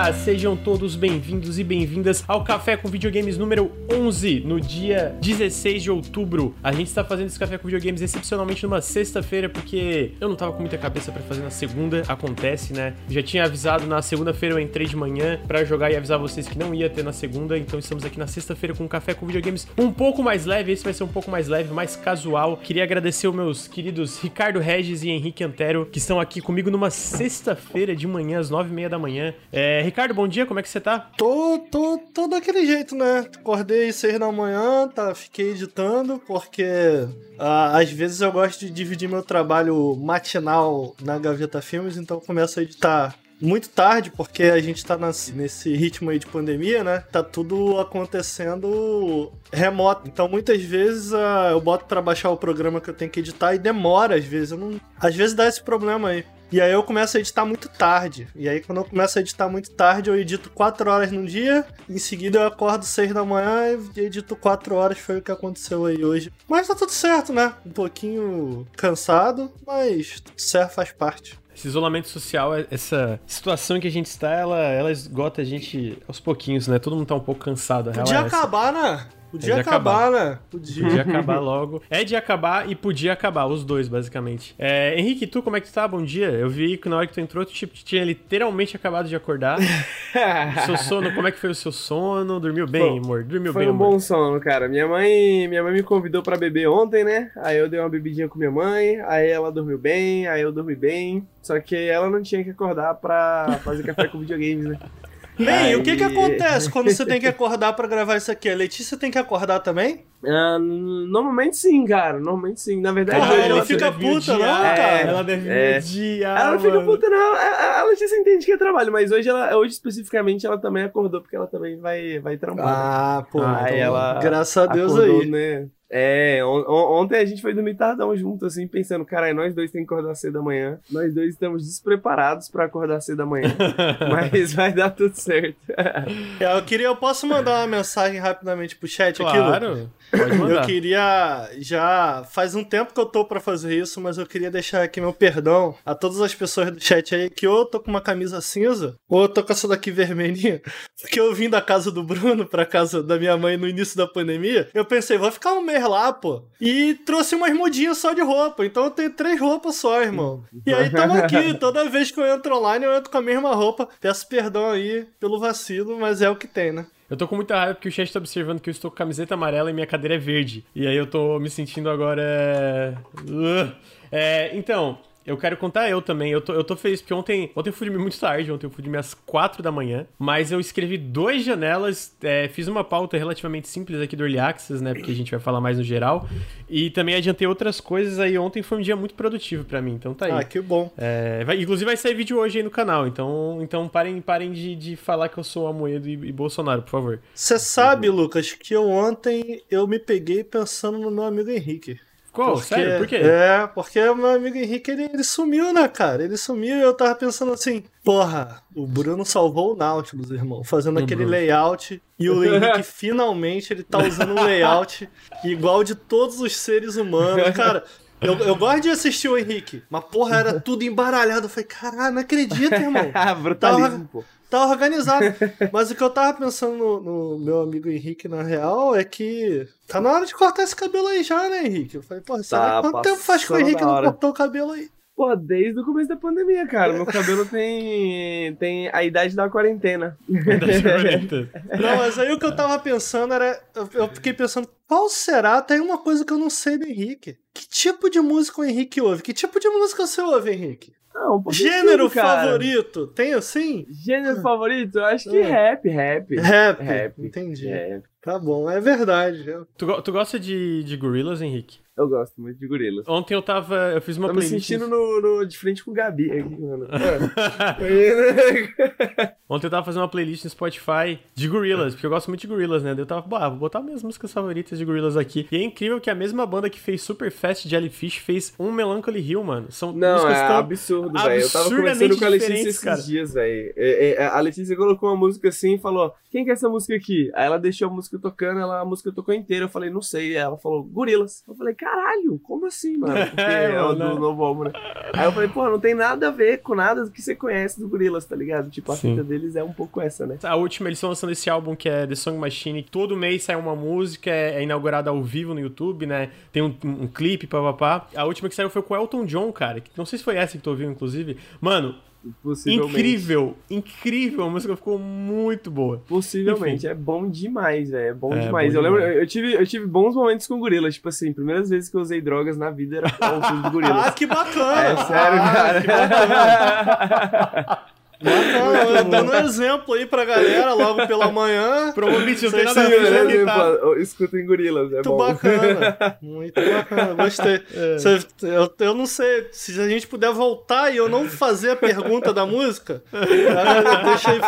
galera! Sejam todos bem-vindos e bem-vindas ao Café com Videogames número 11, no dia 16 de outubro. A gente está fazendo esse Café com Videogames excepcionalmente numa sexta-feira, porque eu não tava com muita cabeça para fazer na segunda, acontece, né? Já tinha avisado na segunda-feira, eu entrei de manhã para jogar e avisar vocês que não ia ter na segunda, então estamos aqui na sexta-feira com um Café com Videogames um pouco mais leve, esse vai ser um pouco mais leve, mais casual. Queria agradecer os meus queridos Ricardo Regis e Henrique Antero, que estão aqui comigo numa sexta-feira de manhã, às nove e meia da manhã. É, Ricardo, bom dia, como é que você tá? Tô, tô, tô daquele jeito, né? Acordei seis da manhã, tá, fiquei editando, porque ah, às vezes eu gosto de dividir meu trabalho matinal na Gaveta Filmes, então começo a editar muito tarde, porque a gente tá nesse ritmo aí de pandemia, né? Tá tudo acontecendo remoto. Então muitas vezes uh, eu boto para baixar o programa que eu tenho que editar e demora às vezes. Eu não... Às vezes dá esse problema aí. E aí eu começo a editar muito tarde. E aí quando eu começo a editar muito tarde, eu edito 4 horas no dia. Em seguida eu acordo 6 da manhã e edito 4 horas. Foi o que aconteceu aí hoje. Mas tá tudo certo, né? Um pouquinho cansado, mas tudo certo, faz parte. Esse isolamento social, essa situação em que a gente está, ela, ela esgota a gente aos pouquinhos, né? Todo mundo tá um pouco cansado. Podia é acabar, né? Podia é acabar, acabar, né? Podia. podia acabar logo. É de acabar e podia acabar, os dois, basicamente. É, Henrique, tu, como é que tu tá? Bom dia. Eu vi que na hora que tu entrou, tu tipo, tinha literalmente acabado de acordar. seu sono, como é que foi o seu sono? Dormiu bem, amor? Dormiu foi bem, um amor? bom sono, cara. Minha mãe, minha mãe me convidou para beber ontem, né? Aí eu dei uma bebidinha com minha mãe, aí ela dormiu bem, aí eu dormi bem. Só que ela não tinha que acordar pra fazer café com videogames, né? Bem, o que que acontece quando você tem que acordar para gravar isso aqui? A Letícia tem que acordar também? Uh, normalmente sim, cara. Normalmente sim. Na verdade, Cara, ela, fica puta, não, é, cara? Ela deve é. odiar. Ela não fica puta, não. A, a Letícia entende que é trabalho, mas hoje, ela, hoje especificamente, ela também acordou, porque ela também vai, vai trampar. Ah, pô. Ah, então, ela graças a Deus acordou, aí. Né? É, on ontem a gente foi dormir tardão junto, assim, pensando, cara, nós dois temos que acordar cedo da manhã. Nós dois estamos despreparados para acordar cedo da manhã. mas vai dar tudo certo. É, eu queria, eu posso mandar uma mensagem rapidamente pro chat claro. aqui, Claro. Pode mandar. Eu queria já faz um tempo que eu tô para fazer isso, mas eu queria deixar aqui meu perdão a todas as pessoas do chat aí que ou eu tô com uma camisa cinza ou eu tô com essa daqui vermelhinha, porque eu vim da casa do Bruno para casa da minha mãe no início da pandemia. Eu pensei, vou ficar um mês lá, pô. E trouxe umas mudinhas só de roupa. Então eu tenho três roupas só, irmão. E aí tamo aqui. Toda vez que eu entro online, eu entro com a mesma roupa. Peço perdão aí pelo vacilo, mas é o que tem, né? Eu tô com muita raiva porque o chat tá observando que eu estou com camiseta amarela e minha cadeira é verde. E aí eu tô me sentindo agora. É, então, eu quero contar eu também. Eu tô, eu tô feliz, porque ontem, ontem eu fui dormir muito tarde, ontem eu fui dormir às 4 da manhã, mas eu escrevi dois janelas, é, fiz uma pauta relativamente simples aqui do Early Access, né? Porque a gente vai falar mais no geral. E também adiantei outras coisas aí. Ontem foi um dia muito produtivo para mim, então tá aí. Ah, que bom. É, vai, inclusive vai sair vídeo hoje aí no canal, então, então parem, parem de, de falar que eu sou Amoedo e, e Bolsonaro, por favor. Você sabe, Lucas, que eu ontem eu me peguei pensando no meu amigo Henrique. Qual? Porque, Sério? Por quê? É, porque o meu amigo Henrique, ele, ele sumiu, né, cara? Ele sumiu e eu tava pensando assim, porra, o Bruno salvou o Nautilus, irmão, fazendo uhum. aquele layout e o Henrique finalmente ele tá usando um layout igual de todos os seres humanos, cara. Eu, eu gosto de assistir o Henrique, mas porra, era tudo embaralhado. Eu falei, caralho, não acredito, irmão. Brutalismo, tava, pô. Tá organizado. Mas o que eu tava pensando no, no, meu amigo Henrique, na real, é que tá na hora de cortar esse cabelo aí já, né, Henrique? Eu falei, pô, tá, quanto tempo faz que o Henrique não cortou o cabelo aí? Pô, desde o começo da pandemia, cara. Meu cabelo tem, tem a idade da quarentena. não, mas aí o que eu tava pensando era. Eu fiquei pensando, qual será? Tem uma coisa que eu não sei do Henrique. Que tipo de música o Henrique ouve? Que tipo de música você ouve, Henrique? Não, Gênero tudo, favorito? Tem assim? Gênero favorito? Eu acho que é. rap, rap. Rap. Rap. Entendi. Rap. Tá bom, é verdade. Tu, tu gosta de, de gorilas, Henrique? Eu gosto muito de gorilas. Ontem eu tava. Eu fiz uma Tô playlist. me sentindo no, no, de frente com o Gabi aqui, mano. Ontem eu tava fazendo uma playlist no Spotify de gorilas, porque eu gosto muito de gorilas, né? Eu tava, bah, vou botar minhas músicas favoritas de gorilas aqui. E é incrível que a mesma banda que fez Super Fast Jellyfish fez um Melancholy Hill, mano. São Não, músicas é tão absurdo, velho. Eu tava conversando com a Letícia esses cara. dias, velho. É, é, a Letícia colocou uma música assim e falou: quem que é essa música aqui? Aí ela deixou a música tocando, ela, a música tocou inteira. Eu falei, não sei. Aí ela falou, Gorilas. Eu falei, caralho, como assim, mano? Porque É, é, o do novo álbum, né? Aí eu falei, pô, não tem nada a ver com nada do que você conhece do Gorilas, tá ligado? Tipo, a Sim. fita deles é um pouco essa, né? A última, eles estão lançando esse álbum que é The Song Machine. Todo mês sai uma música, é é inaugurada ao vivo no YouTube, né? Tem um, um clipe, papapá. A última que saiu foi com o Elton John, cara. Não sei se foi essa que tu ouviu, inclusive. Mano, Possivelmente. incrível, incrível. A música ficou muito boa. Possivelmente, é bom demais, velho. É bom É, demais. bom eu lembro, demais. eu tive, eu tive bons momentos com gorilas. Tipo assim, primeiras vezes que eu usei drogas na vida era com o som de gorilas. Ah, que bacana! É sério, Ah, cara. Que bacana! Bacana, dando um exemplo aí pra galera logo pela manhã. Provavelmente não tem nada a ver né, tá. Exemplo, Escutem gorilas, é Muito bom. bacana. Muito bacana, gostei. É. Eu, eu não sei, se a gente puder voltar e eu não fazer a pergunta da música, deixa aí.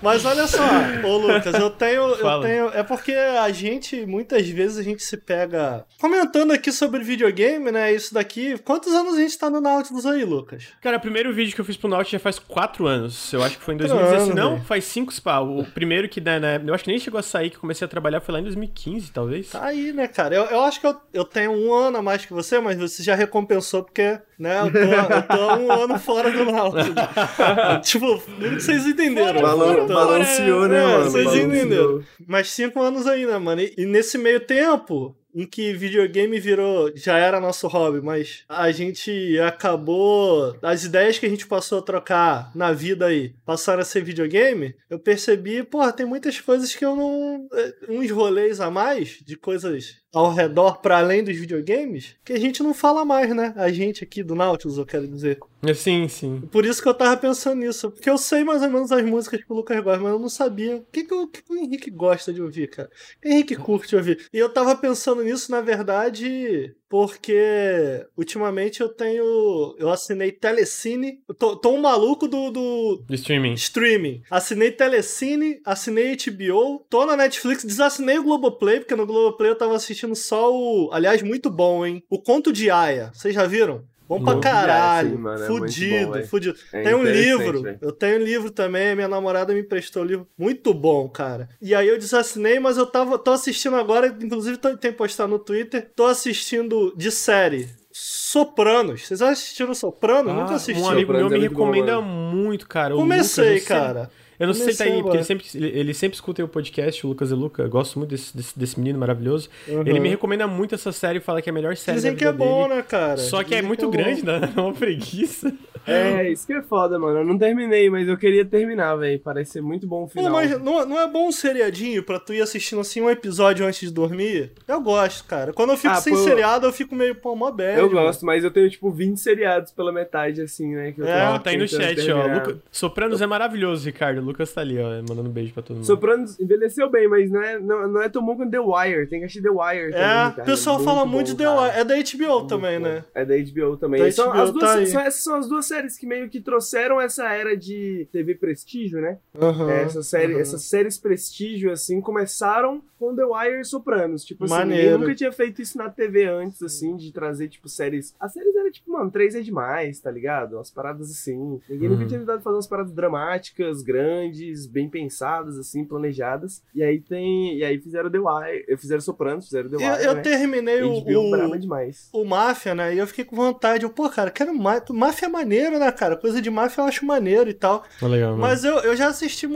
Mas olha só, ô Lucas, eu tenho, eu tenho. É porque a gente, muitas vezes, a gente se pega comentando aqui sobre videogame, né? Isso daqui. Quantos anos a gente tá no Nautilus aí, Lucas? Cara, o primeiro vídeo que eu fiz pro Nautilus já faz quatro anos. Eu acho que foi em Quatro 2016. anos, Não, velho. faz cinco spa. O primeiro que, né, né, eu acho que nem chegou a sair, que comecei a trabalhar, foi lá em 2015, talvez. Tá aí, né, cara? Eu, eu acho que eu, eu tenho um ano a mais que você, mas você já recompensou porque, né, eu tô, eu tô um ano fora do Nautilus. tipo, vocês entenderam. Balan- Então, balanceou, né, é, mano? Vocês Balanceou. entenderam. Mas cinco anos ainda, mano. E, e nesse meio tempo, em que videogame virou. Já era nosso hobby, mas a gente acabou. As ideias que a gente passou a trocar na vida aí passaram a ser videogame. Eu percebi, porra, tem muitas coisas que eu não. eh, uns rolês a mais de coisas ao redor, para além dos videogames, que a gente não fala mais, né? A gente aqui do Nautilus, eu quero dizer. Sim, sim. Por isso que eu tava pensando nisso. Porque eu sei mais ou menos as músicas que o Lucas gosta, mas eu não sabia o que, que, o, que o Henrique gosta de ouvir, cara. O que o Henrique curte ouvir. E eu tava pensando nisso, na verdade, porque ultimamente eu tenho. Eu assinei Telecine. Eu tô, tô um maluco do, do Do streaming. streaming. Assinei Telecine, assinei HBO, tô na Netflix, desassinei o Globoplay, porque no Globoplay eu tava assistindo só o. Aliás, muito bom, hein? O Conto de Aya. Vocês já viram? Bom pra caralho. é fudido, bom, velho. fudido. É Tem um livro, eu tenho um livro também, minha namorada me emprestou o livro. Muito bom, cara. E aí eu desassinei, mas eu tava, tô assistindo agora, inclusive tô- tem postado no Twitter, tô assistindo de série. Sopranos. Vocês já assistiram Sopranos? Ah, Nunca assisti. um amigo meu é me muito bom, recomenda mano. muito, cara. Comecei, eu sei- cara. Eu não sei se tá aí, porque ele sempre, ele, ele sempre escuta o podcast, o Lucas e Luca. Eu gosto muito desse, desse, desse menino maravilhoso. Uhum. Ele me recomenda muito essa série e fala que é a melhor série Dizem da que é bom, né, cara? Só que é Dizem muito bom. grande, né? É uma preguiça. É, isso que é foda, mano. Eu não terminei, mas eu queria terminar, velho. Parece ser muito bom o Pô, final. mas não, não é bom um seriadinho pra tu ir assistindo assim um episódio antes de dormir? Eu gosto, cara. Quando eu fico Ah, sem pô, seriado, eu fico meio, pô, mó bad. Eu mano. gosto, mas eu tenho, tipo, 20 seriados pela metade, assim, né? Que eu É, Ó, tá aí no chat, ó. terminar. Luca... Sopranos é maravilhoso, Ricardo. O Lucas tá ali, ó, mandando um beijo pra todo mundo. Sopranos envelheceu bem, mas não é, não, não é tão bom quanto The Wire. Tem que assistir The Wire também, É, o pessoal Muito fala bom, muito de The. Wire. É da HBO Muito também, bom. né? É da HBO também. Da são, HBO as duas, tá aí. são- essas são as duas séries que meio que trouxeram essa era de TV prestígio, né? Aham, É, essa série, aham. Essas séries prestígio, assim, começaram com The Wire e Sopranos. Tipo assim, Maneiro. ninguém nunca tinha feito isso na TV antes, assim, de trazer, tipo, séries. As séries eram, tipo, mano, três é demais, tá ligado? Umas paradas assim. Ninguém Uhum. nunca tinha tentado fazer umas paradas dramáticas, grandes, bem pensadas, assim, planejadas. E aí tem. E aí fizeram The Wire. Fizeram Sopranos, fizeram The Eu, Wire. eu né? terminei o, o, demais. o Máfia, né? E eu fiquei com vontade. Eu, pô, cara, quero mais. Máfia é maneiro, né, cara? Coisa de máfia eu acho maneiro e tal. Tá legal, mano. Mas eu, eu já assisti.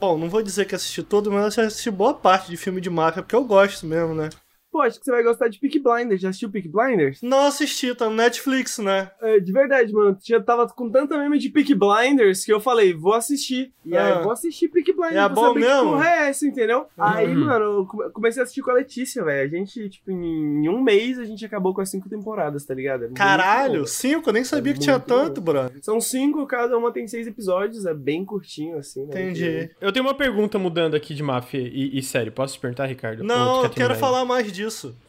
Bom, não vou dizer que assisti todo, mas eu assisti boa parte de filme de máfia, porque eu gosto mesmo, né? Pô, acho que você vai gostar de Peak Blinders. Já assistiu Peak Blinders? Não assisti, tá no Netflix, né? É, de verdade, mano. Eu tava com tanta meme de Peak Blinders que eu falei, vou assistir. E aí, Ah. vou assistir Peak Blinders É pra bom saber mesmo? que porra é essa, entendeu? Aí, Uhum. mano, eu come- comecei a assistir com a Letícia, velho. A gente, tipo, em um mês a gente acabou com as cinco temporadas, tá ligado? É Caralho, cinco? Eu nem sabia É que tinha tanto, brother. São cinco, cada uma tem seis episódios, é bem curtinho, assim, né? Entendi. Eu tenho uma pergunta mudando aqui de máfia e, e série. Posso te perguntar, Ricardo? Não, eu quero aí? falar mais disso.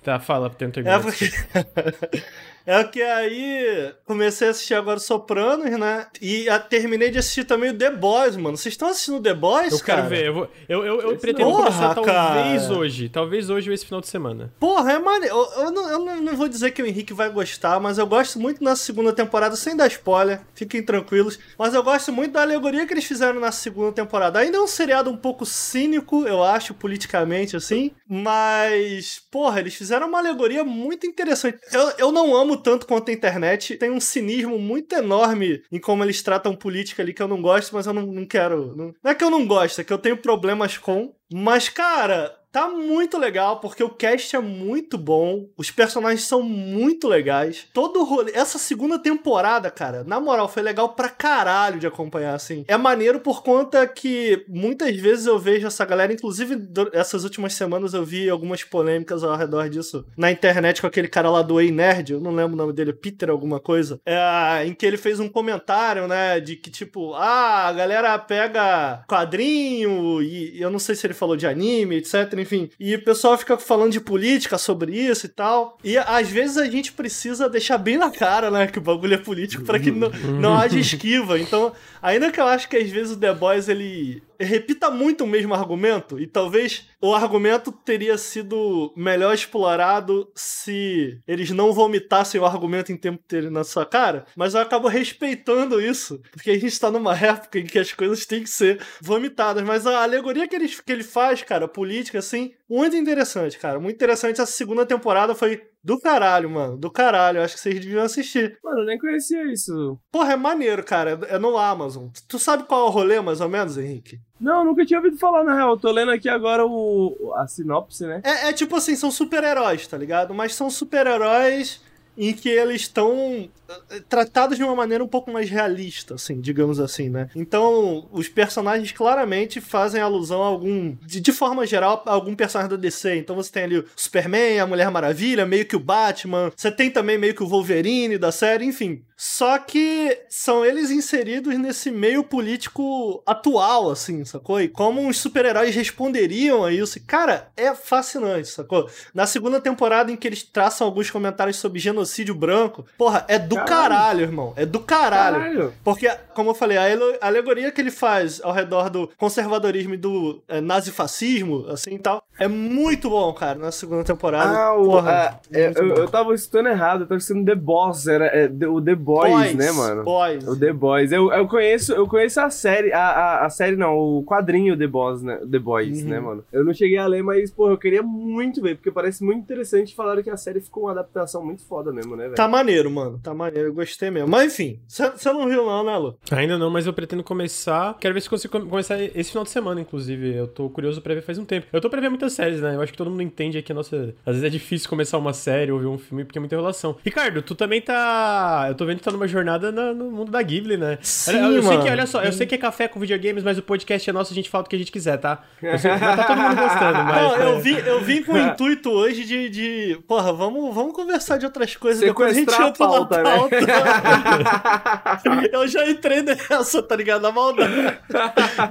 Tá, fala, tenta. É porque. É que aí comecei a assistir agora Sopranos, né? E a, terminei de assistir também o The Boys, mano. Vocês estão assistindo The Boys, Eu cara? quero ver. Eu, vou- eu, eu, eu pretendo não. começar Porra, talvez cara. hoje. Talvez hoje ou esse final de semana. Porra, é maneiro. Eu, eu não, eu não- não vou dizer que o Henrique vai gostar, mas eu gosto muito na segunda temporada, sem dar spoiler, fiquem tranquilos. Mas eu gosto muito da alegoria que eles fizeram na segunda temporada. Ainda é um seriado um pouco cínico, eu acho, politicamente, assim. Mas, porra, eles fizeram uma alegoria muito interessante. Eu, eu não amo tanto quanto a internet. Tem um cinismo muito enorme em como eles tratam política ali que eu não gosto, mas eu não, não quero. Não, não é que eu não gosto, é que eu tenho problemas com. Mas, cara, Tá muito legal, porque o cast é muito bom, os personagens são muito legais. Todo o rolê. Essa segunda temporada, cara, na moral, foi legal pra caralho de acompanhar, assim. É maneiro por conta que muitas vezes eu vejo essa galera, inclusive essas últimas semanas eu vi algumas polêmicas ao redor disso na internet com aquele cara lá do Ei Nerd, eu não lembro o nome dele, Peter alguma coisa, é, em que ele fez um comentário, né, de que tipo, ah, a galera pega quadrinho e eu não sei se ele falou de anime, etc, enfim. E o pessoal fica falando de política sobre isso e tal. E às vezes a gente precisa deixar bem na cara, né, que o bagulho é político pra que não, não haja esquiva. Então, ainda que eu acho que às vezes o The Boys ele repita muito o mesmo argumento e talvez o argumento teria sido melhor explorado se eles não vomitassem o argumento em tempo dele na sua cara, mas eu acabo respeitando isso, porque a gente tá numa época em que as coisas têm que ser vomitadas, mas a alegoria que ele, que ele faz, cara, política, assim, muito interessante, cara, muito interessante. Essa segunda temporada foi do caralho, mano, do caralho, acho que vocês deviam assistir. Mano, eu nem conhecia isso. Porra, é maneiro, cara, é no Amazon. Tu sabe qual é o rolê, mais ou menos, Henrique? Não, nunca tinha ouvido falar, na real. Eu tô lendo aqui agora o, a sinopse, né? É, é tipo assim, são super-heróis, tá ligado? Mas são super-heróis em que eles estão eh, tratados de uma maneira um pouco mais realista, assim, digamos assim, né? Então, os personagens claramente fazem alusão a algum, de, de forma geral, a algum personagem da DC. Então você tem ali o Superman, a Mulher Maravilha, meio que o Batman, você tem também meio que o Wolverine da série, enfim. Só que são eles inseridos nesse meio político atual, assim, sacou? E como os super-heróis responderiam a isso. Cara, é fascinante, sacou? Na segunda temporada em que eles traçam alguns comentários sobre genocídio branco, porra, é do caralho, Caralho. irmão. É do caralho. Caralho. Porque, como eu falei, a alegoria que ele faz ao redor do conservadorismo e do é, nazifascismo, assim e tal, é muito bom, cara, na segunda temporada. Ah, o, Porra, é, muito eu, eu tava escutando errado, eu tava escutando The Boss, era é, o The Boys, né, mano? Boys. O The Boys. Eu, eu conheço, eu conheço a série, a, a, a série não, o quadrinho The Boys, né? The Boys, Uhum. né, mano? Eu não cheguei a ler, mas, pô, eu queria muito ver, porque parece muito interessante. Falaram que a série ficou uma adaptação muito foda mesmo, né, velho? Tá maneiro, mano. Tá maneiro, eu gostei mesmo. Mas enfim, você não viu não, né, Lu? Ainda não, mas eu pretendo começar. Quero ver se consigo come- começar esse final de semana, inclusive. Eu tô curioso pra ver faz um tempo. Eu tô pra ver muitas séries, né? Eu acho que todo mundo entende que, nossa, às vezes é difícil começar uma série ou ver um filme porque é muita enrolação. Ricardo, tu também tá. Eu tô vendo que tá numa jornada na- no mundo da Ghibli, né? Sim, eu, eu sei mano. que, olha só, eu sei que é café com videogames, mas o podcast é nosso, a gente fala o que a gente quiser, tá? Eu sei, tá todo mundo gostando, mas. Não, eu é. vim, eu vim com o intuito hoje de, de. Porra, vamos, vamos conversar de outras coisas depois a gente a entra na pauta, né? pauta. eu já entrei nessa, tá ligado? Na maldade.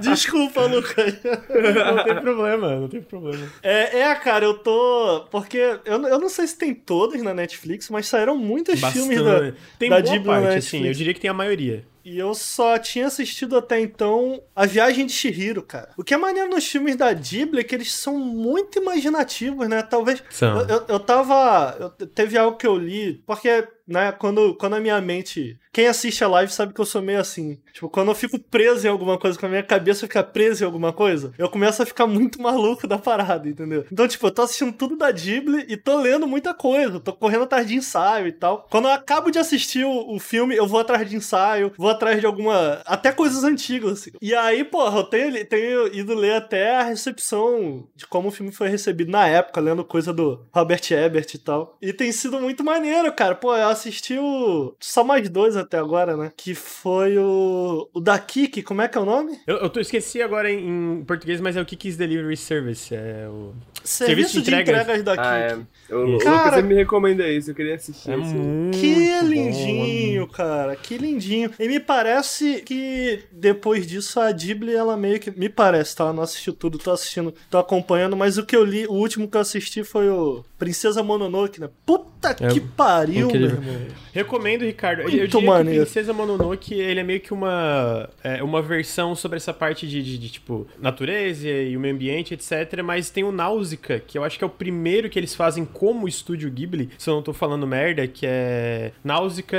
Desculpa, Lucas. Não tem problema, não tem problema. É, é, cara, eu tô. Porque eu, não- eu não sei se tem todos na Netflix, mas saíram muitos filmes da, Bastante. Tem da boa Ghibli na parte, Netflix. assim, eu diria que tem a maioria. E eu só tinha assistido até então A Viagem de Shihiro, cara. O que é maneiro nos filmes da Ghibli é que eles são muito imaginativos, né? Talvez. Eu, eu, eu tava. eu- teve algo que eu li, porque, né, quando, quando a minha mente. Quem assiste a live sabe que eu sou meio assim. Tipo, quando eu fico preso em alguma coisa, quando a minha cabeça fica presa em alguma coisa, eu começo a ficar muito maluco da parada, entendeu? Então, tipo, eu tô assistindo tudo da Ghibli e tô lendo muita coisa. Tô correndo atrás de ensaio e tal. Quando eu acabo de assistir o, o filme, eu vou atrás de ensaio, vou atrás de alguma. Até coisas antigas, assim. E aí, porra, eu tenho, tenho ido ler até a recepção de como o filme foi recebido na época, lendo coisa do Robert Ebert e tal. E tem sido muito maneiro, cara. Pô, eu assisti o. Só mais dois até agora, né? Que foi o. O da Kiki, como é que é o nome? Eu, eu tô, esqueci agora em, em português, mas é o Kiki's Delivery Service. É o. Serviço, de, entregas, entregas daqui. Ah, é. O Cara, Lucas me recomenda isso, eu queria assistir. É isso. Que bom, lindinho, mano. cara. Que lindinho. E me parece que depois disso a Ghibli, ela meio que. Me parece, tá? Eu não assisti tudo, tô assistindo, tô acompanhando, mas o que eu li, o último que eu assisti foi o Princesa Mononoke, né? Puta É que pariu, meu irmão. Recomendo, Ricardo. eu Muito diria que maneiro. Princesa Mononoke, ele é meio que uma, é, uma versão sobre essa parte de, de, de, tipo, natureza e o meio ambiente, etc. Mas tem o Náusica, que eu acho que é o primeiro que eles fazem como estúdio Ghibli, se eu não tô falando merda, que é Náusica...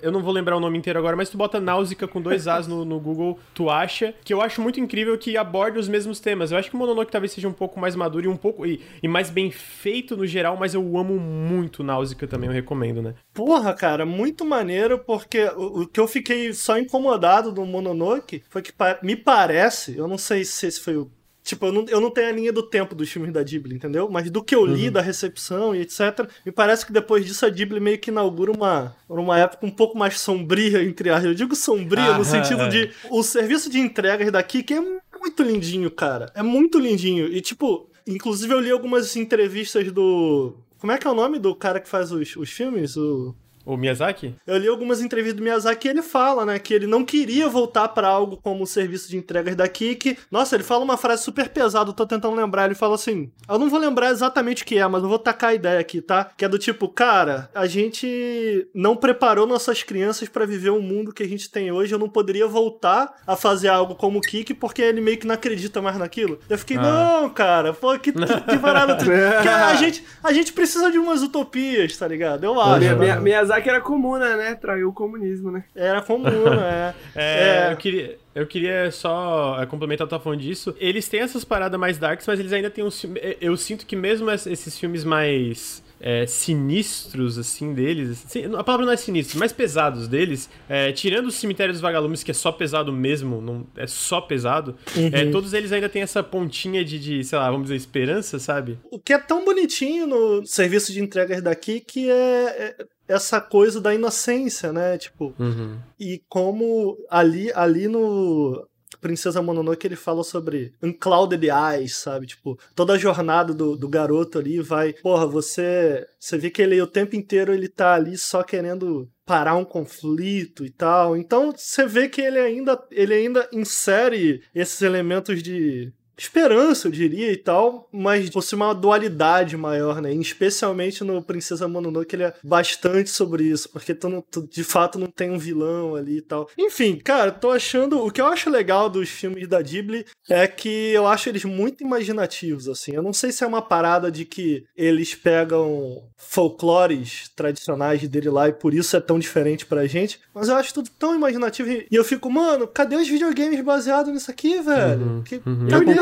Eu não vou lembrar o nome inteiro agora, mas tu bota Náusica com dois As no, no Google, tu acha, que eu acho muito incrível que aborda os mesmos temas. Eu acho que o Mononoke talvez seja um pouco mais maduro e um pouco... E, e mais bem feito no geral, mas eu amo muito Náusica também, eu recomendo, né? Porra, cara, muito maneiro, porque o, o que eu fiquei só incomodado do Mononoke foi que me parece, eu não sei se esse foi o. Tipo, eu não, eu não tenho a linha do tempo dos filmes da Ghibli, entendeu? Mas do que eu li, da recepção e etc., me parece que depois disso a Ghibli meio que inaugura uma, uma época um pouco mais sombria, entre aspas. Eu digo sombria Ah, no sentido é. de. O serviço de entregas daqui, que é muito lindinho, cara. É muito lindinho. E, tipo, inclusive eu li algumas entrevistas do. Como é que é o nome do cara que faz os, os filmes? O. O Miyazaki? Eu li algumas entrevistas do Miyazaki e ele fala, né, que ele não queria voltar pra algo como o serviço de entregas daqui, que, nossa, ele fala uma frase super pesada, eu tô tentando lembrar, ele fala assim, eu não vou lembrar exatamente o que é, mas eu vou tacar a ideia aqui, tá? Que é do tipo, cara, a gente não preparou nossas crianças pra viver o mundo que a gente tem hoje, eu não poderia voltar a fazer algo como o Kiki, porque ele meio que não acredita mais naquilo. Eu fiquei, Ah. não, cara, pô, que, que, que parada. que a, gente, a gente precisa de umas utopias, tá ligado? Eu acho. Minha, Miyazaki era comuna, né? Traiu o comunismo, né? Era comum, né? É, É. Eu, queria, eu queria só é, complementar, eu tava falando disso. Eles têm essas paradas mais darks, mas eles ainda têm uns filmes. Eu sinto que mesmo es- esses filmes mais. é, sinistros, assim, deles. assim, a palavra não é sinistro, mais pesados deles. é, tirando o Cemitério dos Vagalumes, que é só pesado mesmo, não, é só pesado. é, todos eles ainda têm essa pontinha de, de, sei lá, vamos dizer, esperança, sabe? O que é tão bonitinho no serviço de entregas daqui que é, é essa coisa da inocência, né? Tipo, Uhum. e como ali, ali no Princesa Mononoke ele fala sobre unclouded eyes, sabe? Tipo, toda a jornada do, do garoto ali vai, porra, você, você vê que ele o tempo inteiro ele tá ali só querendo parar um conflito e tal. Então, você vê que ele ainda ele ainda insere esses elementos de esperança, eu diria, e tal, mas fosse uma dualidade maior, né? Especialmente no Princesa Mononoke, ele é bastante sobre isso, porque tu, não, tu de fato não tem um vilão ali e tal. Enfim, cara, tô achando. O que eu acho legal dos filmes da Ghibli é que eu acho eles muito imaginativos, assim. Eu não sei se é uma parada de que eles pegam folclores tradicionais dele lá e por isso é tão diferente pra gente, mas eu acho tudo tão imaginativo e e eu fico, mano, cadê os videogames baseados nisso aqui, velho? Uhum, que uhum. cadê,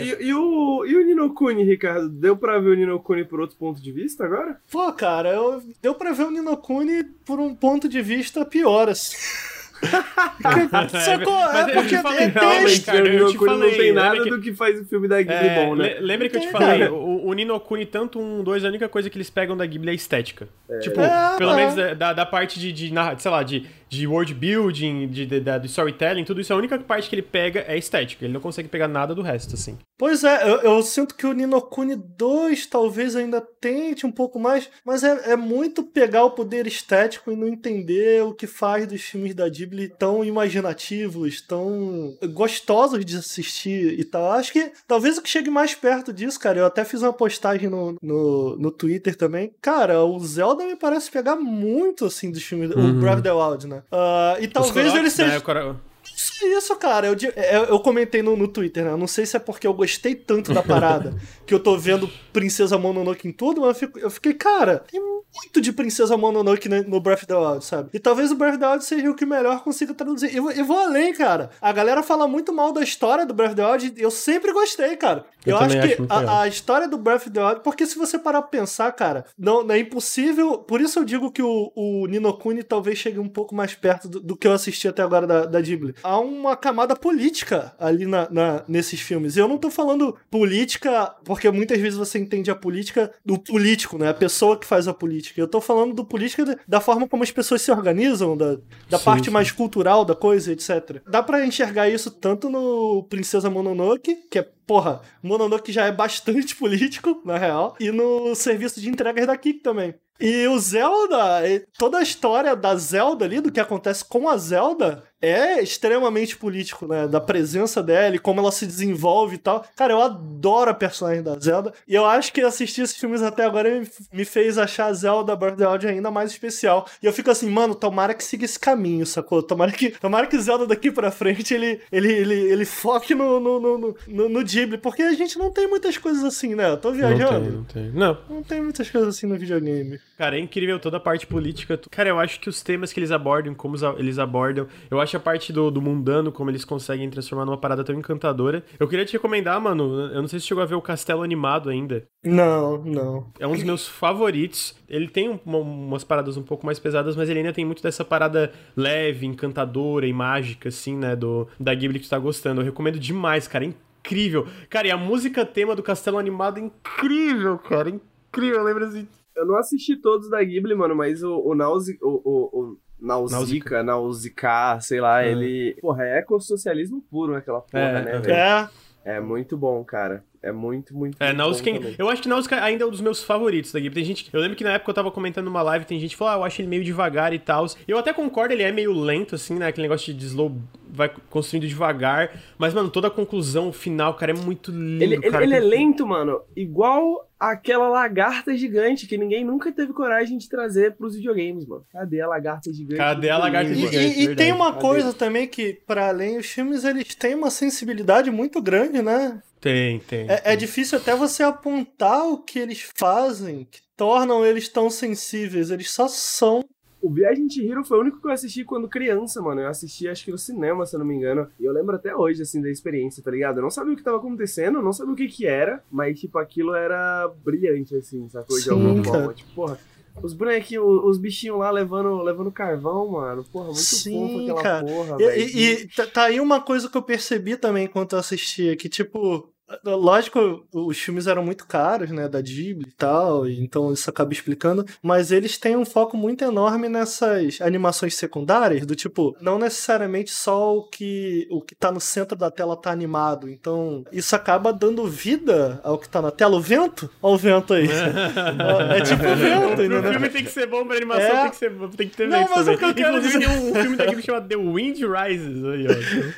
E, e o, e o Nino Kuni, Ricardo? Deu pra ver o Nino Kuni por outro ponto de vista agora? Pô, cara, eu, deu pra ver o Ninokuni por um ponto de vista pior, assim. Sacou? É eu porque te falei, é texto. cara, o eu Nino te Kuni não tem nada que- do que faz o filme da Ghibli É, bom, né? le- Lembra que eu te É, falei, o, o Nino Kuni, tanto um, dois, a única coisa que eles pegam da Ghibli é a estética. Tipo, É, pelo é. menos da, da, parte de, de, sei lá, de, de world building, de, de, da- de storytelling, tudo isso, a única parte que ele pega é estética. Ele não consegue pegar nada do resto, assim. Pois é, eu, eu sinto que o Ninokuni 2 talvez ainda tente um pouco mais, mas é, é muito pegar o poder estético e não entender o que faz dos filmes da Ghibli tão imaginativos, tão gostosos de assistir e tal. Acho que talvez o que chegue mais perto disso, cara, eu até fiz uma postagem no, no, no Twitter também. Cara, o Zelda me parece pegar muito, assim, dos filmes, o Uhum. Breath of the Wild, né? Ah, e talvez ele Koroks, seja... né, o Koro- Isso, isso, cara. Eu, di- eu, eu comentei no, no Twitter, né? Eu não sei se é porque eu gostei tanto da parada que eu tô vendo Princesa Mononoke em tudo, mas eu, fico- eu fiquei, cara, tem muito de Princesa Mononoke no, Breath of the Wild, sabe? E talvez o Breath of the Wild seja o que melhor consiga traduzir. Eu, eu vou além, cara. A galera fala muito mal da história do Breath of the Wild e eu sempre gostei, cara. Eu Eu, acho que acho a, a história do Breath of the Wild, porque se você parar pra pensar, cara, não, não é impossível. Por isso eu digo que o, o Ninokuni talvez chegue um pouco mais perto do, do que eu assisti até agora da, da Ghibli. Há uma camada política ali na, na- nesses filmes. E eu não tô falando política, porque muitas vezes você entende a política do político, né? A pessoa que faz a política. Política. Eu tô falando do política da forma como as pessoas se organizam, da, da sim, parte sim. mais cultural da coisa, etc. Dá para enxergar isso tanto no Princesa Mononoke, que é porra, Mononoke já é bastante político, na real, e no serviço de entregas da Kik também. E o Zelda, toda a história da Zelda ali, do que acontece com a Zelda, é extremamente político, né? Da presença dela e como ela se desenvolve e tal. Cara, eu adoro a personagem da Zelda. E eu acho que assistir esses filmes até agora me fez achar a Zelda Breath of the Wild ainda mais especial. E eu fico assim, mano, tomara que siga esse caminho, sacou? Tomara que, tomara que Zelda daqui pra frente ele, ele, ele, ele foque no, no, no, no, no Ghibli. Porque a gente não tem muitas coisas assim, né? Eu tô viajando. Não tem, não tem. Não. Não tem muitas coisas assim no videogame. Cara, é incrível toda a parte política. Cara, eu acho que os temas que eles abordam, como eles abordam, eu acho a parte do, do mundano, como eles conseguem transformar numa parada tão encantadora. Eu queria te recomendar, mano, eu não sei se chegou a ver o Castelo Animado ainda. Não, não. É um dos meus favoritos. Ele tem uma, umas paradas um pouco mais pesadas, mas ele ainda tem muito dessa parada leve, encantadora e mágica, assim, né, do, da Ghibli que tu tá gostando. Eu recomendo demais, cara, é incrível. Cara, e a música tema do Castelo Animado é incrível, cara, é incrível. Lembra assim... Eu não assisti todos da Ghibli, mano, mas o, o, Nausi, o, o, o Nausicaa, Nausicaa, sei lá, é. ele. Porra, é ecossocialismo puro naquela porra, é, né, velho? É. É muito bom, cara. É muito, muito, é, Nausicaa, Eu acho que Nausicaa ainda é um dos meus favoritos da Ghibli. Tem gente, eu lembro que na época eu tava comentando numa live, tem gente que falou, ah, eu acho ele meio devagar e tal. Eu até concordo, ele é meio lento, assim, né? Aquele negócio de slow vai construindo devagar. Mas, mano, toda a conclusão final, cara, é muito lindo. Ele, cara, ele, ele é lento, mano, igual aquela lagarta gigante que ninguém nunca teve coragem de trazer pros videogames, mano. Cadê a lagarta gigante? Cadê a lagarta gigante? E, e tem uma Cadê? coisa também que, para além, os filmes eles têm uma sensibilidade muito grande, né? Tem, tem. É, é difícil até você apontar o que eles fazem que tornam eles tão sensíveis. Eles só são o Viagem de Hero foi o único que eu assisti quando criança, mano. Eu assisti, acho que no cinema, se eu não me engano. E eu lembro até hoje, assim, da experiência, tá ligado? Eu não sabia o que tava acontecendo, não sabia o que que era, mas, tipo, aquilo era brilhante, assim, sacou? De alguma forma. Tipo, porra, os bonequinhos, os bichinhos lá levando, levando carvão, mano. Porra, muito Sim, fofo aquela cara. porra. E, e, e tá, tá aí uma coisa que eu percebi também enquanto eu assistia, que, tipo, Lógico, os filmes eram muito caros, né, da Ghibli e tal, então isso acaba explicando, mas eles têm um foco muito enorme nessas animações secundárias, do tipo, não necessariamente só o que o que tá no centro da tela tá animado, então isso acaba dando vida ao que tá na tela. O vento? Olha o vento aí. é tipo o vento, né? O filme tem que ser bom pra animação, é... tem, que ser, tem que ter não, mas também. O que eu quero Inclusive dizer... tem um filme da Ghibli chamado The Wind Rises. Aí,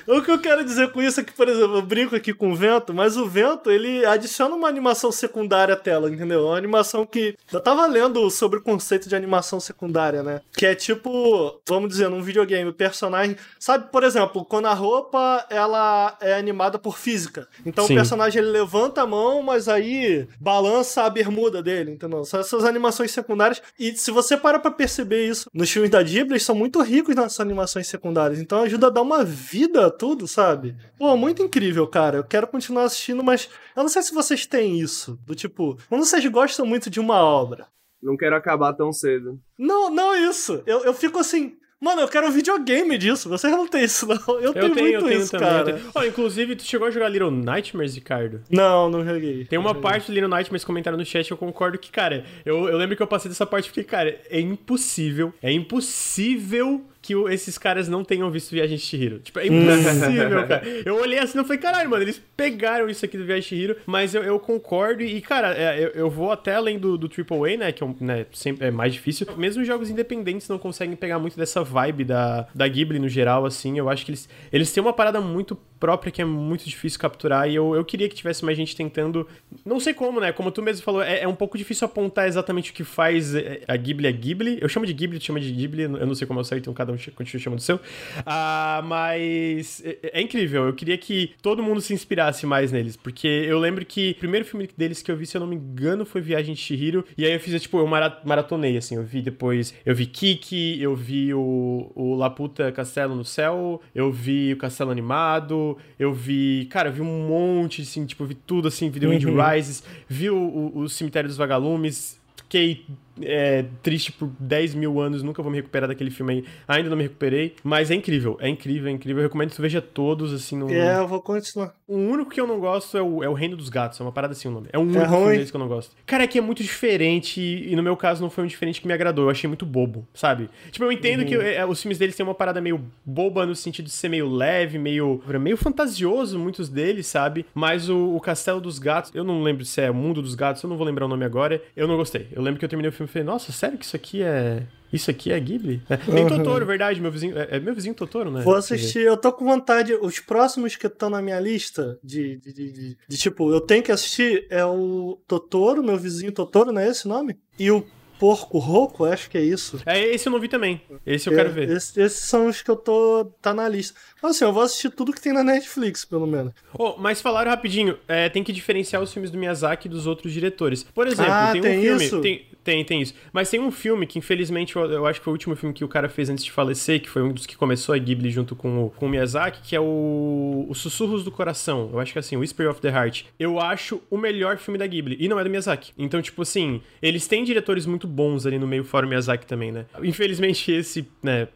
ó. o que eu quero dizer com isso é que, por exemplo, eu brinco aqui com o vento, mas o o vento, ele adiciona uma animação secundária à tela, entendeu? Uma animação que. Eu tava lendo sobre o conceito de animação secundária, né? Que é tipo, vamos dizer, num videogame, o personagem. Sabe, por exemplo, quando a roupa ela é animada por física. Então Sim. o personagem ele levanta a mão, mas aí balança a bermuda dele, entendeu? São essas animações secundárias. E se você para pra perceber isso nos filmes da Ghibli, eles são muito ricos nessas animações secundárias. Então ajuda a dar uma vida a tudo, sabe? Pô, muito incrível, cara. Eu quero continuar assistindo assistindo, mas eu não sei se vocês têm isso. Do tipo, quando vocês gostam muito de uma obra. Não quero acabar tão cedo. Não, não isso. Eu, eu fico assim, Mano, eu quero um videogame disso. Vocês não tem isso, não. Eu, eu tenho, tenho, muito eu tenho isso, também, cara. Oh, inclusive, tu chegou a jogar Little Nightmares, Ricardo? Não, não joguei. Tem uma joguei. parte do Little Nightmares comentaram no chat, eu concordo que, cara, eu, eu lembro que eu passei dessa parte porque, cara, é impossível, é impossível que esses caras não tenham visto Viagem de Chihiro. Tipo, é impossível, cara. Eu olhei assim e falei, caralho, mano, eles pegaram isso aqui do Viagem de Chihiro, mas eu, eu concordo e, cara, é, eu, eu, vou até além do, do AAA, né, que é, um, né, sempre é mais difícil. Mesmo jogos independentes não conseguem pegar muito dessa vibe da, da Ghibli no geral, assim. Eu acho que eles, eles têm uma parada muito própria que é muito difícil capturar e eu, eu queria que tivesse mais gente tentando. Não sei como, né? Como tu mesmo falou, é, é um pouco difícil apontar exatamente o que faz é, a Ghibli a Ghibli. Eu chamo de Ghibli, tu chama de Ghibli, eu não sei como é o certo, então cada um continua chamando o seu. Ah, mas é, é, incrível, eu queria que todo mundo se inspirasse mais neles, porque eu lembro que o primeiro filme deles que eu vi, se eu não me engano, foi Viagem de Chihiro, e aí eu fiz, tipo, eu maratonei, assim, eu vi depois, eu vi Kiki, eu vi o, o Laputa Castelo no Céu, eu vi o Castelo Animado, eu vi, cara, eu vi um monte, assim, tipo, vi tudo, assim, vi The Wind uhum. Rises, vi o, o, o Cemitério dos Vagalumes, fiquei é, triste por 10 mil anos, nunca vou me recuperar daquele filme aí. Ainda não me recuperei, mas é incrível, é incrível, é incrível. Eu recomendo que tu veja todos, assim. No... É, eu vou continuar. O único que eu não gosto é o, é o Reino dos Gatos, é uma parada assim o nome. É o único É filme ruim? deles que eu não gosto. Cara, é que é muito diferente e, no meu caso não foi um diferente que me agradou. Eu achei muito bobo, sabe? Tipo, eu entendo Uhum. que é, os filmes deles têm uma parada meio boba no sentido de ser meio leve, meio, meio fantasioso, muitos deles, sabe? Mas o, o Castelo dos Gatos, eu não lembro se é o Mundo dos Gatos, eu não vou lembrar o nome agora. Eu não gostei. Eu lembro que eu terminei o filme e falei, nossa, sério que isso aqui é. Isso aqui é Ghibli? É, nem Uhum. Totoro, verdade, meu vizinho. É, é meu vizinho Totoro, né? Vou assistir, eu tô com vontade. Os próximos que estão na minha lista de, de, de, de- de, tipo, eu tenho que assistir é o Totoro, meu vizinho Totoro, não é esse nome? E o Porco Roco, acho que é isso. É, esse eu não vi também. Esse eu É, quero ver. esse- esses são os que eu tô. tá na lista. Mas assim, eu vou assistir tudo que tem na Netflix, pelo menos. Oh, mas falaram rapidinho, é, tem que diferenciar os filmes do Miyazaki dos outros diretores. Por exemplo, Ah, tem um tem filme. isso? Tem, tem, tem isso. Mas tem um filme que, infelizmente, eu, eu acho que foi o último filme que o cara fez antes de falecer, que foi um dos que começou a Ghibli junto com o, com o Miyazaki, que é o, o Sussurros do Coração. Eu acho que é assim, Whisper of the Heart. Eu acho o melhor filme da Ghibli. E não é do Miyazaki. Então, tipo assim, eles têm diretores muito bons ali no meio, fora o Miyazaki também, né? Infelizmente, esse, né?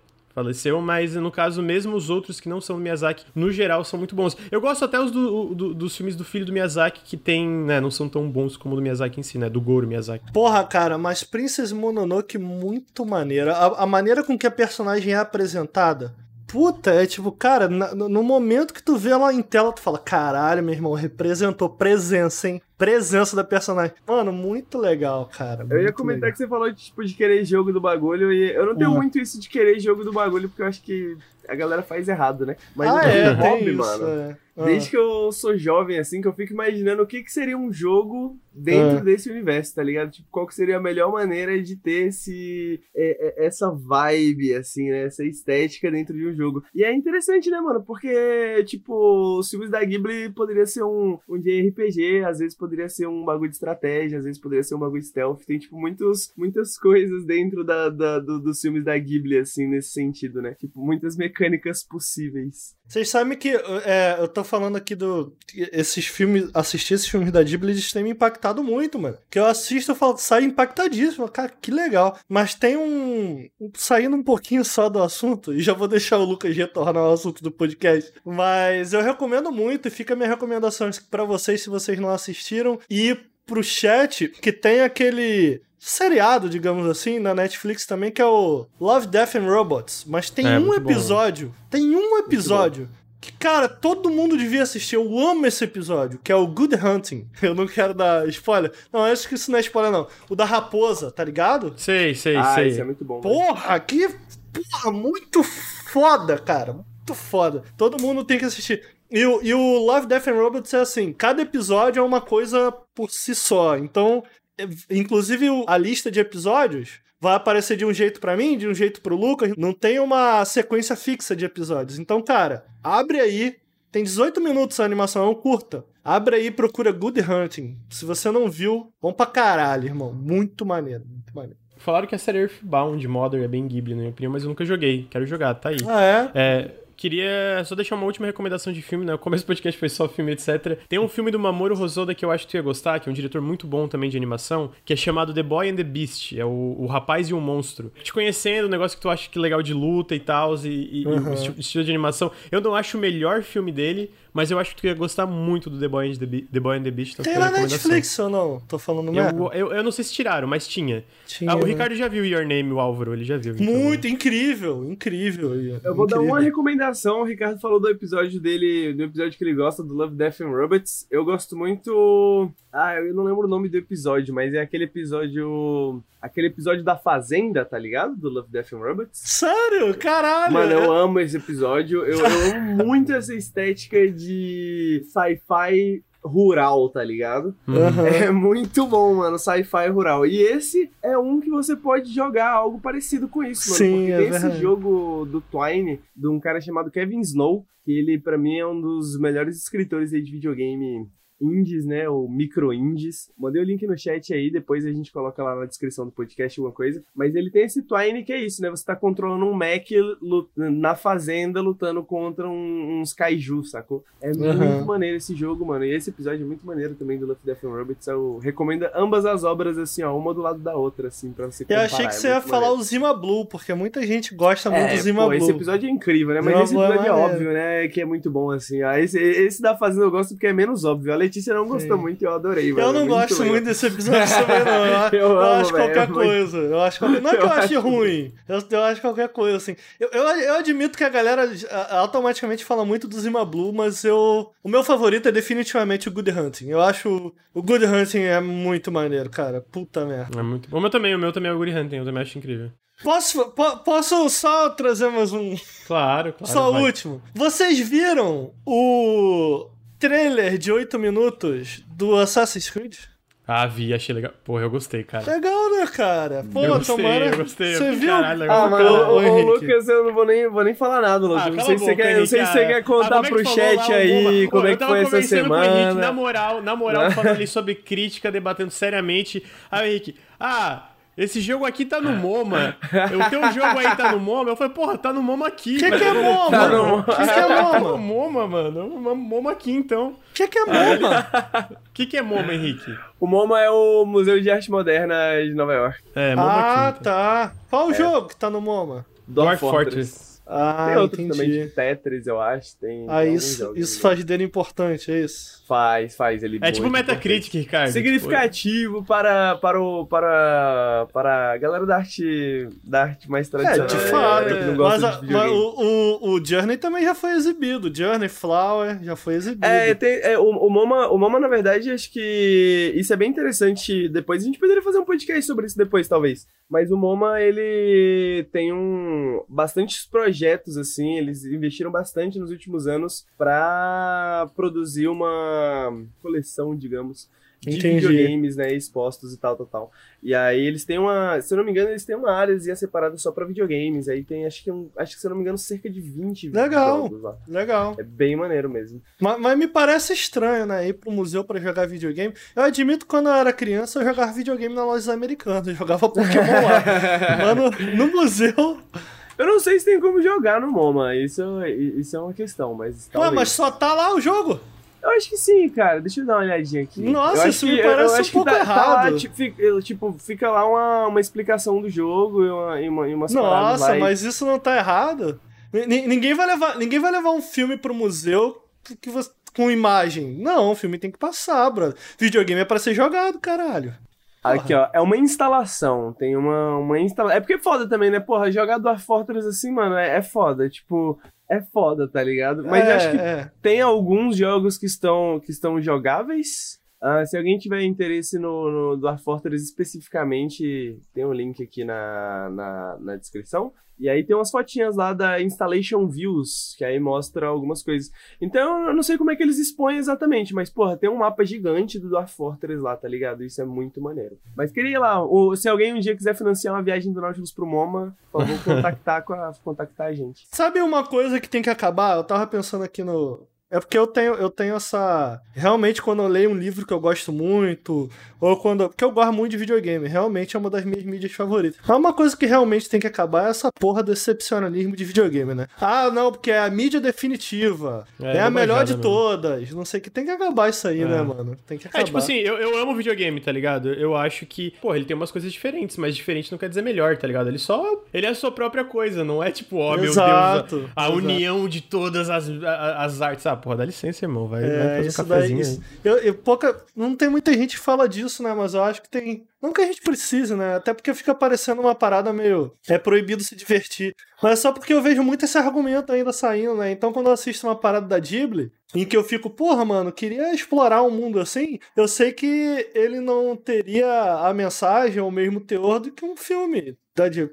Faleceu, mas no caso, mesmo os outros que não são do Miyazaki, no geral, são muito bons. Eu gosto até os do- do- dos filmes do filho do Miyazaki, que tem, né, não são tão bons como o do Miyazaki em si, né, do Goro Miyazaki. Porra, cara, mas Princess Mononoke muito maneira. A, a maneira com que a personagem é apresentada. Puta, é tipo, cara, no momento que tu vê ela em tela, tu fala, caralho, meu irmão, representou presença, hein? Presença da personagem. Mano, muito legal, cara. Eu ia comentar legal. que você falou de, tipo, de querer jogo do bagulho e eu não tenho Uhum. muito isso de querer jogo do bagulho porque eu acho que a galera faz errado, né? Mas ah, é, hobby, isso, mano. é. Ah. Desde que eu sou jovem, assim, que eu fico imaginando o que, que seria um jogo dentro Ah. desse universo, tá ligado? Tipo, qual que seria a melhor maneira de ter esse, é- é- essa vibe, assim, né? Essa estética dentro de um jogo. E é interessante, né, mano? Porque, tipo, os filmes da Ghibli poderia ser um, um de RPG, às vezes poderia ser um bagulho de estratégia, às vezes poderia ser um bagulho de stealth. Tem, tipo, muitos, muitas coisas dentro da, da- do- dos filmes da Ghibli, assim, nesse sentido, né? Tipo, muitas mecânicas possíveis. Vocês sabem que é, eu tô falando aqui do. Esses filmes, assistir esses filmes da Ghibli, eles têm me impactado muito, mano. Que eu assisto e falo, saio impactadíssimo. Cara, que legal. Mas tem um. Saindo um pouquinho só do assunto, e já vou deixar o Lucas retornar ao assunto do podcast. Mas eu recomendo muito, e fica a minha recomendação pra vocês, se vocês não assistiram, ir pro chat, que tem aquele. Seriado, digamos assim, na Netflix também, que é o Love, Death and Robots. Mas tem É, um muito bom, né? episódio, tem um episódio que, cara, todo mundo devia assistir. Eu amo esse episódio, que é o Good Hunting. Eu não quero dar spoiler. Não, acho que isso não é spoiler, não. O da raposa, tá ligado? Sei, sei, ah, sei. isso é muito bom. Porra, que. Porra, muito foda, cara. Muito foda. Todo mundo tem que assistir. E o, e o Love, Death and Robots é assim: cada episódio é uma coisa por si só. Então, é- inclusive a lista de episódios vai aparecer de um jeito pra mim, de um jeito pro Lucas. Não tem uma sequência fixa de episódios. Então, cara, abre aí. Tem 18 minutos a animação, é um curta. Abre aí e procura Good Hunting. Se você não viu, bom pra caralho, irmão. Muito maneiro, muito maneiro. Falaram que a série Earthbound Mother é bem Ghibli, na minha opinião, mas eu nunca joguei. Quero jogar, tá aí. Ah, é? É, queria só deixar uma última recomendação de filme, né? O começo do podcast foi só filme, etc. Tem um filme do Mamoru Hosoda que eu acho que tu ia gostar, que é um diretor muito bom também de animação, que é chamado The Boy and the Beast. É o, o Rapaz e o Monstro. Te conhecendo, um negócio que tu acha que é legal de luta e tal, e, e- e Uhum. o esti- estilo de animação. Eu não acho o melhor filme dele, mas eu acho que tu ia gostar muito do The Boy and the, Be- the, Boy and the Beast. Então Tem na. Netflix ou não? Tô falando merda? Eu, eu, eu não sei se tiraram, mas tinha. Tinha, Ah, o né? Ricardo já viu Your Name, o Álvaro, ele já viu. então. Muito incrível, incrível. Eu vou dar uma recomendação. O Ricardo falou do episódio dele, do episódio que ele gosta, do Love, Death and Robots. Eu gosto muito. Ah, eu não lembro o nome do episódio, mas é aquele episódio. Aquele episódio da Fazenda, tá ligado? Do Love, Death and Robots. Sério? Caralho! Mano, eu é- amo esse episódio. Eu, eu amo muito essa estética de sci-fi rural, tá ligado? Uhum. É muito bom, mano, sci-fi rural. E esse é um que você pode jogar algo parecido com isso, mano. Sim, porque é tem esse verdade. jogo do Twine, de um cara chamado Kevin Snow, que ele, pra mim, é um dos melhores escritores aí de videogame indies, né? Ou micro indies. Mandei o link no chat aí, depois a gente coloca lá na descrição do podcast alguma coisa. Mas ele tem esse Twine que é isso, né? Você tá controlando um mech na fazenda lutando contra um, uns kaiju, sacou? É uhum. muito maneiro esse jogo, mano. E esse episódio é muito maneiro também do Love Death and Robots. Eu recomendo ambas as obras, assim, ó, uma do lado da outra, assim, pra você comparar. Eu achei que você é ia falar o Zima Blue, porque muita gente gosta muito é, do Zima pô, Blue. Esse episódio é incrível, né? Mas Zima esse é episódio é, é óbvio, né? Que é muito bom, assim. Ah, esse, esse da Fazenda eu gosto porque é menos óbvio. A Letícia não gostou Sim. muito e eu adorei, mano. Eu não é gosto muito, desse episódio também, não. Eu, eu, eu amo, acho véio, qualquer coisa. Eu acho qualquer... Não é que eu, ache ruim. Eu, eu acho qualquer coisa, assim. Eu, eu, eu admito que a galera automaticamente fala muito do Zima Blue, mas eu. O meu favorito é definitivamente o Good Hunting. Eu acho. O Good Hunting é muito maneiro, cara. Puta merda. É muito bom. O meu também, o meu também é o Good Hunting, eu também acho incrível. Posso, po posso só trazer mais um. Claro, claro. Só o último. Vocês viram o trailer de 8 minutos do Assassin's Creed? Ah, vi, achei legal. Porra, eu gostei, cara. Legal, né, cara? Pô, eu gostei, tomara. Eu gostei, Você viu? Caralho, legal. Ah, mas o, o, o Lucas, eu não vou nem, vou nem falar nada, Lucas. Ah, não sei se você quer, não sei se você quer contar ah, pro chat aí como é que foi essa semana. Henrique, na moral, na moral, falando ali sobre crítica, debatendo seriamente. Aí, Henrique, ah. Esse jogo aqui tá no MoMA. O teu jogo aí tá no MoMA. Eu falei, porra, tá no MoMA aqui. O que, que é MoMA? Tá no... que, que é MoMA? Tá no MoMA, mano. MoMA aqui, então. O que, que é MoMA? O que, que é MoMA, Henrique? O MoMA é o Museu de Arte Moderna de Nova York. É, MoMA ah, aqui. Ah, então. tá. Qual o é. jogo que tá no MoMA? Dwarf Fortress. Fortress. Ah, tem outros entendi. também, de Tetris, eu acho. Tem ah, isso, isso faz dele importante, é isso? Faz, faz. Ele é tipo Metacritic, Ricardo. Significativo tipo... para, para, o, para, para a galera da arte, da arte mais tradicional. É, de fato. É, mas, a, mas o, o, o, Journey também já foi exibido. Journey, Flower, já foi exibido. É, tem, é o, o, MoMA, o MoMA, na verdade, acho que isso é bem interessante. Depois a gente poderia fazer um podcast sobre isso depois, talvez. Mas o MoMA, ele tem um bastantes projetos, assim, eles investiram bastante nos últimos anos para produzir uma coleção, digamos, de Entendi. videogames, né, expostos e tal, tal, tal. E aí eles têm uma, se eu não me engano, eles têm uma área separada só para videogames. Aí tem, acho que, um, acho que se eu não me engano, cerca de 20 legal, jogos lá. Legal. É bem maneiro mesmo. Mas, mas me parece estranho, né, ir pro museu para jogar videogame. Eu admito que quando eu era criança eu jogava videogame na loja americana, eu jogava Pokémon lá. Mano, no museu eu não sei se tem como jogar no MoMA, isso, isso é uma questão, mas. Ué, mas só tá lá o jogo? Eu acho que sim, cara. Deixa eu dar uma olhadinha aqui. Nossa, isso me parece um pouco tá, errado. Tá lá, tipo, fica, tipo, fica lá uma, uma explicação do jogo e, uma, e, uma, e umas Nossa, mas isso não tá errado. N ninguém vai levar, ninguém vai levar um filme pro museu que você, com imagem. Não, o filme tem que passar, brother. Videogame é para ser jogado, caralho. Aqui, ó, é uma instalação. Tem uma, uma instalação. É porque é foda também, né? Porra, jogar Dwarf Fortress assim, mano, é, é foda. Tipo, é foda, tá ligado? Mas é, acho que é. tem alguns jogos que estão, que estão jogáveis. Uh, se alguém tiver interesse no, no Dwarf Fortress especificamente, tem um link aqui na, na, na descrição. E aí tem umas fotinhas lá da Installation Views, que aí mostra algumas coisas. Então eu não sei como é que eles expõem exatamente, mas porra, tem um mapa gigante do Dwarf Fortress lá, tá ligado? Isso é muito maneiro. Mas queria ir lá, ou, se alguém um dia quiser financiar uma viagem do Nautilus pro MoMA, por favor, contactar, com a, contactar a gente. Sabe uma coisa que tem que acabar? Eu tava pensando aqui no, é porque eu tenho, eu tenho essa. Realmente, quando eu leio um livro que eu gosto muito, ou quando. Porque eu gosto muito de videogame, realmente é uma das minhas mídias favoritas. Mas uma coisa que realmente tem que acabar é essa porra do excepcionalismo de videogame, né? Ah, não, porque é a mídia definitiva. É, é a melhor de mesmo. todas. Não sei que tem que acabar isso aí, né, é. né, mano? Tem que acabar. É, tipo assim, eu, eu amo videogame, tá ligado? Eu acho que, porra, ele tem umas coisas diferentes, mas diferente não quer dizer melhor, tá ligado? Ele só. Ele é a sua própria coisa, não é tipo, ó, oh, meu Deus, a, a união de todas as, as artes, sabe? Porra, dá licença, irmão. Vai, é, vai fazer um cafezinho daí, eu, eu, pouca, Não tem muita gente que fala disso, né? Mas eu acho que tem. Não que a gente precise, né? Até porque fica parecendo uma parada meio. É proibido se divertir. Mas é só porque eu vejo muito esse argumento ainda saindo, né? Então quando eu assisto uma parada da Ghibli, em que eu fico, porra, mano, queria explorar um mundo assim, eu sei que ele não teria a mensagem ou o mesmo teor do que um filme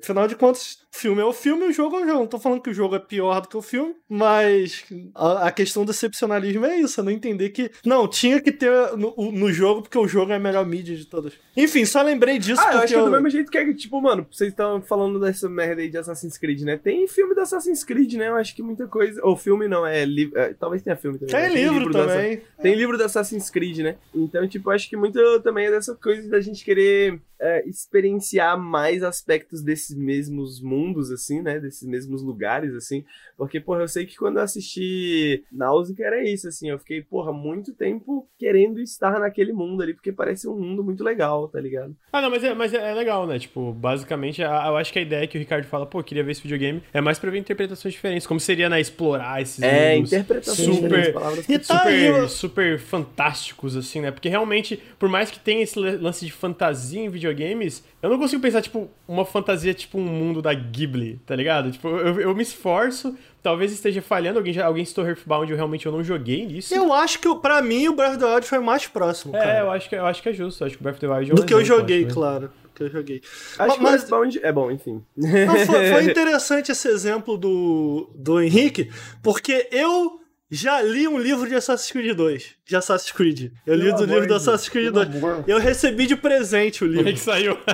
Afinal de contas, filme é o filme e o jogo é o jogo. Não tô falando que o jogo é pior do que o filme, mas a, a questão do excepcionalismo é isso, é não entender que. Não, tinha que ter no, no, jogo, porque o jogo é a melhor mídia de todas. Enfim, só lembrei disso. Ah, eu acho que é do mesmo jeito que é, tipo, mano, vocês estão falando dessa merda aí de Assassin's Creed, né? Tem filme do Assassin's Creed, né? Eu acho que muita coisa. Ou filme não, é livro. É, talvez tenha filme também. Tem, né? livro, Assa- também. Tem livro do Assassin's Creed, né? Então, tipo, acho que muito também é dessa coisa da gente querer é, experienciar mais aspectos desses mesmos mundos, assim, né? Desses mesmos lugares, assim. Porque, porra, eu sei que quando eu assisti Náusea era isso, assim. Eu fiquei, porra, muito tempo querendo estar naquele mundo ali, porque parece um mundo muito legal, tá ligado? Ah, não, mas é, mas é legal, né? Tipo, basicamente, a- eu acho que a ideia que o Ricardo fala, pô, queria ver esse videogame, é mais pra ver interpretações diferentes. Como seria, né, explorar esses É, mundos interpretações super, palavras E tá aí, super, ó. super fantásticos, assim, né? Porque realmente, por mais que tenha esse lance de fantasia em videogames, eu não consigo pensar, tipo, uma fantasia, tipo, um mundo da Ghibli, tá ligado? Tipo, eu, eu me esforço, talvez esteja falhando, alguém, já, alguém citou Earthbound, eu realmente eu não joguei nisso. Eu acho que, pra mim, o Breath of the Wild foi mais próximo, É, cara. eu acho, que, eu acho que é justo, eu acho que o Breath of the Wild é um Do que eu exemplo, joguei, acho, né? claro. Que eu joguei. Acho que Mas- o Earthbound... É bom, enfim. Não, foi, foi interessante esse exemplo do, do Henrique, porque eu já li um livro de Assassin's Creed 2. De Assassin's Creed. Eu li amor livro de do Assassin's Creed pelo 2. amor. Eu recebi de presente o Como é livro. que saiu?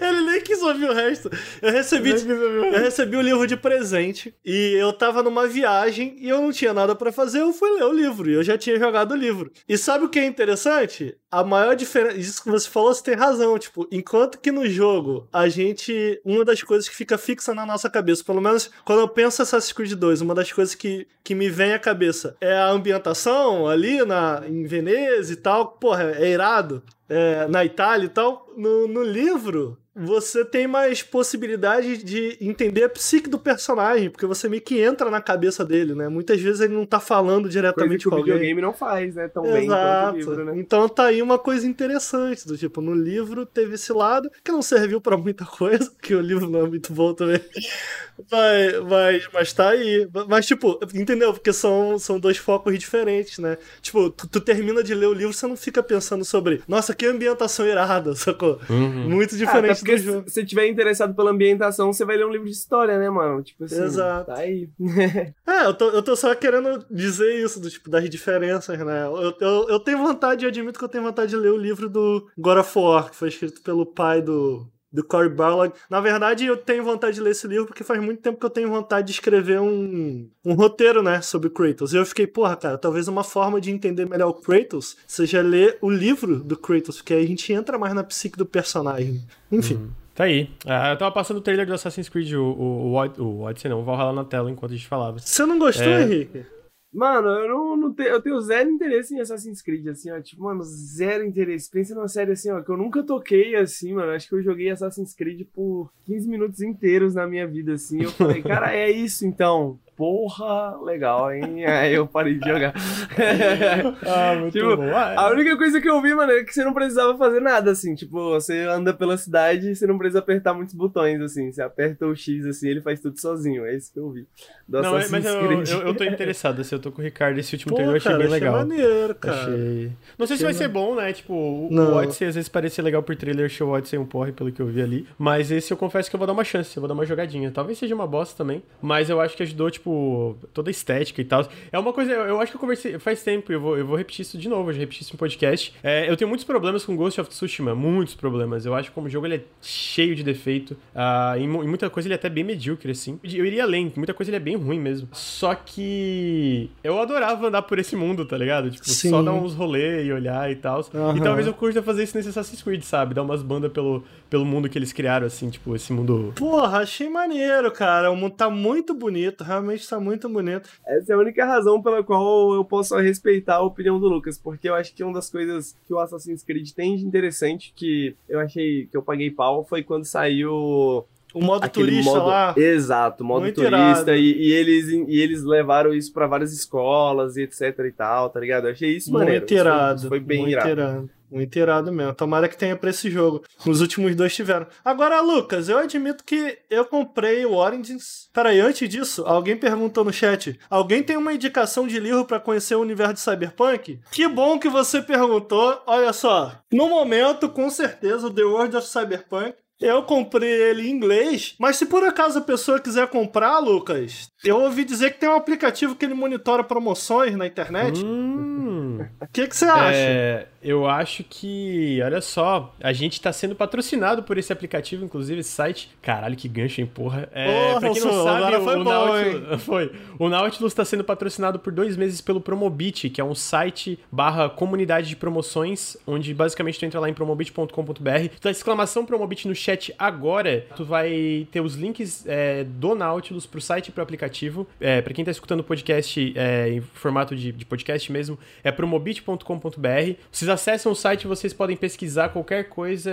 Ele nem quis ouvir o resto. Eu recebi, eu recebi o livro de presente e eu tava numa viagem e eu não tinha nada pra fazer, eu fui ler o livro e eu já tinha jogado o livro. E sabe o que é interessante? A maior diferença, isso que você falou, você tem razão, tipo, enquanto que no jogo a gente, uma das coisas que fica fixa na nossa cabeça, pelo menos quando eu penso em Assassin's Creed 2, uma das coisas que, que me vem à cabeça é a ambientação ali na, em Veneza e tal, porra, é irado é, na Itália e tal, no, no livro você tem mais possibilidade de entender a psique do personagem, porque você meio que entra na cabeça dele, né? Muitas vezes ele não tá falando Coisa diretamente que o com alguém. videogame não faz, né? Tão bem quanto o Exato. livro, né? Então tá aí uma coisa interessante, do tipo, no livro teve esse lado que não serviu pra muita coisa, que o livro não é muito bom também. Mas, mas, mas tá aí. Mas, tipo, entendeu? Porque são, são dois focos diferentes, né? Tipo, tu, tu termina de ler o livro, você não fica pensando sobre, nossa, que ambientação irada, sacou? Uhum. Muito Ah, até diferente porque se você tiver interessado pela ambientação, você vai ler um livro de história, né, mano? Tipo assim, Exato. tá aí. É, eu tô, eu tô só querendo dizer isso, do, tipo, das diferenças, né? Eu, eu, eu tenho vontade, eu admito que eu tenho vontade de ler o livro do God of War, que foi escrito pelo pai do, do Cory Barlog. Na verdade, eu tenho vontade de ler esse livro porque faz muito tempo que eu tenho vontade de escrever um, um roteiro, né, sobre Kratos. E eu fiquei, porra, cara, talvez uma forma de entender melhor o Kratos seja ler o livro do Kratos, porque aí a gente entra mais na psique do personagem. Enfim. Tá aí. Ah, eu tava passando o trailer do Assassin's Creed, o, o, o, o Odyssey não, o Valhalla na tela enquanto a gente falava. Você não gostou, É. Henrique? Mano, eu não, não tenho, eu tenho zero interesse em Assassin's Creed, assim, ó. Tipo, mano, zero interesse. Pensa numa série assim, ó, que eu nunca toquei assim, mano. Acho que eu joguei Assassin's Creed por 15 minutos inteiros na minha vida, assim. Eu falei, cara, é isso então. Porra, legal, hein? Aí eu parei de jogar. Ah, muito Tipo, bom. Ah, A única coisa que eu vi, mano, é que você não precisava fazer nada, assim. Tipo, você anda pela cidade e você não precisa apertar muitos botões, assim. Você aperta o X, assim, ele faz tudo sozinho. É isso que eu vi. Do Não, mas eu, eu, eu tô interessado, assim, eu tô com o Ricardo, esse último Pô, trailer eu achei cara, bem achei legal. maneiro, cara. Achei. Não sei se vai Achei ser bom, né? Tipo, o, Não. o Odyssey às vezes parecia legal por trailer, achei o Odyssey um porre pelo que eu vi ali. Mas esse eu confesso que eu vou dar uma chance, eu vou dar uma jogadinha. Talvez seja uma bosta também, mas eu acho que ajudou, tipo, toda a estética e tal. É uma coisa, eu eu acho que eu conversei faz tempo, eu vou, eu vou repetir isso de novo, eu já repeti isso em podcast. É, eu tenho muitos problemas com Ghost of Tsushima, muitos problemas. Eu acho que como jogo ele é cheio de defeito. ah, em, em muita coisa ele é até bem medíocre, assim. Eu iria além, muita coisa ele é bem ruim mesmo. Só que eu adorava andar por esse mundo, tá ligado? Tipo, Sim. só dar uns rolê e olhar e tal. Aham. E talvez eu curta fazer isso nesse Assassin's Creed, sabe? Dar umas bandas pelo, pelo mundo que eles criaram, assim, tipo, esse mundo. Porra, achei maneiro, cara. O mundo tá muito bonito, realmente tá muito bonito. Essa é a única razão pela qual eu posso respeitar a opinião do Lucas, porque eu acho que uma das coisas que o Assassin's Creed tem de interessante, que eu achei que eu paguei pau, foi quando saiu O modo aquele turista modo... lá. Exato, modo Muito turista, e, e eles, e eles levaram isso pra várias escolas e etc e tal, tá ligado? Eu achei isso maneiro. Muito isso foi- irado. isso foi bem muito irado. irado. Muito irado mesmo. Tomara que tenha pra esse jogo. Os últimos dois tiveram. Agora, Lucas, eu admito que eu comprei o Origins. Peraí, antes disso, alguém perguntou no chat: alguém tem uma indicação de livro pra conhecer o universo de Cyberpunk? Que bom que você perguntou. Olha só. No momento, com certeza, o The World of Cyberpunk. Eu comprei ele em inglês, mas se por acaso a pessoa quiser comprar, Lucas, eu ouvi dizer que tem um aplicativo que ele monitora promoções na internet. Hum. O que que você acha? É, Eu acho que, olha só, a gente tá sendo patrocinado por esse aplicativo, inclusive esse site. Caralho, que gancho, hein, porra. É, Porra, pra quem não Sul, sabe, agora foi o, bom, Nautilus, foi. o Nautilus tá sendo patrocinado por dois meses pelo Promobit, que é um site barra comunidade de promoções, onde basicamente tu entra lá em promobit.com.br, tu dá exclamação Promobit no chat agora, tu vai ter os links é, do Nautilus pro site e pro aplicativo. É, pra quem tá escutando o podcast é, em formato de, de podcast mesmo, é promobit.com.br. Vocês acessam o site, vocês podem pesquisar qualquer coisa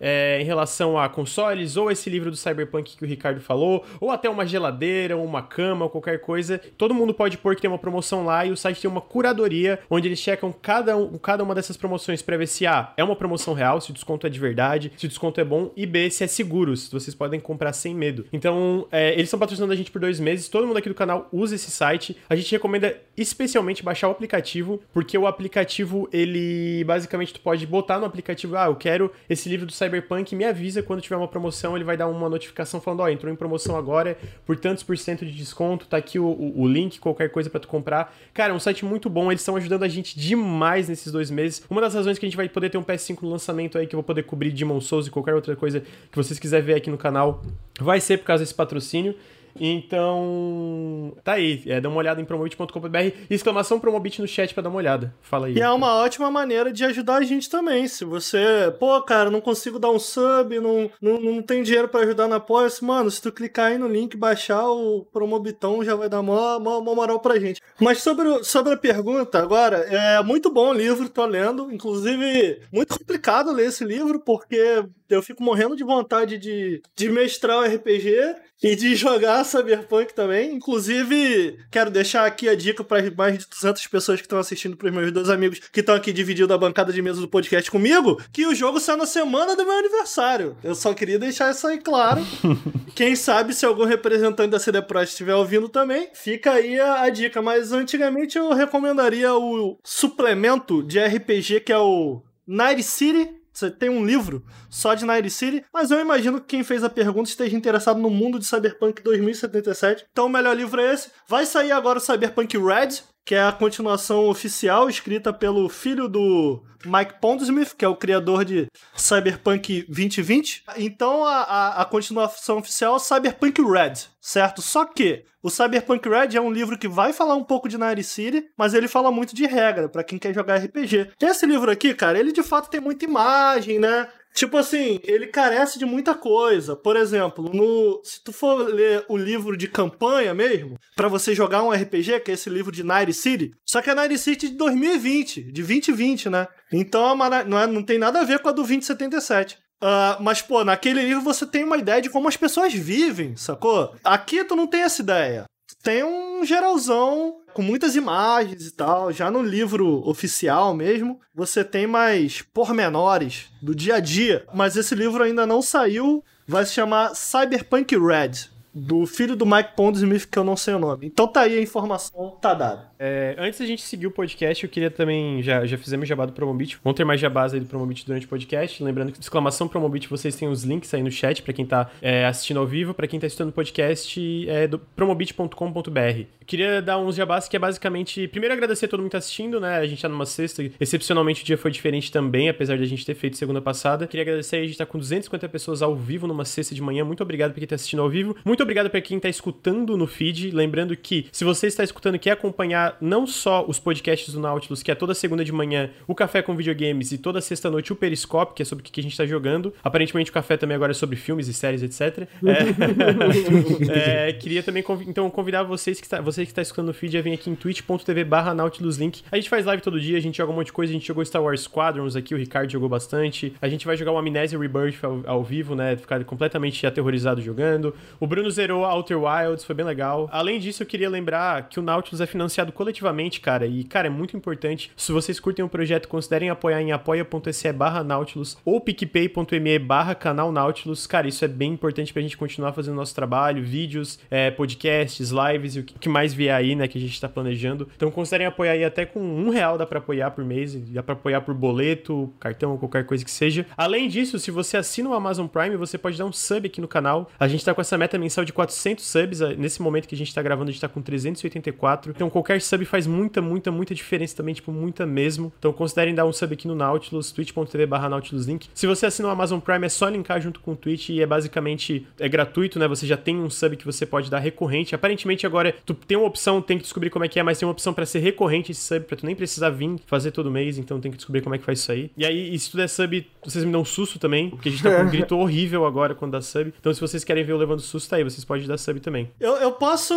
é, em relação a consoles, ou esse livro do Cyberpunk que o Ricardo falou, ou até uma geladeira, ou uma cama, qualquer coisa. Todo mundo pode pôr que tem uma promoção lá e o site tem uma curadoria onde eles checam cada, um, cada uma dessas promoções pra ver se A é uma promoção real, se o desconto é de verdade, se o desconto é bom, e Se é seguro, se vocês podem comprar sem medo. Então, é, eles estão patrocinando a gente por dois meses, todo mundo aqui do canal usa esse site. A gente recomenda especialmente baixar o aplicativo, porque o aplicativo, ele basicamente tu pode botar no aplicativo, ah, eu quero esse livro do Cyberpunk, me avisa quando tiver uma promoção, ele vai dar uma notificação falando, ó, oh, entrou em promoção agora, por tantos por cento de desconto, tá aqui o, o, o link, qualquer coisa para tu comprar. Cara, é um site muito bom, eles estão ajudando a gente demais nesses dois meses. Uma das razões que a gente vai poder ter um PS5 no lançamento aí, que eu vou poder cobrir Demon Souls e qualquer outra coisa que vocês quiserem ver aqui no canal, vai ser por causa desse patrocínio. Então, tá aí. É, dá uma olhada em promobit.com.br. Exclamação Promobit no chat pra dar uma olhada. Fala aí. E é uma ótima maneira de ajudar a gente também. Se você, pô, cara, não consigo dar um sub, não, não, não tem dinheiro para ajudar na apoia mano, se tu clicar aí no link, baixar o Promobitão, já vai dar uma, uma, moral pra gente. Mas sobre, sobre a pergunta, agora, é muito bom o livro, tô lendo. Inclusive, muito complicado ler esse livro, porque eu fico morrendo de vontade de, de mestrar o RPG e de jogar Cyberpunk também. Inclusive, quero deixar aqui a dica para mais de 200 pessoas que estão assistindo, para os meus dois amigos que estão aqui dividindo a bancada de mesa do podcast comigo, que o jogo sai na semana do meu aniversário. Eu só queria deixar isso aí claro. Quem sabe se algum representante da CD Projekt estiver ouvindo também, fica aí a, a dica. Mas antigamente eu recomendaria o suplemento de RPG que é o Night City você tem um livro só de Night City, mas eu imagino que quem fez a pergunta esteja interessado no mundo de Cyberpunk 2077. Então o melhor livro é esse. Vai sair agora o Cyberpunk Red, que é a continuação oficial escrita pelo filho do Mike Pondsmith, que é o criador de Cyberpunk 2020. Então a, a, a continuação oficial é Cyberpunk Red, certo? Só que o Cyberpunk Red é um livro que vai falar um pouco de Night City, mas ele fala muito de regra para quem quer jogar RPG. Esse livro aqui, cara, ele de fato tem muita imagem, né? Tipo assim, ele carece de muita coisa. Por exemplo, no, se tu for ler o livro de campanha mesmo, para você jogar um RPG, que é esse livro de Night City, só que é Night City de 2020, de 2020, né? Então não, é, não tem nada a ver com a do 2077. Uh, mas, pô, naquele livro você tem uma ideia de como as pessoas vivem, sacou? Aqui tu não tem essa ideia. Tem um geralzão com muitas imagens e tal. Já no livro oficial mesmo, você tem mais pormenores do dia a dia. Mas esse livro ainda não saiu. Vai se chamar Cyberpunk Red do filho do Mike Pondsmith, que eu não sei o nome. Então tá aí a informação, tá dada. É, antes da gente seguir o podcast, eu queria também, já, já fizemos jabá do Promobit, vão ter mais jabás aí do Promobit durante o podcast, lembrando que exclamação Promobit, vocês têm os links aí no chat para quem tá é, assistindo ao vivo, para quem tá assistindo o podcast, é do promobit.com.br. Queria dar uns jabás que é basicamente, primeiro agradecer a todo mundo que tá assistindo, né, a gente tá numa sexta, excepcionalmente o dia foi diferente também, apesar de a gente ter feito segunda passada. Queria agradecer aí, a gente tá com 250 pessoas ao vivo numa sexta de manhã, muito obrigado por quem tá assistindo ao vivo, muito obrigado para quem está escutando no feed. Lembrando que, se você está escutando e quer acompanhar não só os podcasts do Nautilus, que é toda segunda de manhã o Café com Videogames e toda sexta-noite o Periscope, que é sobre o que a gente está jogando. Aparentemente o café também agora é sobre filmes e séries, etc. É, é, queria também então convidar vocês que está, você que está escutando no feed a vir aqui em twitch.tv barra nautiluslink. A gente faz live todo dia, a gente joga um monte de coisa, a gente jogou Star Wars Squadrons aqui, o Ricardo jogou bastante. A gente vai jogar o Amnesia Rebirth ao, ao vivo, né? Ficar completamente aterrorizado jogando. O Bruno zerou Outer Wilds, foi bem legal. Além disso, eu queria lembrar que o Nautilus é financiado coletivamente, cara, e, cara, é muito importante. Se vocês curtem o projeto, considerem apoiar em apoia.se barra Nautilus ou picpay.me barra canal Nautilus. Cara, isso é bem importante pra gente continuar fazendo nosso trabalho, vídeos, é, podcasts, lives e o que mais vier aí, né, que a gente tá planejando. Então, considerem apoiar aí até com um real dá pra apoiar por mês, dá pra apoiar por boleto, cartão qualquer coisa que seja. Além disso, se você assina o Amazon Prime, você pode dar um sub aqui no canal. A gente tá com essa meta mensal saiu de 400 subs. Nesse momento que a gente tá gravando, a gente tá com 384. Então qualquer sub faz muita, muita, muita diferença também, tipo, muita mesmo. Então considerem dar um sub aqui no Nautilus, twitch.tv barra Nautilus Link. Se você assina o Amazon Prime, é só linkar junto com o Twitch e é basicamente é gratuito, né? Você já tem um sub que você pode dar recorrente. Aparentemente agora tu tem uma opção, tem que descobrir como é que é, mas tem uma opção para ser recorrente esse sub, pra tu nem precisar vir fazer todo mês, então tem que descobrir como é que faz isso aí. E aí, e se tu der sub, vocês me dão um susto também, porque a gente tá com um grito horrível agora quando dá sub. Então se vocês querem ver eu levando susto, tá aí, vocês podem dar sub também. Eu, eu posso.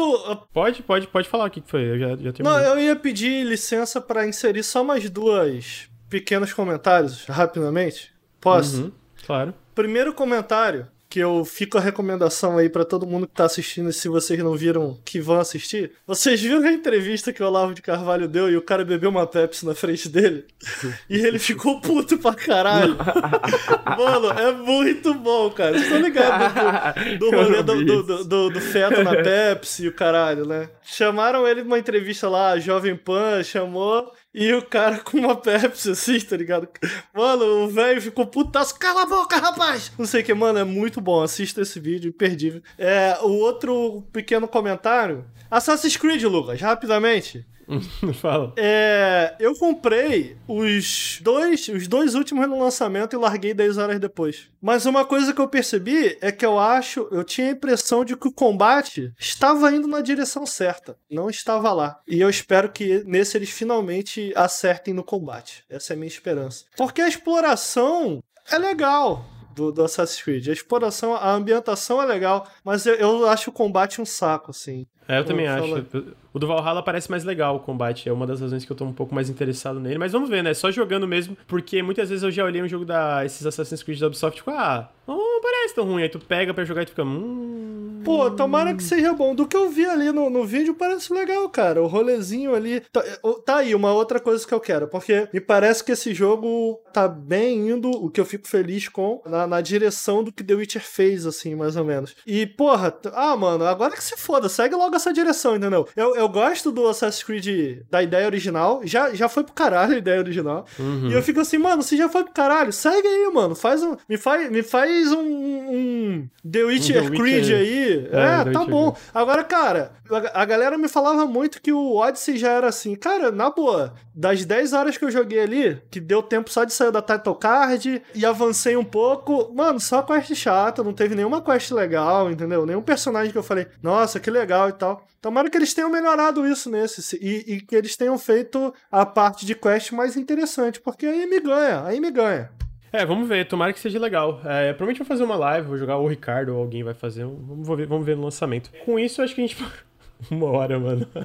Pode, pode, pode falar o que foi, eu já, já terminei. Não, eu ia pedir licença para inserir só mais duas pequenos comentários, rapidamente. Posso? Uhum, claro. Primeiro comentário que eu fico a recomendação aí para todo mundo que tá assistindo, se vocês não viram, que vão assistir. Vocês viram a entrevista que o Olavo de Carvalho deu e o cara bebeu uma Pepsi na frente dele? e ele ficou puto pra caralho. Mano, é muito bom, cara. Vocês estão ligados do, do rolê do, do, do, do feto na Pepsi e o caralho, né? Chamaram ele numa entrevista lá, a Jovem Pan chamou e o cara com uma Pepsi assim, tá ligado? Mano, o velho ficou putaço. Cala a boca, rapaz! Não sei o que, mano, é muito bom. Assista esse vídeo, imperdível. É, o outro pequeno comentário. Assassin's Creed, Lucas, rapidamente. Fala. É, eu comprei os dois, os dois últimos no lançamento e larguei 10 horas depois. Mas uma coisa que eu percebi é que eu acho, eu tinha a impressão de que o combate estava indo na direção certa, não estava lá. E eu espero que nesse eles finalmente acertem no combate. Essa é a minha esperança. Porque a exploração é legal. Do, do, Assassin's Creed. A exploração, a ambientação é legal, mas eu, eu acho o combate um saco, assim. É, eu também acho. Do Valhalla parece mais legal o combate. É uma das razões que eu tô um pouco mais interessado nele. Mas vamos ver, né? Só jogando mesmo. Porque muitas vezes eu já olhei um jogo da esses Assassin's Creed da Ubisoft tipo, ah, não parece tão ruim. Aí tu pega pra jogar e tu fica. Hum... Pô, tomara que seja bom. Do que eu vi ali no, no vídeo, parece legal, cara. O rolezinho ali. Tá, tá aí, uma outra coisa que eu quero. Porque me parece que esse jogo tá bem indo, o que eu fico feliz com, na, na direção do que The Witcher fez, assim, mais ou menos. E, porra, ah, mano, agora que se foda, segue logo essa direção, entendeu? Eu, eu gosto do Assassin's Creed da ideia original, já, já foi pro caralho a ideia original. Uhum. E eu fico assim, mano, se já foi pro caralho, segue aí, mano. Faz um. Me faz, me faz um, um The Witcher, um The Creed Witcher. aí. É, é tá bom. Agora, cara, a, a galera me falava muito que o Odyssey já era assim. Cara, na boa, das 10 horas que eu joguei ali, que deu tempo só de sair da title card e avancei um pouco, mano, só quest chata, não teve nenhuma quest legal, entendeu? Nenhum personagem que eu falei, nossa, que legal e tal. Tomara que eles tenham melhorado isso nesse e, e que eles tenham feito a parte de quest mais interessante, porque aí me ganha, aí me ganha. É, vamos ver, tomara que seja legal. É, provavelmente vou fazer uma live, vou jogar o Ricardo ou alguém vai fazer. Vamos ver, vamos ver no lançamento. Com isso, acho que a gente. Uma hora, mano.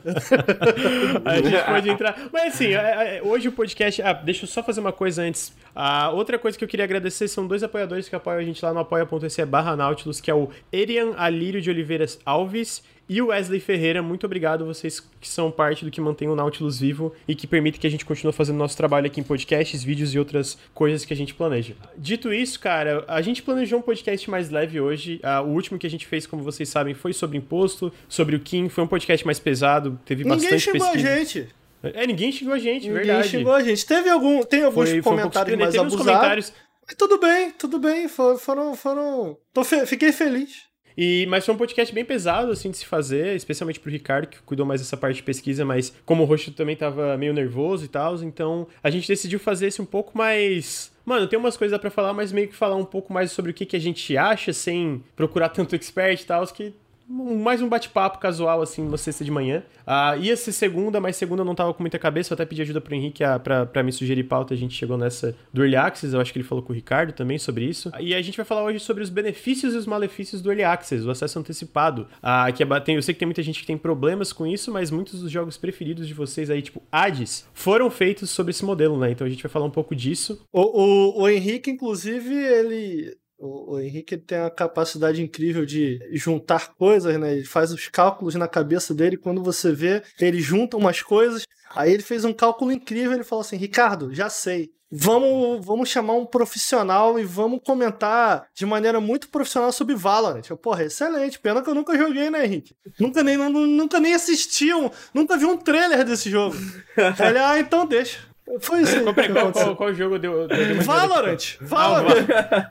a gente pode entrar. Mas assim, é, é, hoje o podcast. Ah, deixa eu só fazer uma coisa antes. A outra coisa que eu queria agradecer são dois apoiadores que apoiam a gente lá no apoia.se barra Nautilus, que é o Erian Alírio de Oliveiras Alves e o Wesley Ferreira, muito obrigado vocês que são parte do que mantém o Nautilus vivo e que permite que a gente continue fazendo nosso trabalho aqui em podcasts, vídeos e outras coisas que a gente planeja. Dito isso, cara, a gente planejou um podcast mais leve hoje. Uh, o último que a gente fez, como vocês sabem, foi sobre imposto, sobre o Kim. Foi um podcast mais pesado, teve Ninguém bastante pesquisa. Ninguém a gente. É, ninguém xingou a gente, ninguém verdade. Ninguém xingou a gente. Teve algum, tem alguns foi, comentários foi um mais abusados. Comentários... Mas tudo bem, tudo bem. Foram, foram... Fe... Fiquei feliz. E, mas foi um podcast bem pesado, assim, de se fazer, especialmente pro Ricardo, que cuidou mais dessa parte de pesquisa, mas como o Roxo também tava meio nervoso e tal, então a gente decidiu fazer esse um pouco mais. Mano, tem umas coisas para falar, mas meio que falar um pouco mais sobre o que, que a gente acha, sem procurar tanto expert e tal, que mais um bate-papo casual, assim, uma sexta de manhã. Uh, ia ser segunda, mas segunda eu não tava com muita cabeça. Eu até pedi ajuda pro Henrique a, pra, me sugerir pauta. A gente chegou nessa do Early Access. Eu acho que ele falou com o Ricardo também sobre isso. E a gente vai falar hoje sobre os benefícios e os malefícios do Early Access, o acesso antecipado. Uh, que é, tem, eu sei que tem muita gente que tem problemas com isso, mas muitos dos jogos preferidos de vocês aí, tipo Hades, foram feitos sobre esse modelo, né? Então a gente vai falar um pouco disso. O, o, o Henrique, inclusive, ele o, o Henrique tem a capacidade incrível de juntar coisas, né? Ele faz os cálculos na cabeça dele. Quando você vê, ele junta umas coisas. Aí ele fez um cálculo incrível. Ele falou assim: Ricardo, já sei. Vamos, vamos chamar um profissional e vamos comentar de maneira muito profissional sobre Valorant. Eu, porra, excelente. Pena que eu nunca joguei, né, Henrique? Nunca nem, nunca nem assisti, um, nunca vi um trailer desse jogo. Ele, ah, então deixa. Foi isso. Qual, qual, qual, qual, jogo deu, deu Valorant! Valorant!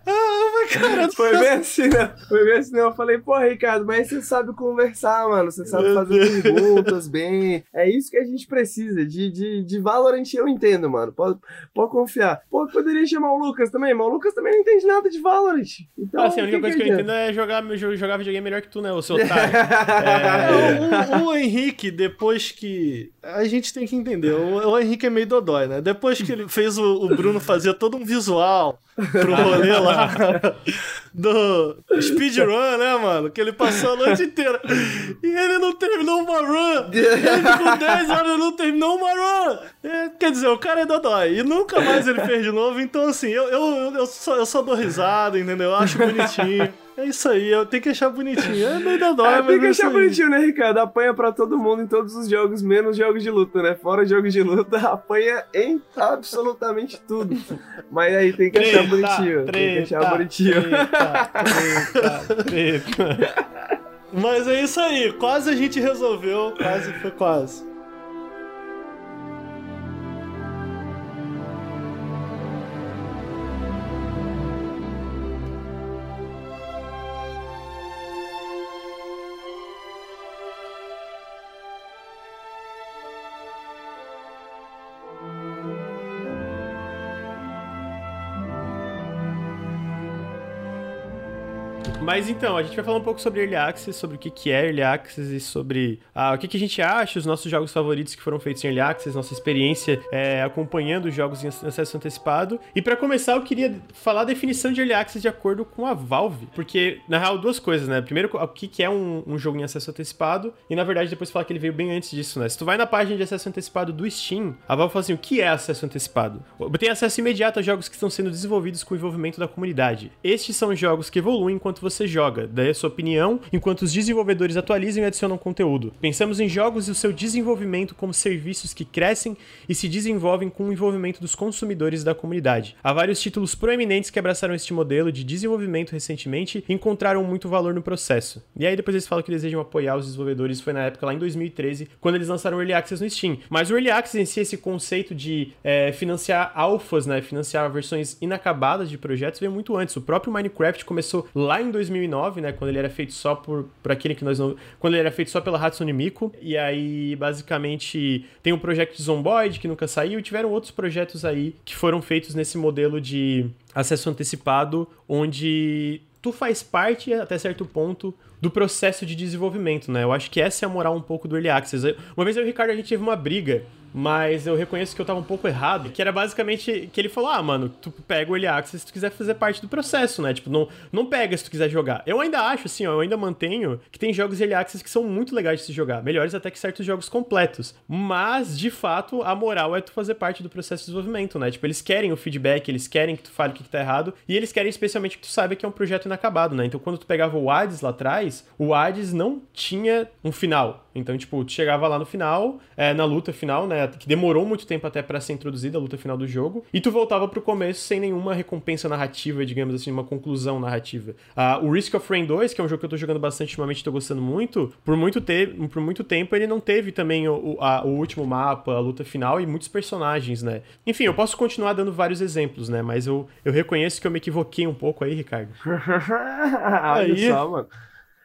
Ah, cara. Foi bem assim, né? Foi bem assim, né? Eu falei, pô, Ricardo, mas você sabe conversar, mano. Você sabe fazer perguntas bem. É isso que a gente precisa. De, de, de Valorant eu entendo, mano. Pode, pode confiar. Pô, poderia chamar o Lucas também, mas o Lucas também não entende nada de Valorant. Então, assim, a única que coisa que, eu adianta? entendo é jogar, jo- jogar videogame melhor que tu, né, o seu otário. É, o, o- o Henrique, depois que. A gente tem que entender, o, o Henrique é meio dodói, né? Depois que ele fez o, o Bruno fazer todo um visual pro rolê lá do speedrun, né, mano? Que ele passou a noite inteira. E ele não terminou uma run! Ele ficou 10 horas e não terminou uma run! É, quer dizer, o cara é dodói. E nunca mais ele fez de novo. Então, assim, eu, eu, eu, só, eu só dou risada, entendeu? Eu acho bonitinho. É isso aí, eu tenho que achar bonitinho. É meio dodói, Ah, mas tem que é achar bonitinho, né, Ricardo? Apanha pra todo mundo em todos os jogos, menos jogos de luta, né? Fora jogos de luta, apanha em absolutamente tudo. Mas aí tem que achar bonitinho. tem que bonitinho. Treta, treta, treta. Mas é isso aí, quase a gente resolveu, quase foi quase. Mas então, a gente vai falar um pouco sobre Early Access, sobre o que que é Early Access e sobre ah, o que, que a gente acha, os nossos jogos favoritos que foram feitos em Early Access, nossa experiência é, acompanhando os jogos em acesso antecipado. E pra começar, eu queria falar a definição de Early Access de acordo com a Valve, porque, na real, duas coisas, né? Primeiro, o que que é um, um jogo em acesso antecipado, e na verdade depois falar que ele veio bem antes disso, né? Se tu vai na página de acesso antecipado do Steam, a Valve fala assim, o que é acesso antecipado? Tem acesso imediato a jogos que estão sendo desenvolvidos com o envolvimento da comunidade. Estes são jogos que evoluem enquanto você joga, daí a sua opinião, enquanto os desenvolvedores atualizam e adicionam conteúdo. Pensamos em jogos e o seu desenvolvimento como serviços que crescem e se desenvolvem com o envolvimento dos consumidores da comunidade. Há vários títulos proeminentes que abraçaram este modelo de desenvolvimento recentemente e encontraram muito valor no processo. E aí depois eles falam que desejam apoiar os desenvolvedores, foi na época lá em 2013, quando eles lançaram o Early Access no Steam. Mas o Early Access em si, esse conceito de é, financiar alfas, né, financiar versões inacabadas de projetos, veio muito antes. O próprio Minecraft começou lá em 2009, né, quando ele era feito só por, por aquele que nós não... Quando ele era feito só pela Hatsune Miku. E aí, basicamente, tem o projeto de Zomboid, que nunca saiu, e tiveram outros projetos aí que foram feitos nesse modelo de acesso antecipado, onde tu faz parte, até certo ponto, do processo de desenvolvimento, né? Eu acho que essa é a moral um pouco do Early Access. Uma vez eu e o Ricardo, a gente teve uma briga, mas eu reconheço que eu tava um pouco errado, que era basicamente que ele falou, ah, mano, tu pega o Early Access se tu quiser fazer parte do processo, né? Tipo, não, não pega se tu quiser jogar. Eu ainda acho, assim, ó, eu ainda mantenho que tem jogos Early Access que são muito legais de se jogar, melhores até que certos jogos completos. Mas, de fato, a moral é tu fazer parte do processo de desenvolvimento, né? Tipo, eles querem o feedback, eles querem que tu fale o que, que tá errado, e eles querem especialmente que tu saiba que é um projeto inacabado, né? Então, quando tu pegava o Hades lá atrás, o Hades não tinha um final. Então, tipo, tu chegava lá no final, é, na luta final, né? Que demorou muito tempo até pra ser introduzida a luta final do jogo. E tu voltava pro começo sem nenhuma recompensa narrativa, digamos assim, uma conclusão narrativa. Ah, o Risk of Rain 2, que é um jogo que eu tô jogando bastante ultimamente, tô gostando muito, por muito, te por muito tempo ele não teve também o, a- o último mapa, a luta final e muitos personagens, né? Enfim, eu posso continuar dando vários exemplos, né? Mas eu, eu reconheço que eu me equivoquei um pouco aí, Ricardo. Olha Aí. só, mano.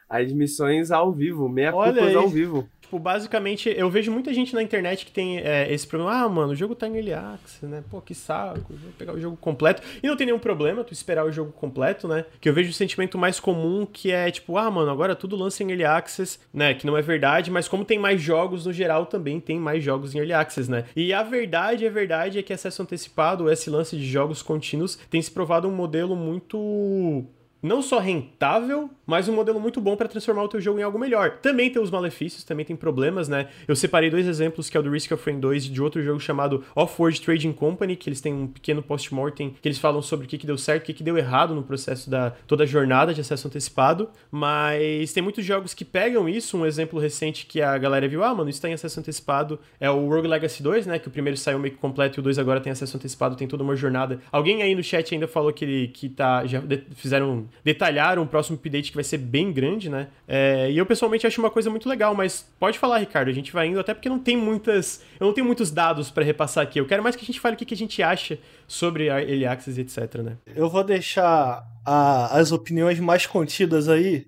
As missões ao vivo, meia aí. ao vivo. Tipo, basicamente, eu vejo muita gente na internet que tem é, esse problema. Ah, mano, o jogo tá em Early Access, né? Pô, que saco, vou pegar o jogo completo. E não tem nenhum problema tu esperar o jogo completo, né? Que eu vejo o sentimento mais comum que é tipo, ah, mano, agora tudo lança em Early Access, né? Que não é verdade, mas como tem mais jogos no geral, também tem mais jogos em Early Access, né? E a verdade, a verdade é que acesso antecipado, esse lance de jogos contínuos, tem se provado um modelo muito não só rentável, mas um modelo muito bom para transformar o teu jogo em algo melhor. Também tem os malefícios, também tem problemas, né? Eu separei dois exemplos, que é o do Risk of Rain 2 e de outro jogo chamado Off-World Trading Company, que eles têm um pequeno post-mortem, que eles falam sobre o que, que deu certo, o que, que deu errado no processo da toda a jornada de acesso antecipado, mas tem muitos jogos que pegam isso, um exemplo recente que a galera viu, ah, mano, isso tá em acesso antecipado, é o Rogue Legacy 2, né, que o primeiro saiu meio que completo e o 2 agora tem acesso antecipado, tem toda uma jornada. Alguém aí no chat ainda falou que, que tá, já de- fizeram, detalharam o próximo update que vai ser bem grande, né? É, e eu pessoalmente acho uma coisa muito legal, mas pode falar, Ricardo, a gente vai indo, até porque não tem muitas. Eu não tenho muitos dados para repassar aqui. Eu quero mais que a gente fale o que, que a gente acha sobre a Early Access etc, né? Eu vou deixar a, as opiniões mais contidas aí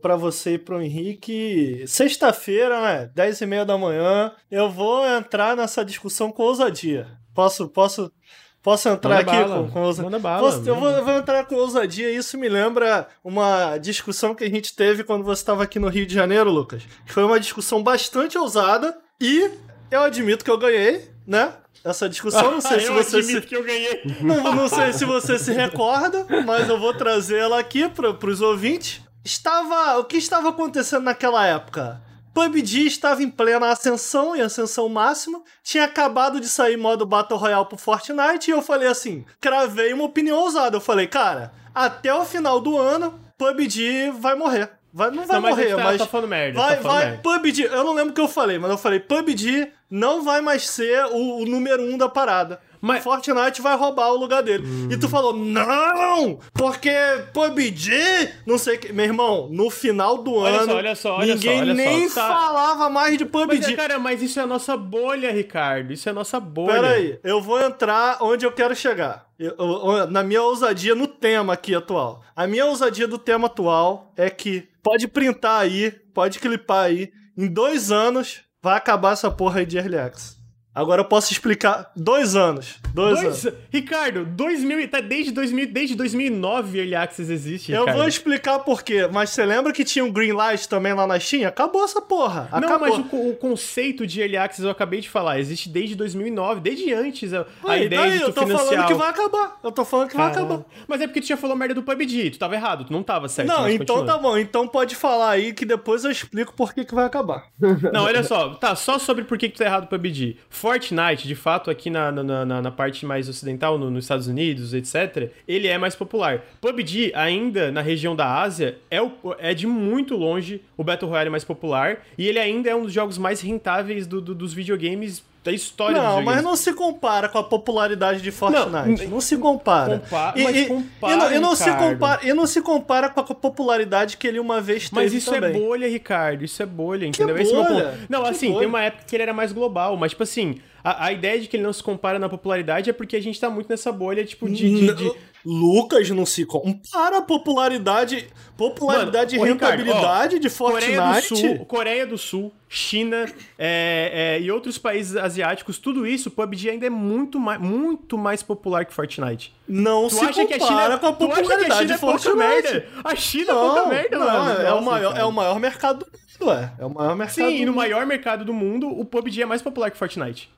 para você e pro Henrique. Sexta-feira, né? 10 e meia da manhã, eu vou entrar nessa discussão com ousadia. Posso, posso Posso entrar Manda aqui bala. com, com ousadia? Eu, vou, eu vou entrar com ousadia. Isso me lembra uma discussão que a gente teve quando você estava aqui no Rio de Janeiro, Lucas. Foi uma discussão bastante ousada e eu admito que eu ganhei, né? Essa discussão, não sei se eu você se, admito que eu ganhei. não, não sei se você se recorda, mas eu vou trazer ela aqui para os ouvintes. Estava, o que estava acontecendo naquela época? PUBG estava em plena ascensão e ascensão máxima. Tinha acabado de sair modo Battle Royale pro Fortnite e eu falei assim, cravei uma opinião ousada. Eu falei, cara, até o final do ano, PUBG vai morrer. Vai, não vai Não, mas morrer, tá- mas tá falando merda, vai, tá falando vai, merda. PUBG. Eu não lembro o que eu falei, mas eu falei, PUBG não vai mais ser o, o número um da parada. Mas- Fortnite vai roubar o lugar dele. E tu falou, não! Porque PUBG, não sei o que. Meu irmão, no final do Olha ano, só, olha só, olha ninguém só, olha só. nem Tá. falava mais de Mas, PUBG. é, cara, mas isso é a nossa bolha, Ricardo. Isso é a nossa bolha. Pera aí, eu vou entrar onde eu quero chegar. Eu- eu- na minha ousadia no tema aqui atual. A minha ousadia do tema atual é que pode printar aí, pode clipar aí. Em dois anos vai acabar essa porra aí de Early Access. Agora eu posso explicar. Dois anos. Dois, anos. Dois, Ricardo, 2000, tá desde, 2000, desde 2009 Early Access existe, Eu Ricardo. vou explicar por quê, mas você lembra que tinha um Green Light também lá na Steam? Acabou essa porra. Não, Acabou. mas o, o conceito de Early Access eu acabei de falar, existe desde 2009, desde antes a, a Aí, ideia daí, de tu eu tô financiar... falando que o- vai acabar. Eu tô falando que vai Caralho. acabar. Mas é porque tu já falou merda do PUBG, tu tava errado, tu não tava certo. Não, então continua. tá bom. Então pode falar aí que depois eu explico por que, que vai acabar. Não, olha só, tá, só sobre por que, que tu tá errado o PUBG. Fortnite, de fato, aqui na, na, na, na parte mais ocidental, no- nos Estados Unidos, etc., ele é mais popular. PUBG, ainda na região da Ásia, é, o, é de muito longe o Battle Royale mais popular, e ele ainda é um dos jogos mais rentáveis do- do- dos videogames, da história Não, mas não se compara com a popularidade de Fortnite. Não, n- se compara. Compa- E- mas compara, e não, e não se compara, e não se compara com a popularidade que ele uma vez teve Mas isso também. é bolha, Ricardo. Isso é bolha, entendeu? bolha? Esse é meu ponto. Não, Que assim, bolha? tem uma época que ele era mais global, mas, tipo assim, a, a ideia de que ele não se compara na popularidade é porque a gente tá muito nessa bolha, tipo, de. de- de- Lucas não se compara a popularidade, popularidade Mano, e ô, Ricardo, rentabilidade de Coreia do Fortnite. Sul, Coreia do Sul, China é, é, e outros países asiáticos, tudo isso, o PUBG ainda é muito mais, muito mais popular que Fortnite. Não Tu se acha que a compara China, com a que a popularidade China de é pouca Fortnite. merda? A China é pouca merda, não, mano. é, o Nossa, maior, cara. é o maior mercado do mundo, é. É o maior mercado Sim, e do no mundo. maior mercado do mundo, o PUBG é mais popular que Fortnite.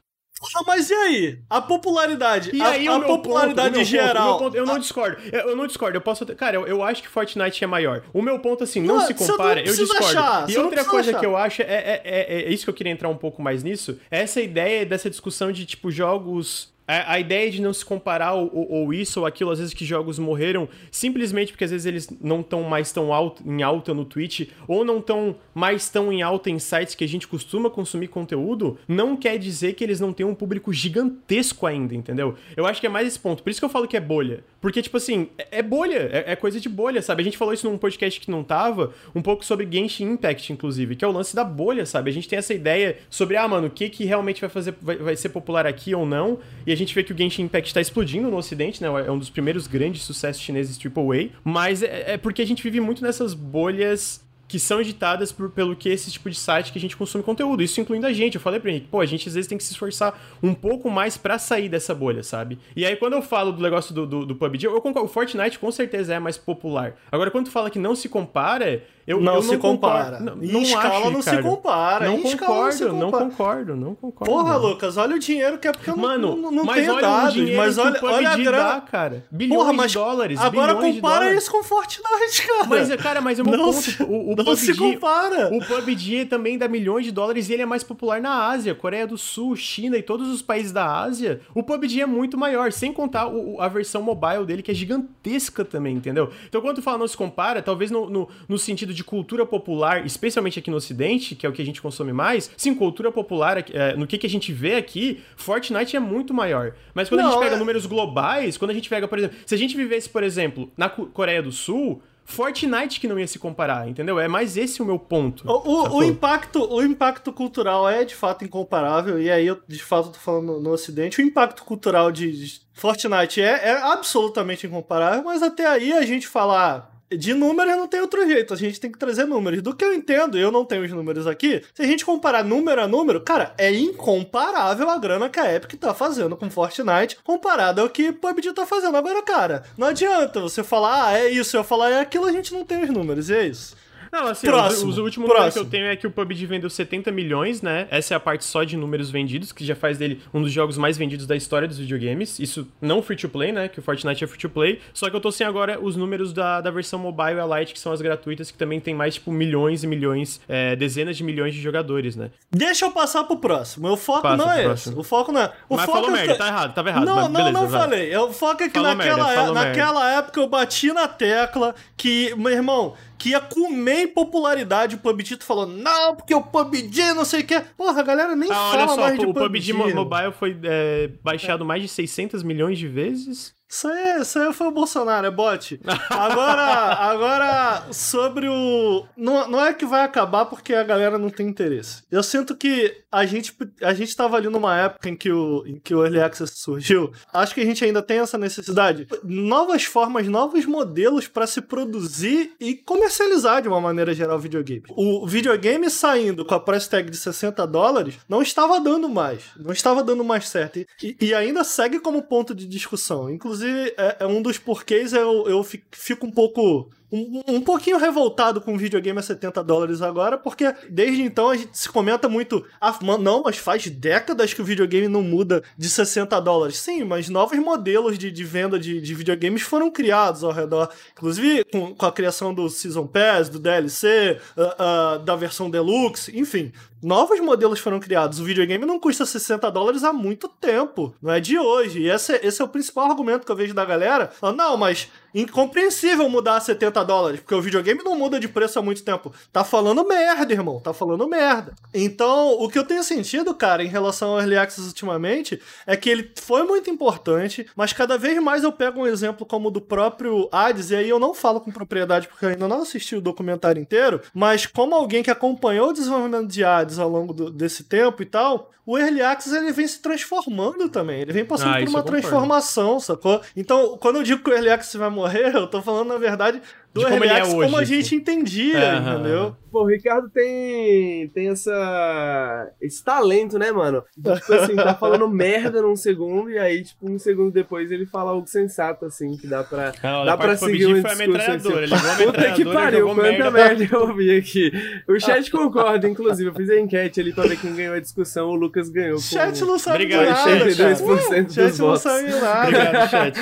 Ah, Mas e aí? A popularidade, E a, aí, a popularidade ponto, geral. ponto, eu não discordo. Eu, eu não discordo. Eu posso. até- Cara, eu, eu acho que Fortnite é maior. O meu ponto, assim, não, Não, se você não compara. eu discordo. achar, e outra coisa achar. que eu acho é, é, é, é isso que eu queria entrar um pouco mais nisso. É essa ideia dessa discussão de, tipo, jogos. A, ideia de não se comparar ou, ou- isso ou aquilo, às vezes que jogos morreram simplesmente porque às vezes eles não estão mais tão alto, em alta no Twitch ou não estão mais tão em alta em sites que a gente costuma consumir conteúdo, não quer dizer que eles não têm um público gigantesco ainda, entendeu? Eu acho que é mais esse ponto. Por isso que eu falo que é bolha. Porque, tipo assim, é, é bolha, é, é coisa de bolha, sabe? A gente falou isso num podcast que não tava, um pouco sobre Genshin Impact, inclusive, que é o lance da bolha, sabe? A gente tem essa ideia sobre, ah, mano, o que que realmente vai fazer, vai, vai ser popular aqui ou não, e a gente vê que o Genshin Impact tá explodindo no ocidente, né? É um dos primeiros grandes sucessos chineses AAA, mas é, é porque a gente vive muito nessas bolhas que são editadas por- pelo que esse tipo de site que a gente consome conteúdo, isso incluindo a gente. Eu falei pro Henrique, pô, a gente às vezes tem que se esforçar um pouco mais pra sair dessa bolha, sabe? E aí quando eu falo do negócio do, do, do PUBG, eu concordo, o Fortnite com certeza é mais popular. Agora quando tu fala que não se compara, eu Não eu se compara. Não, Em não escala acho, não se compara. Não concordo, não se não compara. concordo, não concordo. Porra, Lucas, olha o dinheiro que é porque eu não- Mano, não, não tenho olha dados, mas olha, o olha a PUBG grana. cara. Bilhões Porra, mas de dólares, agora compara dólares. isso com Fortnite, cara. Mas, cara, mas é meu não ponto. se, o, o não PUBG, se compara. O PUBG também dá milhões de dólares e ele é mais popular na Ásia, Coreia do Sul, China e todos os países da Ásia. O PUBG é muito maior, sem contar o- a versão mobile dele, que é gigantesca também, entendeu? Então, quando tu fala não se compara, talvez no, no, no sentido de cultura popular, especialmente aqui no Ocidente, que é o que a gente consome mais, sim, cultura popular, é, no que, que a gente vê aqui, Fortnite é muito maior. Mas quando a Não, gente pega é- números globais, quando a gente pega, por exemplo, se a gente vivesse, por exemplo, na Coreia do Sul, Fortnite que não ia se comparar, entendeu? É mais esse o meu ponto. O, o, o impacto, o impacto cultural é de fato incomparável, e aí eu de fato tô falando no, no Ocidente. O impacto cultural de, de Fortnite é, é absolutamente incomparável, mas até aí a gente falar de números não tem outro jeito, a gente tem que trazer números. Do que eu entendo, eu não tenho os números aqui, se a gente comparar número a número, cara, é incomparável a grana que a Epic tá fazendo com Fortnite comparado ao que PUBG tá fazendo. Agora, cara, não adianta você falar, ah, é isso, eu falar, é aquilo, a gente não tem os números, e é isso. Não, assim, Próximo, os, os últimos próximo. números que eu tenho é que o PUBG vendeu 70 milhões, né? Essa é a parte só de números vendidos, que já faz dele um dos jogos mais vendidos da história dos videogames. Isso não free to play, né? Que o Fortnite é free to play. Só que eu tô sem agora os números da, da versão mobile e a Lite, que são as gratuitas, que também tem mais, tipo, milhões e milhões, é, dezenas de milhões de jogadores, né? Deixa eu passar pro próximo. O foco Passa não é esse. O foco não é. O mas foco falou é merda, tá errado, tava errado. Não, mas não, beleza, não vai. falei. O foco é que Falou naquela, merda, falou naquela época eu bati na tecla que, meu irmão, que ia comer em popularidade o PUBG. Tu falou, não, porque o PUBG não sei o que. Porra, a galera nem Ah, fala olha só, mais de o PUBG. PUBG Mo- Mobile foi é, baixado mais de 600 milhões de vezes. Isso aí, isso aí foi o Bolsonaro, é bot. Agora, agora sobre o. Não, não é que vai acabar porque a galera não tem interesse. Eu sinto que a gente, a gente tava ali numa época em que, o, em que o Early Access surgiu. Acho que a gente ainda tem essa necessidade. Novas formas, novos modelos para se produzir e comercializar de uma maneira geral o videogame. O videogame saindo com a price tag de 60 dólares não estava dando mais. Não estava dando mais certo. E, e ainda segue como ponto de discussão. Inclusive, é, é um dos porquês eu, eu fi- fico um pouco. Um, um pouquinho revoltado com o videogame a 70 dólares agora, porque desde então a gente se comenta muito. Ah, não, mas faz décadas que o videogame não muda de 60 dólares. Sim, mas novos modelos de, de venda de, de videogames foram criados ao redor. Inclusive com, com a criação do Season Pass, do DLC, ah, ah, da versão Deluxe, enfim. Novos modelos foram criados. O videogame não custa 60 dólares há muito tempo. Não é de hoje. E esse, é- esse é o principal argumento que eu vejo da galera. Falando, não, mas incompreensível mudar a 70 dólares, porque o videogame não muda de preço há muito tempo. Tá falando merda, irmão. Tá falando merda. Então, o que eu tenho sentido, cara, em relação ao Early Access ultimamente, é que ele foi muito importante, mas cada vez mais eu pego um exemplo como o do próprio Hades, e aí eu não falo com propriedade porque eu ainda não assisti o documentário inteiro, mas como alguém que acompanhou o desenvolvimento de Hades ao longo do- desse tempo e tal, o Early Access ele vem se transformando também. Ele vem passando Ah, por uma transformação, sacou? Então, quando eu digo que o Early Access vai morrer, eu tô falando, na verdade, do De como é hoje, como a assim. gente entendia, Aham. entendeu? Pô, o Ricardo tem, tem essa, esse talento, né, mano? De, tipo assim, tá falando merda num segundo e aí, tipo, um segundo depois ele fala algo sensato, assim, que dá pra, Não, dá pra seguir um foi a discurso metralhadora. assim. Ele a Puta que pariu, quanta merda. merda eu ouvi aqui. O chat concorda, inclusive. Eu fiz a enquete ali pra ver quem ganhou a discussão. O Lucas ganhou. O chat não sabe Obrigado, nada, chat. cara. 82% O chat dos não votos. sabe de nada. Obrigado, chat.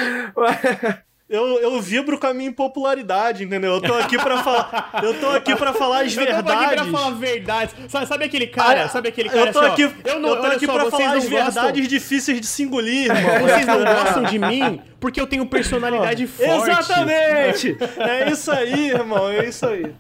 Eu, eu vibro com a minha impopularidade, entendeu? Eu tô aqui pra falar. Eu tô aqui pra falar as Eu tô aqui pra verdades. falar verdades. Sabe, sabe aquele cara? Ah, sabe aquele cara eu tô assim, ó, aqui, eu não, eu tô aqui só, pra falar as gostam- verdades difíceis de se engolir, irmão. Vocês não gostam de mim porque eu tenho personalidade forte. Exatamente! É isso aí, irmão, é isso aí.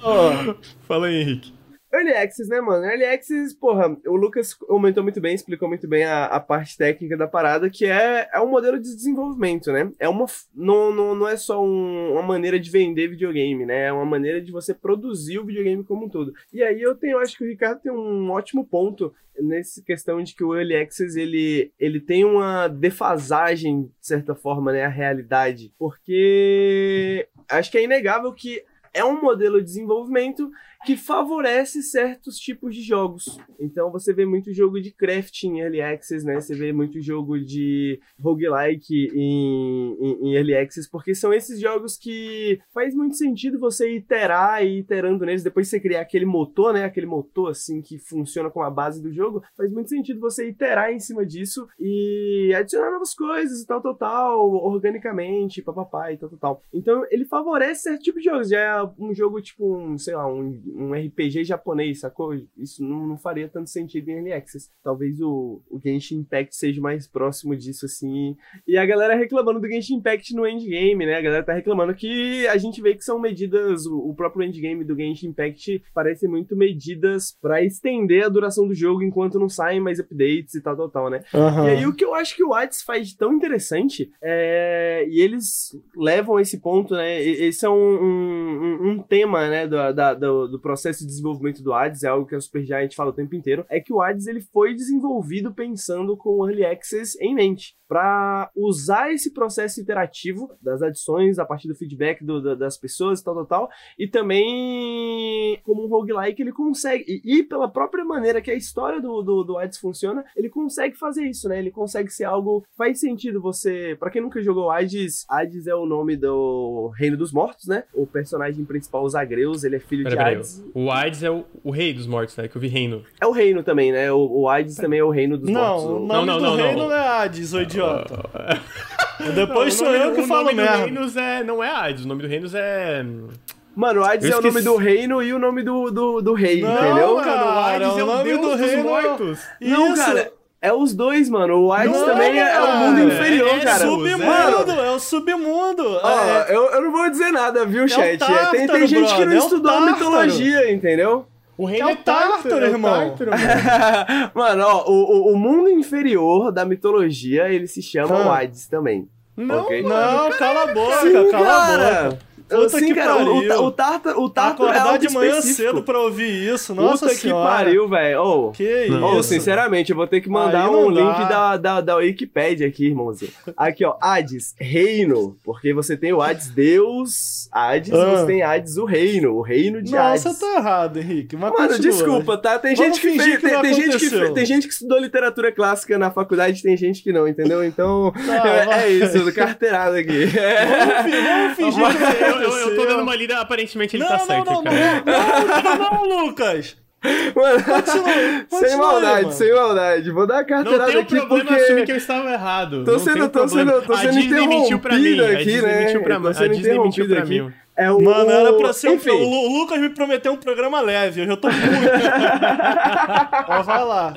Ó, Fala aí, Henrique. Early Access, né, mano? Early Access, porra, o Lucas comentou muito bem, explicou muito bem a, a parte técnica da parada, que é, é um modelo de desenvolvimento, né? É uma, não, não, não é só um- uma maneira de vender videogame, né? É uma maneira de você produzir o videogame como um todo. E aí eu tenho, acho que o Ricardo tem um ótimo ponto nessa questão de que o Early Access, ele, ele tem uma defasagem, de certa forma, né, a realidade, porque acho que é inegável que é um modelo de desenvolvimento que favorece certos tipos de jogos. Então você vê muito jogo de crafting em Early Access, né? Você vê muito jogo de roguelike em, em, em Early Access, porque são esses jogos que faz muito sentido você iterar e iterando neles, depois você criar aquele motor, né? Aquele motor assim que funciona com a base do jogo, faz muito sentido você iterar em cima disso e adicionar novas coisas e tal, tal, tal, organicamente, papapá e tal, tal, tal. Então ele favorece certo tipo de jogos. Já é um jogo tipo um, sei lá, um, um RPG japonês, sacou? Isso não, não faria tanto sentido em Early Access. Talvez o, o Genshin Impact seja mais próximo disso, assim. E a galera reclamando do Genshin Impact no endgame, né? A galera tá reclamando que a gente vê que são medidas, o, o próprio endgame do Genshin Impact parece muito medidas pra estender a duração do jogo enquanto não saem mais updates e tal, tal, tal, né? E aí o que eu acho que o Hades faz de tão interessante é. É, e eles levam esse ponto, né? Esse é um, um, um tema, né, do, da, do, do, processo de desenvolvimento do Hades, é algo que a Supergiant fala o tempo inteiro, é que o Hades ele foi desenvolvido pensando com o Early Access em mente para usar esse processo interativo das adições a partir do feedback do, do, das pessoas e tal, tal, tal, e também como um roguelike ele consegue, e, e pela própria maneira que a história do, do, do Hades funciona, ele consegue fazer isso, né? Ele consegue ser algo, faz sentido você, para quem nunca jogou Hades, Hades é o nome do Reino dos Mortos, né? O personagem principal, os Agreus, ele é filho pera, de pera, Hades. O Hades é o, o, rei dos mortos, né? Que eu vi reino. É o reino também, né? O, o Hades também é o reino dos não, mortos. O nome não, não, do não, reino não. é Hades, o idiota. Depois sou eu que falo mesmo. O nome do Reinos é, não é Hades, o nome do Reinos é... Mano, Hades é o nome do reino e o nome do, do, do rei, não, entendeu? Cara, o Hades é o nome do reino. Mortos. Não, Isso. cara. É os dois, mano. O Hades não, também é, é, o mundo inferior, é, é cara. Submundo, é o submundo. Ó, é. eu, eu não vou dizer nada, viu, é chat? Tártaro, tem, tem gente brother, que não estudou a mitologia, entendeu? O reino é, o Tártaro, irmão. Tártaro, mano, ó, o, o, mundo inferior da mitologia, ele se chama ah. Hades também. Não, okay? não, cala a boca, Sim, cala cara. a boca. Puta Sim, que cara, pariu. O, o, Tartar, o Tartar Acordar é de manhã específico. cedo pra ouvir isso, nossa Puta senhora. que pariu, velho. Oh, que isso. Oh, sinceramente, eu vou ter que mandar um link da, da, da Wikipedia aqui, irmãozinho. Aqui, ó, Hades, reino. Porque você tem o Hades Deus, Hades, ah. você tem Hades o reino, o reino de nossa, Hades. Nossa, tá errado, Henrique. Mas Mano, continua. desculpa, tá? Tem gente que, fez, que tem, tem gente que tem gente que estudou literatura clássica na faculdade, tem gente que não, entendeu? Então, tá, é, é, isso, carteirada aqui. Vamos, vamos fingir que eu, eu, eu tô dando uma lida, aparentemente ele não, tá não, certo, não, cara. Não, não, não, Lucas. Mano, continue, continue, sem maldade, mano. sem maldade. Vou dar a carteirada aqui porque... Não tem problema assumir que eu estava errado. Tô sendo, tô sendo, tô sendo interrompido pra mim. aqui, a Disney né? Mentiu pra, a Disney mentiu pra aqui. mim. É o... Mano, era pra ser Enfim. Um, o Lucas me prometeu um programa leve, eu já tô puto. Ó, vai lá.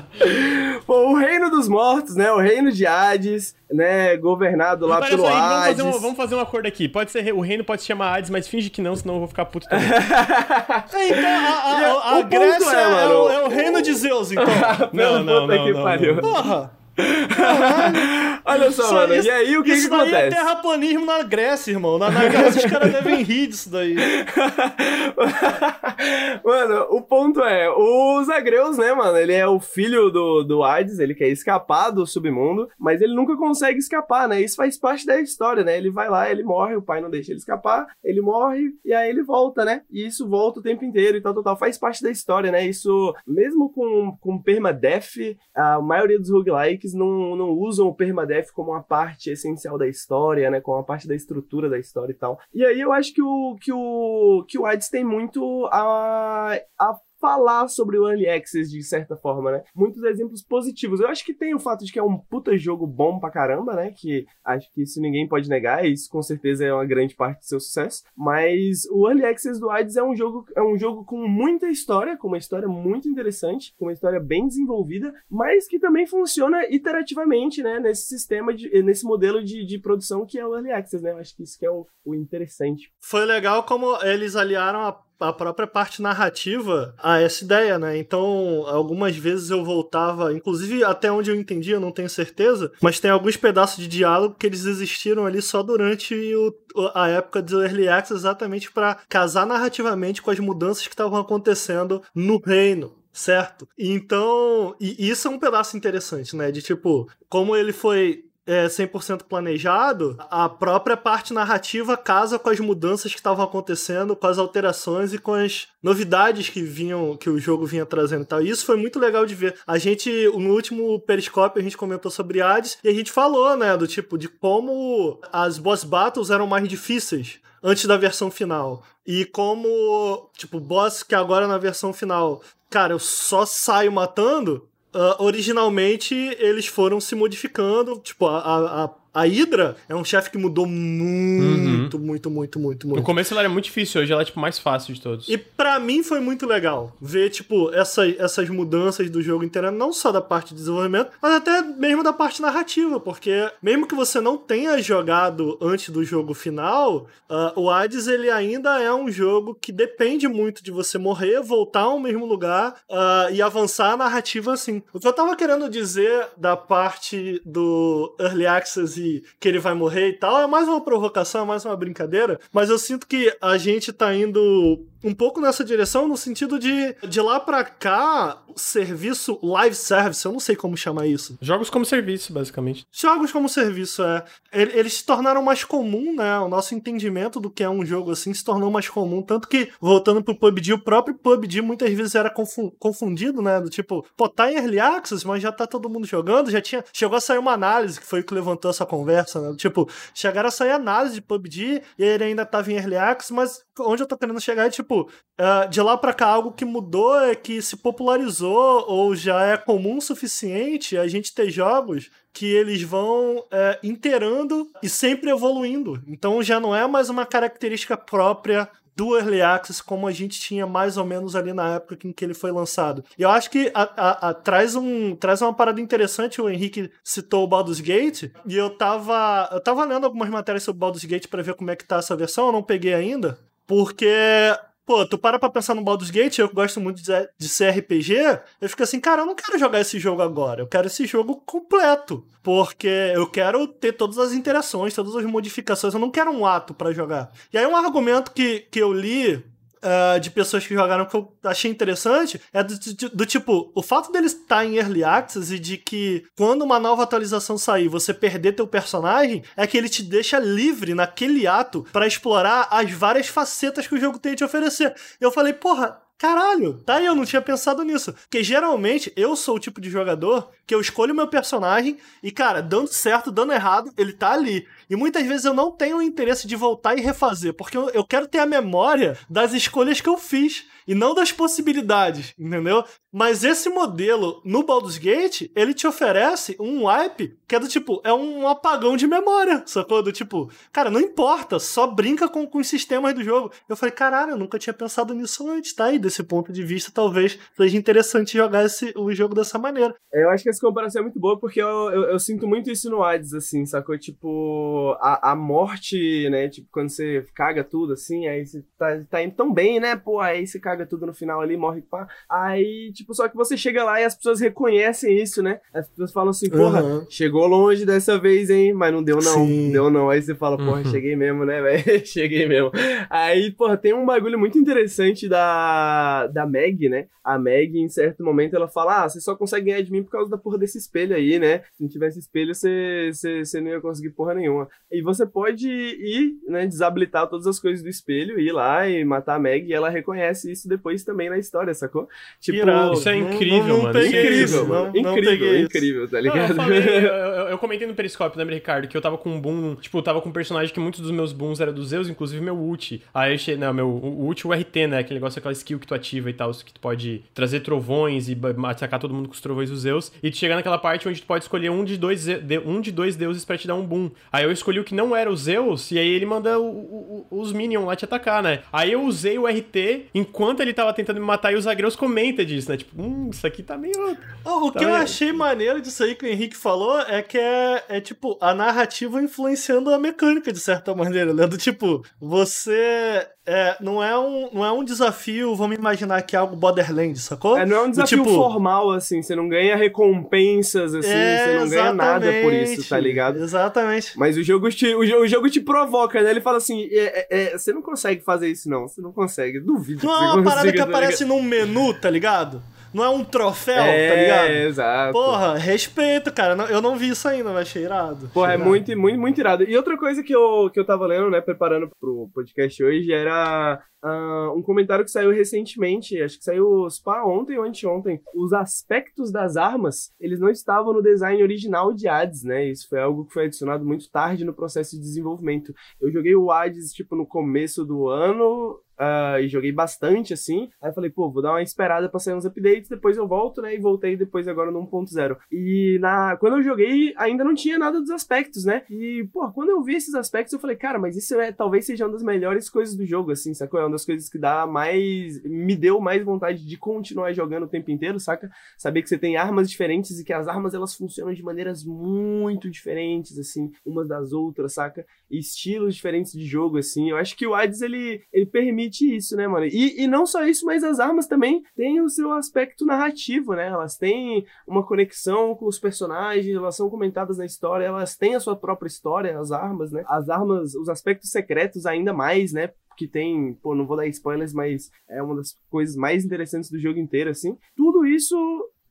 Bom, o reino dos mortos, né? O reino de Hades, né? Governado lá pelo aí, Hades. Vamos fazer, um, vamos fazer um acordo aqui. Pode ser, o reino pode se chamar Hades, mas finge que não, senão eu vou ficar puto também. então, a, a, a, a Grécia é, é, o, é, o, reino de Zeus, então. não, não, não, não, não. Porra! Olha só, isso, mano. Isso, e aí, o que isso que acontece? Isso daí é terraplanismo na Grécia, irmão. Na, na Grécia os caras devem rir disso daí. mano, o ponto é, o Zagreus, né, mano, ele é o filho do, do Hades, ele quer escapar do submundo, mas ele nunca consegue escapar, né? Isso faz parte da história, né? Ele vai lá, ele morre, o pai não deixa ele escapar, ele morre, e aí ele volta, né? E isso volta o tempo inteiro e tal, tal, tal. Faz parte da história, né? Isso, mesmo com, com permadeath, a maioria dos roguelikes não, não usam o permadeath como uma parte essencial da história, né? Como uma parte da estrutura da história e tal. E aí eu acho que o que o que o Hades tem muito a, a falar sobre o Early Access de certa forma, né? Muitos exemplos positivos. Eu acho que tem o fato de que é um puta jogo bom pra caramba, né? Que acho que isso ninguém pode negar, e isso com certeza é uma grande parte do seu sucesso. Mas o Early Access do Hades é um jogo, é um jogo com muita história, com uma história muito interessante, com uma história bem desenvolvida, mas que também funciona iterativamente, né? Nesse sistema, de, nesse modelo de, de produção que é o Early Access, né? Eu acho que isso que é o, o interessante. Foi legal como eles aliaram a a própria parte narrativa a essa ideia, né? Então, algumas vezes eu voltava, inclusive até onde eu entendi, eu não tenho certeza, mas tem alguns pedaços de diálogo que eles existiram ali só durante o, a época do Early Access, exatamente para casar narrativamente com as mudanças que estavam acontecendo no reino certo? Então, e isso é um pedaço interessante, né? De tipo, como ele foi é, 100% planejado, a própria parte narrativa casa com as mudanças que estavam acontecendo, com as alterações e com as novidades que vinham, que o jogo vinha trazendo e tal. E isso foi muito legal de ver. A gente, no último Periscópio, a gente comentou sobre Hades e a gente falou, né, do tipo, de como as boss battles eram mais difíceis antes da versão final. E como, tipo, boss que agora na versão final, cara, eu só saio matando, Uh, originalmente eles foram se modificando, tipo, a, a, a Hydra é um chefe que mudou muito, uhum. muito, muito, muito, muito. No começo ela era muito difícil, hoje ela é, tipo, mais fácil de todos. E para mim foi muito legal ver, tipo, essa, essas mudanças do jogo inteiro, não só da parte de desenvolvimento, mas até mesmo da parte narrativa, porque mesmo que você não tenha jogado antes do jogo final, uh, o Hades, ele ainda é um jogo que depende muito de você morrer, voltar ao mesmo lugar uh, e avançar a narrativa assim. O que eu tava querendo dizer da parte do Early Access e que, que ele vai morrer e tal. É mais uma provocação, é mais uma brincadeira. Mas eu sinto que a gente tá indo um pouco nessa direção, no sentido de de lá pra cá, serviço live service, eu não sei como chamar isso. Jogos como serviço, basicamente. Jogos como serviço, é. Eles se tornaram mais comum, né? O nosso entendimento do que é um jogo assim se tornou mais comum. Tanto que, voltando pro PUBG, o próprio PUBG muitas vezes era confundido, né? Do tipo, pô, tá em Early Access, mas já tá todo mundo jogando, já tinha. Chegou a sair uma análise, que foi o que levantou essa conversa, né? Tipo, chegaram a sair análise de PUBG e ele ainda tava em Early Access, mas onde eu tô querendo chegar é tipo, uh, de lá pra cá algo que mudou é que se popularizou ou já é comum o suficiente a gente ter jogos que eles vão é, inteirando e sempre evoluindo. Então já não é mais uma característica própria do Early Access como a gente tinha mais ou menos ali na época em que ele foi lançado. E eu acho que a, a, a, traz, um, traz uma parada interessante, o Henrique citou o Baldur's Gate, e eu tava, eu tava lendo algumas matérias sobre o Baldur's Gate para ver como é que tá essa versão, eu não peguei ainda, porque Pô, tu para pra pensar no Baldur's Gate, eu gosto muito de, de CRPG, eu fico assim, cara, eu não quero jogar esse jogo agora, eu quero esse jogo completo, porque eu quero ter todas as interações, todas as modificações, eu não quero um ato para jogar. E aí um argumento que, que eu li uh, de pessoas que jogaram que eu achei interessante é do, do, do, tipo, o fato dele estar em Early Access e de que quando uma nova atualização sair você perder teu personagem, é que ele te deixa livre naquele ato para explorar as várias facetas que o jogo tem a te oferecer. Eu falei, porra, Caralho, tá aí, eu não tinha pensado nisso. Porque geralmente eu sou o tipo de jogador que eu escolho meu personagem e, cara, dando certo, dando errado, ele tá ali. E muitas vezes eu não tenho o interesse de voltar e refazer, porque eu, eu quero ter a memória das escolhas que eu fiz e não das possibilidades, entendeu? Mas esse modelo no Baldur's Gate, ele te oferece um wipe que é do tipo, é um apagão de memória, sacou? Do tipo, cara, não importa, só brinca com, com os sistemas do jogo. Eu falei, caralho, eu nunca tinha pensado nisso antes, tá? E desse ponto de vista, talvez seja interessante jogar esse, o jogo dessa maneira. É, eu acho que essa comparação é muito boa porque eu, eu, eu sinto muito isso no Hades, assim, sacou? Tipo, a, a morte, né? Tipo, quando você caga tudo, assim, aí você tá, tá indo tão bem, né? Pô, aí você caga tudo no final ali, morre, pá. Aí, tipo, Tipo, só que você chega lá e as pessoas reconhecem isso, né? As pessoas falam assim, porra, uhum. chegou longe dessa vez, hein? Mas não deu não, Sim. deu não. Aí você fala, porra, uhum. cheguei mesmo, né, velho? cheguei mesmo. Aí, porra, tem um bagulho muito interessante da, da Meg, né? A Meg, em certo momento, ela fala, ah, você só consegue ganhar de mim por causa da porra desse espelho aí, né? Se não tivesse espelho, você, você, você não ia conseguir porra nenhuma. E você pode ir, né, desabilitar todas as coisas do espelho, ir lá e matar a Meg, e ela reconhece isso depois também na história, sacou? Tipo, Irado. Isso é incrível, não, não mano. Isso é incrível, mano. Não, incrível, incrível, tá ligado? eu, falei, eu, eu, comentei no Periscope, lembra, Ricardo, que eu tava com um boom, tipo, eu tava com um personagem que muitos dos meus booms eram dos Zeus, inclusive meu ult. Aí eu cheguei, não, meu o ult, o RT, né? Aquele negócio, aquela skill que tu ativa e tal, que tu pode trazer trovões e atacar todo mundo com os trovões dos Zeus. E tu chegar naquela parte onde tu pode escolher um de dois, um de dois deuses pra te dar um boom. Aí eu escolhi o que não era o Zeus, e aí ele manda o, o, os minions lá te atacar, né? Aí eu usei o RT enquanto ele tava tentando me matar e os Agreus comenta disso, né? Tipo, hum, isso aqui tá meio. Oh, o tá que meio... eu achei maneiro disso aí que o Henrique falou é que é, é tipo a narrativa influenciando a mecânica de certa maneira, né? Do tipo, você é, não, é um, não é um desafio, vamos imaginar que é algo Borderlands, sacou? É, não é um desafio tipo, formal, assim, você não ganha recompensas, assim, é, você não ganha nada por isso, tá ligado? Exatamente. Mas o jogo te, o, o jogo te provoca, né? Ele fala assim, é, é, é, você não consegue fazer isso não, você não consegue, duvido Não é uma parada que tá aparece num menu, tá ligado? Não é um troféu, tá é, tá ligado? exato. Porra, respeito, cara. Eu não vi isso ainda, mas achei irado. Porra, é muito, muito, muito irado. E outra coisa que eu, que eu tava lendo, né, preparando pro podcast hoje, era uh, um comentário que saiu recentemente, acho que saiu para ontem ou anteontem. Os aspectos das armas, eles não estavam no design original de Hades, né? Isso foi algo que foi adicionado muito tarde no processo de desenvolvimento. Eu joguei o Hades, tipo, no começo do ano, Uh, e joguei bastante assim. Aí falei, pô, vou dar uma esperada pra sair uns updates, depois eu volto, né? E voltei depois agora no 1.0. E na, quando eu joguei, ainda não tinha nada dos aspectos, né? E, pô, quando eu vi esses aspectos, eu falei, cara, mas isso é talvez seja uma das melhores coisas do jogo, assim, sacou? É uma das coisas que dá mais. me deu mais vontade de continuar jogando o tempo inteiro, saca? Saber que você tem armas diferentes e que as armas elas funcionam de maneiras muito diferentes, assim, umas das outras, saca? estilos diferentes de jogo, assim. Eu acho que o Hades, ele, ele permite isso, né, mano? E, e não só isso, mas as armas também têm o seu aspecto narrativo, né? Elas têm uma conexão com os personagens, elas são comentadas na história, elas têm a sua própria história, as armas, né? As armas, os aspectos secretos ainda mais, né? Que tem, pô, não vou dar spoilers, mas é uma das coisas mais interessantes do jogo inteiro, assim. Tudo isso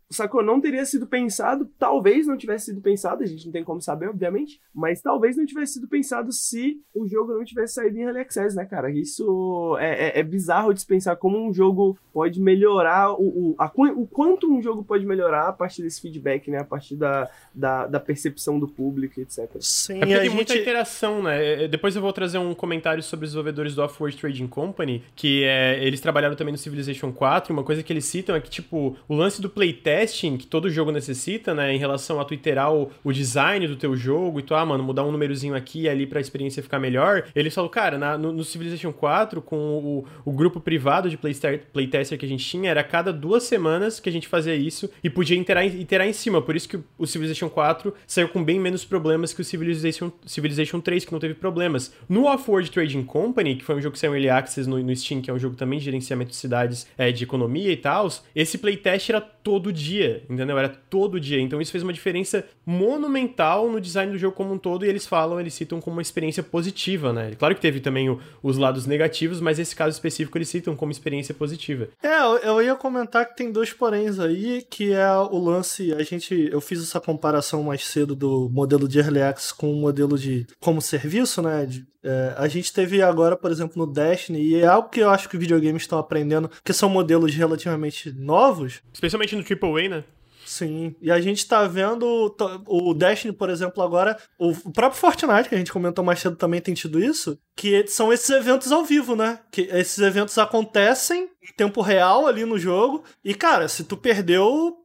sacou? Não teria sido pensado, talvez não tivesse sido pensado, a gente não tem como saber, obviamente, mas talvez não tivesse sido pensado se o jogo não tivesse saído em Early Access, né, cara? Isso é, é, é bizarro de se pensar como um jogo pode melhorar, o, o, a, o quanto um jogo pode melhorar a partir desse feedback, né? A partir da, da, da percepção do público, etc. Sim, é porque tem gente... muita interação, né? É, é, depois eu vou trazer um comentário sobre os desenvolvedores do Off-World Trading Company, que é, eles trabalharam também no Civilization 4, uma coisa que eles citam é que, tipo, o lance do playtest testing que todo jogo necessita, né? Em relação a tu iterar o, o design do teu jogo e tu, ah, mano, mudar um númerozinho aqui e ali pra experiência ficar melhor. Eles falam, cara, na, no, no, Civilization 4, com o, o grupo privado de playtester que a gente tinha, era cada duas semanas que a gente fazia isso e podia iterar, iterar em cima. Por isso que o Civilization 4 saiu com bem menos problemas que o Civilization, Civilization 3, que não teve problemas. No Off-World Trading Company, que foi um jogo que saiu em Early Access no, no Steam, que é um jogo também de gerenciamento de cidades, é, de economia e tal, esse playtest era todo dia, entendeu? Era todo dia. Então isso fez uma diferença monumental no design do jogo como um todo e eles falam, eles citam como uma experiência positiva, né? Claro que teve também o, os lados negativos, mas esse caso específico eles citam como experiência positiva. É, eu ia comentar que tem dois poréns aí, que é o lance, a gente, eu fiz essa comparação mais cedo do modelo de Early Access com o modelo de como serviço, né? De, é, a gente teve agora, por exemplo, no Destiny, e é algo que eu acho que os videogames estão aprendendo, que são modelos relativamente novos. Especialmente no Né? Sim, e a gente tá vendo o Destiny, por exemplo, agora, o próprio Fortnite, que a gente comentou mais cedo, também tem tido isso, que são esses eventos ao vivo, né? Que esses eventos acontecem em tempo real ali no jogo, e cara, se tu perdeu,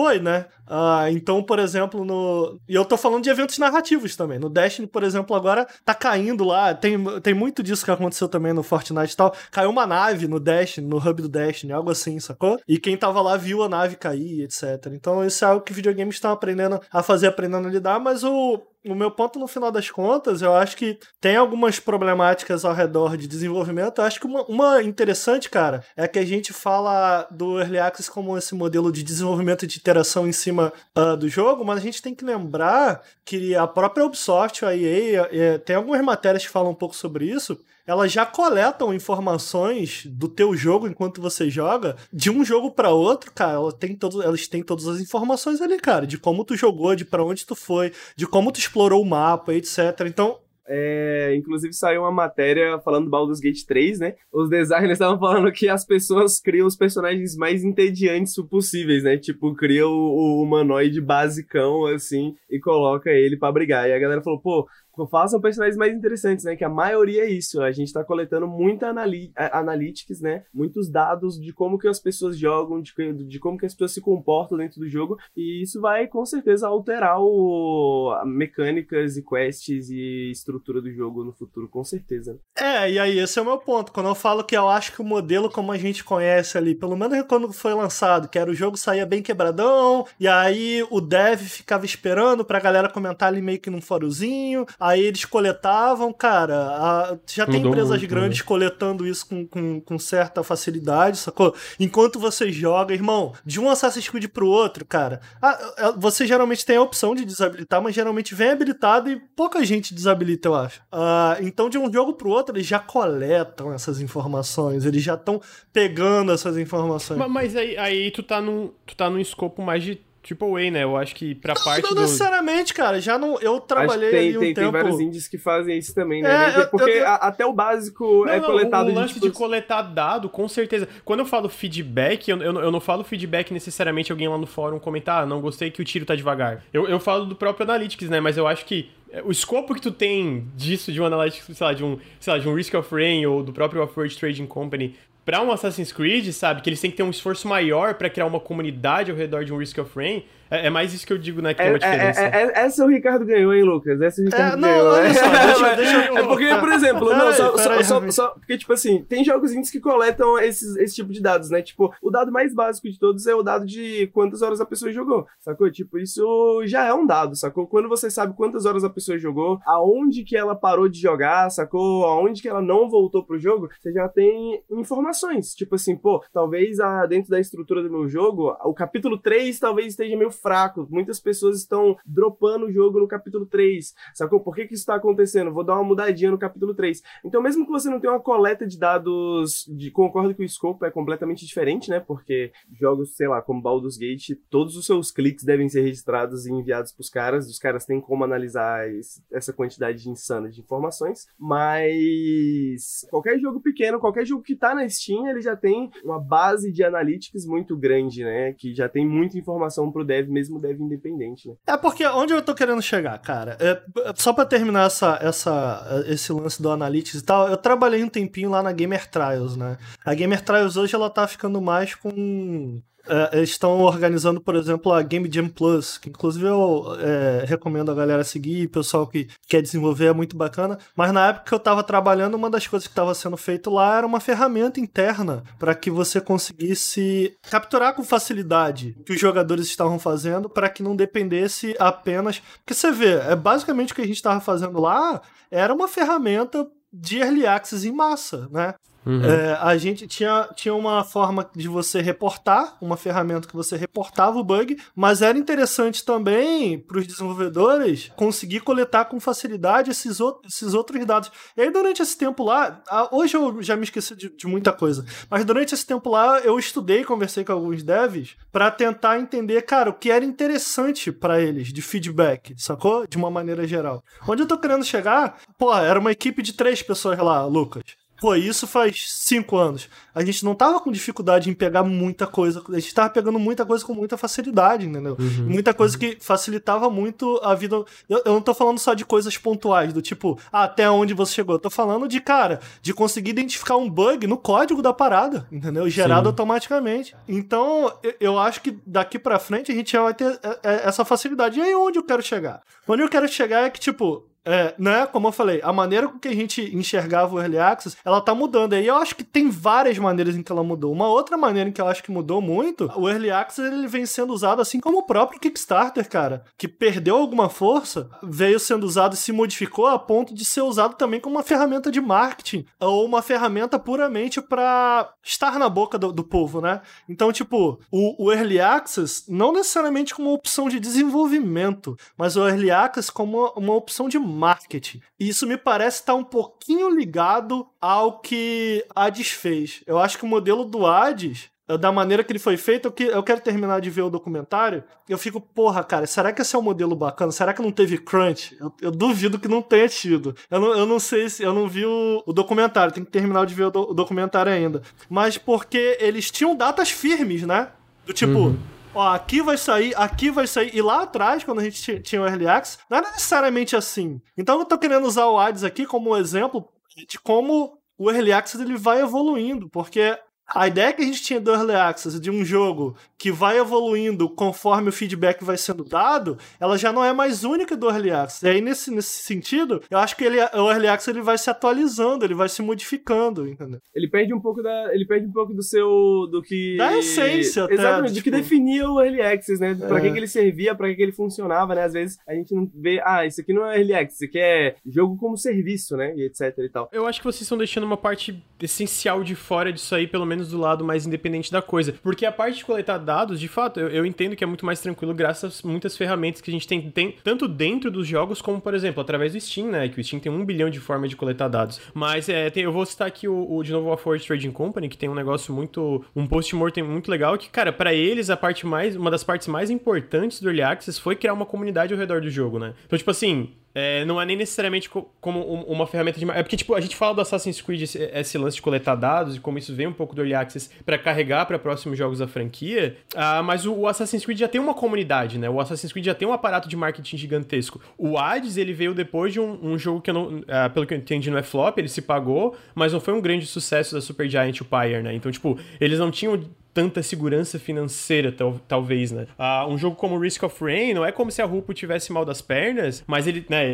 foi, né? Uh, então, por exemplo, no. E eu tô falando de eventos narrativos também. No Destiny, por exemplo, agora tá caindo lá. Tem, tem muito disso que aconteceu também no Fortnite e tal. Caiu uma nave no Destiny, no hub do Destiny, algo assim, sacou? E quem tava lá viu a nave cair, etc. Então, isso é algo que videogames estão aprendendo a fazer, aprendendo a lidar, mas o, o meu ponto no final das contas, eu acho que tem algumas problemáticas ao redor de desenvolvimento. Eu acho que uma, uma interessante, cara, é que a gente fala do Early Access como esse modelo de desenvolvimento de interação em cima uh, do jogo, mas a gente tem que lembrar que a própria Ubisoft, a EA, é, tem algumas matérias que falam um pouco sobre isso elas já coletam informações do teu jogo enquanto você joga, de um jogo para outro, cara, todo, elas têm todas as informações ali, cara, de como tu jogou, de para onde tu foi, de como tu explorou o mapa, etc. Então, é, inclusive saiu uma matéria falando do Baldur's Gate 3, né? Os designers estavam falando que as pessoas criam os personagens mais entediantes possíveis, né? Tipo, cria o, o humanoide basicão, assim, e coloca ele para brigar. E a galera falou, pô, façam personagens mais interessantes, né? Que a maioria é isso. A gente tá coletando muita anali analytics, né? Muitos dados de como que as pessoas jogam, de, de como que as pessoas se comportam dentro do jogo. E isso vai, com certeza, alterar o... mecânicas e quests e estrutura do jogo no futuro, com certeza. É, e aí esse é o meu ponto. Quando eu falo que eu acho que o modelo como a gente conhece ali, pelo menos quando foi lançado, que era o jogo saía bem quebradão, e aí o dev ficava esperando pra galera comentar ali meio que num forozinho, Aí eles coletavam, cara, a, já tem Mudou empresas muito, grandes né? coletando isso com, com, com, certa facilidade, sacou? Enquanto você joga, irmão, de um Assassin's Creed pro outro, cara, a, a, você geralmente tem a opção de desabilitar, mas geralmente vem habilitado e pouca gente desabilita, eu acho. Uh, então, de um jogo pro outro, eles já coletam essas informações, eles já estão pegando essas informações. Mas, mas, aí, aí tu, tá num, tu tá num escopo mais de Triple A, né? Eu acho que pra não, parte não do... necessariamente, cara. Já não... Eu trabalhei tem, ali um tem, tempo... Tem vários indies que fazem isso também, né? É, Porque eu, eu, até o básico não, é coletado... O, o lance de, tipo... de, coletar dado, com certeza. Quando eu falo feedback, eu, eu, eu, não falo feedback necessariamente alguém lá no fórum comentar, ah, não gostei que o tiro tá devagar. Eu, eu falo do próprio Analytics, né? Mas eu acho que é, o escopo que tu tem disso, de um Analytics, sei lá, de um, sei lá, de um Risk of Rain ou do próprio Off-Road Trading Company para um Assassin's Creed, sabe? Que eles têm que ter um esforço maior para criar uma comunidade ao redor de um Risk of Rain É, é, mais isso que eu digo, né? Que tem uma diferença. essa o Ricardo ganhou, hein, Lucas? Essa o Ricardo não, ganhou. Olha só, deixa, deixa eu... É porque, por exemplo, não, só, só, só, só, porque, tipo assim, tem jogos indies que coletam esses, esse tipo de dados, né? Tipo, o dado mais básico de todos é o dado de quantas horas a pessoa jogou, sacou? Tipo, isso já é um dado, sacou? Quando você sabe quantas horas a pessoa jogou, aonde que ela parou de jogar, sacou? Aonde que ela não voltou pro jogo, você já tem informações. Tipo assim, pô, talvez a, dentro da estrutura do meu jogo, o capítulo 3 talvez esteja meio fraco. Muitas pessoas estão dropando o jogo no capítulo 3, sacou? Por que que isso tá acontecendo? Vou dar uma mudadinha no capítulo 3. Então, mesmo que você não tenha uma coleta de dados, de, concordo que o escopo é completamente diferente, né? Porque jogos, sei lá, como Baldur's Gate, todos os seus cliques devem ser registrados e enviados pros caras. Os caras têm como analisar esse, essa quantidade insana de informações. Mas qualquer jogo pequeno, qualquer jogo que tá na Steam, ele já tem uma base de analytics muito grande, né? Que já tem muita informação pro dev, mesmo dev independente, né? É porque onde eu tô querendo chegar, cara, é, só para terminar essa, essa, esse lance do analytics e tal, eu trabalhei um tempinho lá na Gamer Trials, né? A Gamer Trials hoje ela tá ficando mais com é, eles estão organizando, por exemplo, a Game Jam Plus, que inclusive eu é, recomendo a galera seguir, pessoal que quer desenvolver é muito bacana. Mas na época que eu estava trabalhando, uma das coisas que estava sendo feito lá era uma ferramenta interna para que você conseguisse capturar com facilidade o que os jogadores estavam fazendo para que não dependesse apenas. Porque você vê, é basicamente o que a gente estava fazendo lá era uma ferramenta de early access em massa, né? Uhum. É, a gente tinha, tinha uma forma de você reportar, uma ferramenta que você reportava o bug, mas era interessante também para os desenvolvedores conseguir coletar com facilidade esses, outros, esses outros dados. E aí, durante esse tempo lá, hoje eu já me esqueci de, de muita coisa, mas durante esse tempo lá eu estudei, conversei com alguns devs para tentar entender, cara, o que era interessante para eles de feedback, sacou? De uma maneira geral. Onde eu tô querendo chegar, pô, era uma equipe de três pessoas lá, Lucas. Pô, isso faz cinco anos. A gente não tava com dificuldade em pegar muita coisa. A gente tava pegando muita coisa com muita facilidade, entendeu? Uhum, muita coisa uhum. que facilitava muito a vida. Eu, eu, não tô falando só de coisas pontuais, do tipo, ah, até onde você chegou. Eu tô falando de, cara, de conseguir identificar um bug no código da parada, entendeu? Gerado Sim. automaticamente. Então, eu, eu acho que daqui para frente a gente já vai ter é, é, essa facilidade. E aí, onde eu quero chegar? Onde eu quero chegar é que, tipo, é, né, como eu falei, a maneira com que a gente enxergava o Early Access, ela tá mudando. E eu acho que tem várias maneiras em que ela mudou. Uma outra maneira em que eu acho que mudou muito, o Early Access ele vem sendo usado assim como o próprio Kickstarter, cara, que perdeu alguma força, veio sendo usado e se modificou a ponto de ser usado também como uma ferramenta de marketing ou uma ferramenta puramente para estar na boca do, do, povo, né? Então, tipo, o, o Early Access não necessariamente como uma opção de desenvolvimento, mas o Early Access como uma, uma opção de marketing. E isso me parece estar um pouquinho ligado ao que Hades fez. Eu acho que o modelo do Hades da maneira que ele foi feito, eu quero terminar de ver o documentário. Eu fico, porra, cara, será que esse é um modelo bacana? Será que não teve crunch? Eu, eu duvido que não tenha tido. Eu não, eu não sei se. Eu não vi o, o documentário, tem que terminar de ver o, do, o, documentário ainda. Mas porque eles tinham datas firmes, né? Do tipo. Uhum ó, aqui vai sair, aqui vai sair. E lá atrás, quando a gente tinha o Early Access, não era necessariamente assim. Então eu tô querendo usar o Hades aqui como exemplo de como o Early Access ele vai evoluindo, porque a ideia que a gente tinha do Early Access de um jogo que vai evoluindo conforme o feedback vai sendo dado, ela já não é mais única do Early Access. E aí, nesse, nesse sentido, eu acho que ele, o Early Access ele vai se atualizando, ele vai se modificando, entendeu? Ele perde um pouco da. Ele perde um pouco do seu. do que. Da essência, até. Exatamente, tipo... do que definia o Early Access, né? Pra é. que, que ele servia, pra que, que ele funcionava, né? Às vezes a gente não vê, ah, isso aqui não é Early Access, isso aqui é jogo como serviço, né? E etc e tal. Eu acho que vocês estão deixando uma parte essencial de fora disso aí, pelo menos do lado mais independente da coisa. Porque a parte de coletar dados, de fato, eu, eu entendo que é muito mais tranquilo graças a muitas ferramentas que a gente tem, tem, tanto dentro dos jogos, como, por exemplo, através do Steam, né? Que o Steam tem um bilhão de formas de coletar dados. Mas é, tem, eu vou citar aqui o, o de novo a Forge Trading Company, que tem um negócio muito. um post-mortem muito legal, que, cara, para eles, a parte mais. uma das partes mais importantes do Early Access foi criar uma comunidade ao redor do jogo, né? Então, tipo assim, é, não é nem necessariamente como uma ferramenta de. É porque, tipo, a gente fala do Assassin's Creed, esse, esse lance de coletar dados e como isso vem um pouco do Early Access pra carregar para próximos jogos da franquia. Ah, mas o, o, Assassin's Creed já tem uma comunidade, né? O Assassin's Creed já tem um aparato de marketing gigantesco. O Hades, ele veio depois de um, um jogo que, não, ah, pelo que eu entendi, não é flop, ele se pagou, mas não foi um grande sucesso da Supergiant Empire, né? Então, tipo, eles não tinham tanta segurança financeira, tal, talvez, né? Ah, um jogo como Risk of Rain não é como se a Rupo tivesse mal das pernas, mas ele, né,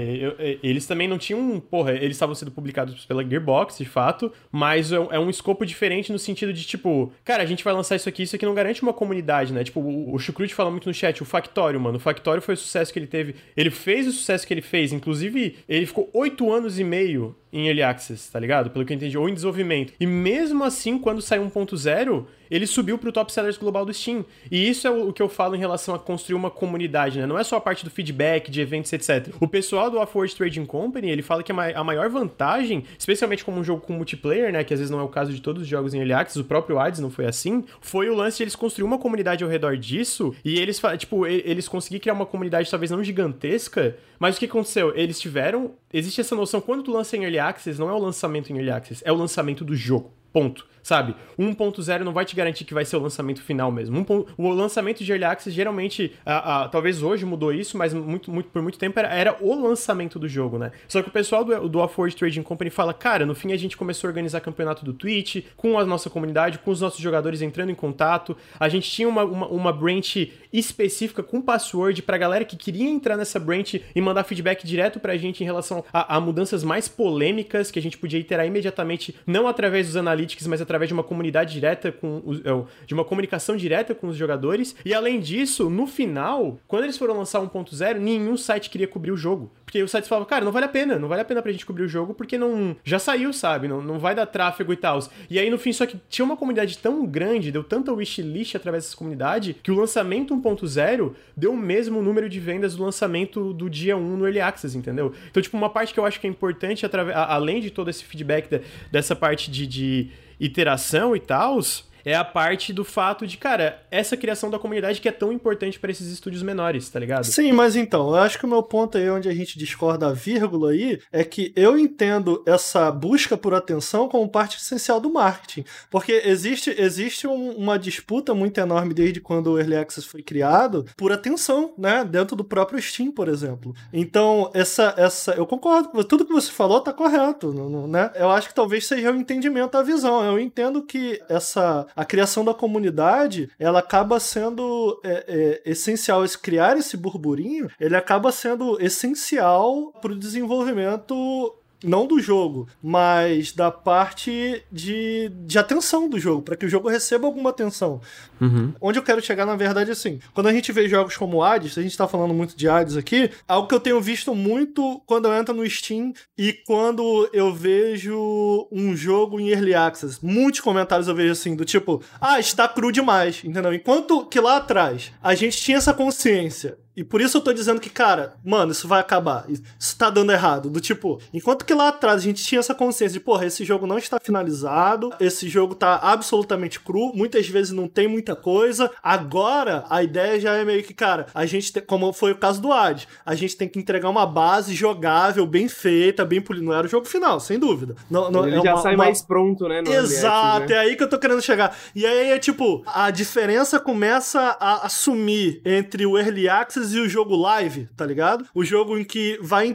eles também não tinham, porra, eles estavam sendo publicados pela Gearbox, de fato, mas é, é um escopo diferente no sentido de, tipo, cara, a gente vai lançar isso aqui, isso aqui não garante uma comunidade, né? Tipo, o, o Chucrute fala muito no chat, o Factório, mano, o Factório foi o sucesso que ele teve, ele fez o sucesso que ele fez, inclusive, ele ficou oito anos e meio em Early Access, tá ligado? Pelo que eu entendi, ou em desenvolvimento. E mesmo assim, quando saiu 1.0, ele subiu pro top sellers global do Steam. E isso é o que eu falo em relação a construir uma comunidade, né? Não é só a parte do feedback, de eventos, etc. O pessoal do Offworld Trading Company, ele fala que a maior vantagem, especialmente como um jogo com multiplayer, né? Que às vezes não é o caso de todos os jogos em Early Access, o próprio Hades não foi assim, foi o lance de eles construir uma comunidade ao redor disso e eles, tipo, eles conseguiram criar uma comunidade talvez não gigantesca, mas o que aconteceu? Eles tiveram. Existe essa noção, quando tu lança em Early Access, não é o lançamento em Early Access, é o lançamento do jogo. Ponto sabe? 1.0 não vai te garantir que vai ser o lançamento final mesmo. Um, o lançamento de Early Access, geralmente, a, a, talvez hoje mudou isso, mas muito, muito, por muito tempo era, era, o lançamento do jogo, né? Só que o pessoal do, do Off-World Trading Company fala, cara, no fim a gente começou a organizar campeonato do Twitch, com a nossa comunidade, com os nossos jogadores entrando em contato, a gente tinha uma, uma, uma branch específica com password pra galera que queria entrar nessa branch e mandar feedback direto pra gente em relação a, a mudanças mais polêmicas que a gente podia iterar imediatamente, não através dos analytics, mas através de uma comunidade direta com os, é, de uma comunicação direta com os jogadores. E além disso, no final, quando eles foram lançar 1.0, nenhum site queria cobrir o jogo. Porque o site falava, cara, não vale a pena, não vale a pena pra gente cobrir o jogo, porque não. Já saiu, sabe? Não, não vai dar tráfego e tal. E aí, no fim, só que tinha uma comunidade tão grande, deu tanta wishlist através dessa comunidade, que o lançamento 1.0 deu o mesmo número de vendas do lançamento do dia 1 no Early Access, entendeu? Então, tipo, uma parte que eu acho que é importante, além de todo esse feedback dessa parte de, de iteração e tals, é a parte do fato de, cara, essa criação da comunidade que é tão importante para esses estúdios menores, tá ligado? Sim, mas então, eu acho que o meu ponto aí onde a gente discorda a vírgula aí é que eu entendo essa busca por atenção como parte essencial do marketing. Porque existe, existe um, uma disputa muito enorme desde quando o Early Access foi criado por atenção, né? Dentro do próprio Steam, por exemplo. Então, essa. essa eu concordo, tudo que você falou tá correto, né? Eu acho que talvez seja o entendimento, a visão. Eu entendo que essa a criação da comunidade, ela acaba sendo é, é, essencial. Esse, criar esse burburinho, ele acaba sendo essencial para o desenvolvimento não do jogo, mas da parte de, de atenção do jogo, para que o jogo receba alguma atenção. Uhum. Onde eu quero chegar, na verdade, é assim, quando a gente vê jogos como Hades, a gente tá falando muito de Hades aqui, algo que eu tenho visto muito quando eu entro no Steam e quando eu vejo um jogo em Early Access. Muitos comentários eu vejo assim, do tipo, ah, está cru demais, entendeu? Enquanto que lá atrás a gente tinha essa consciência e por isso eu tô dizendo que, cara, mano, isso vai acabar. Isso tá dando errado. Do tipo, enquanto que lá atrás a gente tinha essa consciência de, porra, esse jogo não está finalizado, esse jogo tá absolutamente cru, muitas vezes não tem muita coisa. Agora, a ideia já é meio que, cara, a gente tem, como foi o caso do Ad, a gente tem que entregar uma base jogável, bem feita, bem polida. Não era o jogo final, sem dúvida. Não, não, Ele é já uma, sai uma... mais pronto, né? Exato, né? é aí que eu tô querendo chegar. E aí é tipo, a diferença começa a assumir entre o Early Access e o jogo live, tá ligado? O jogo em que vai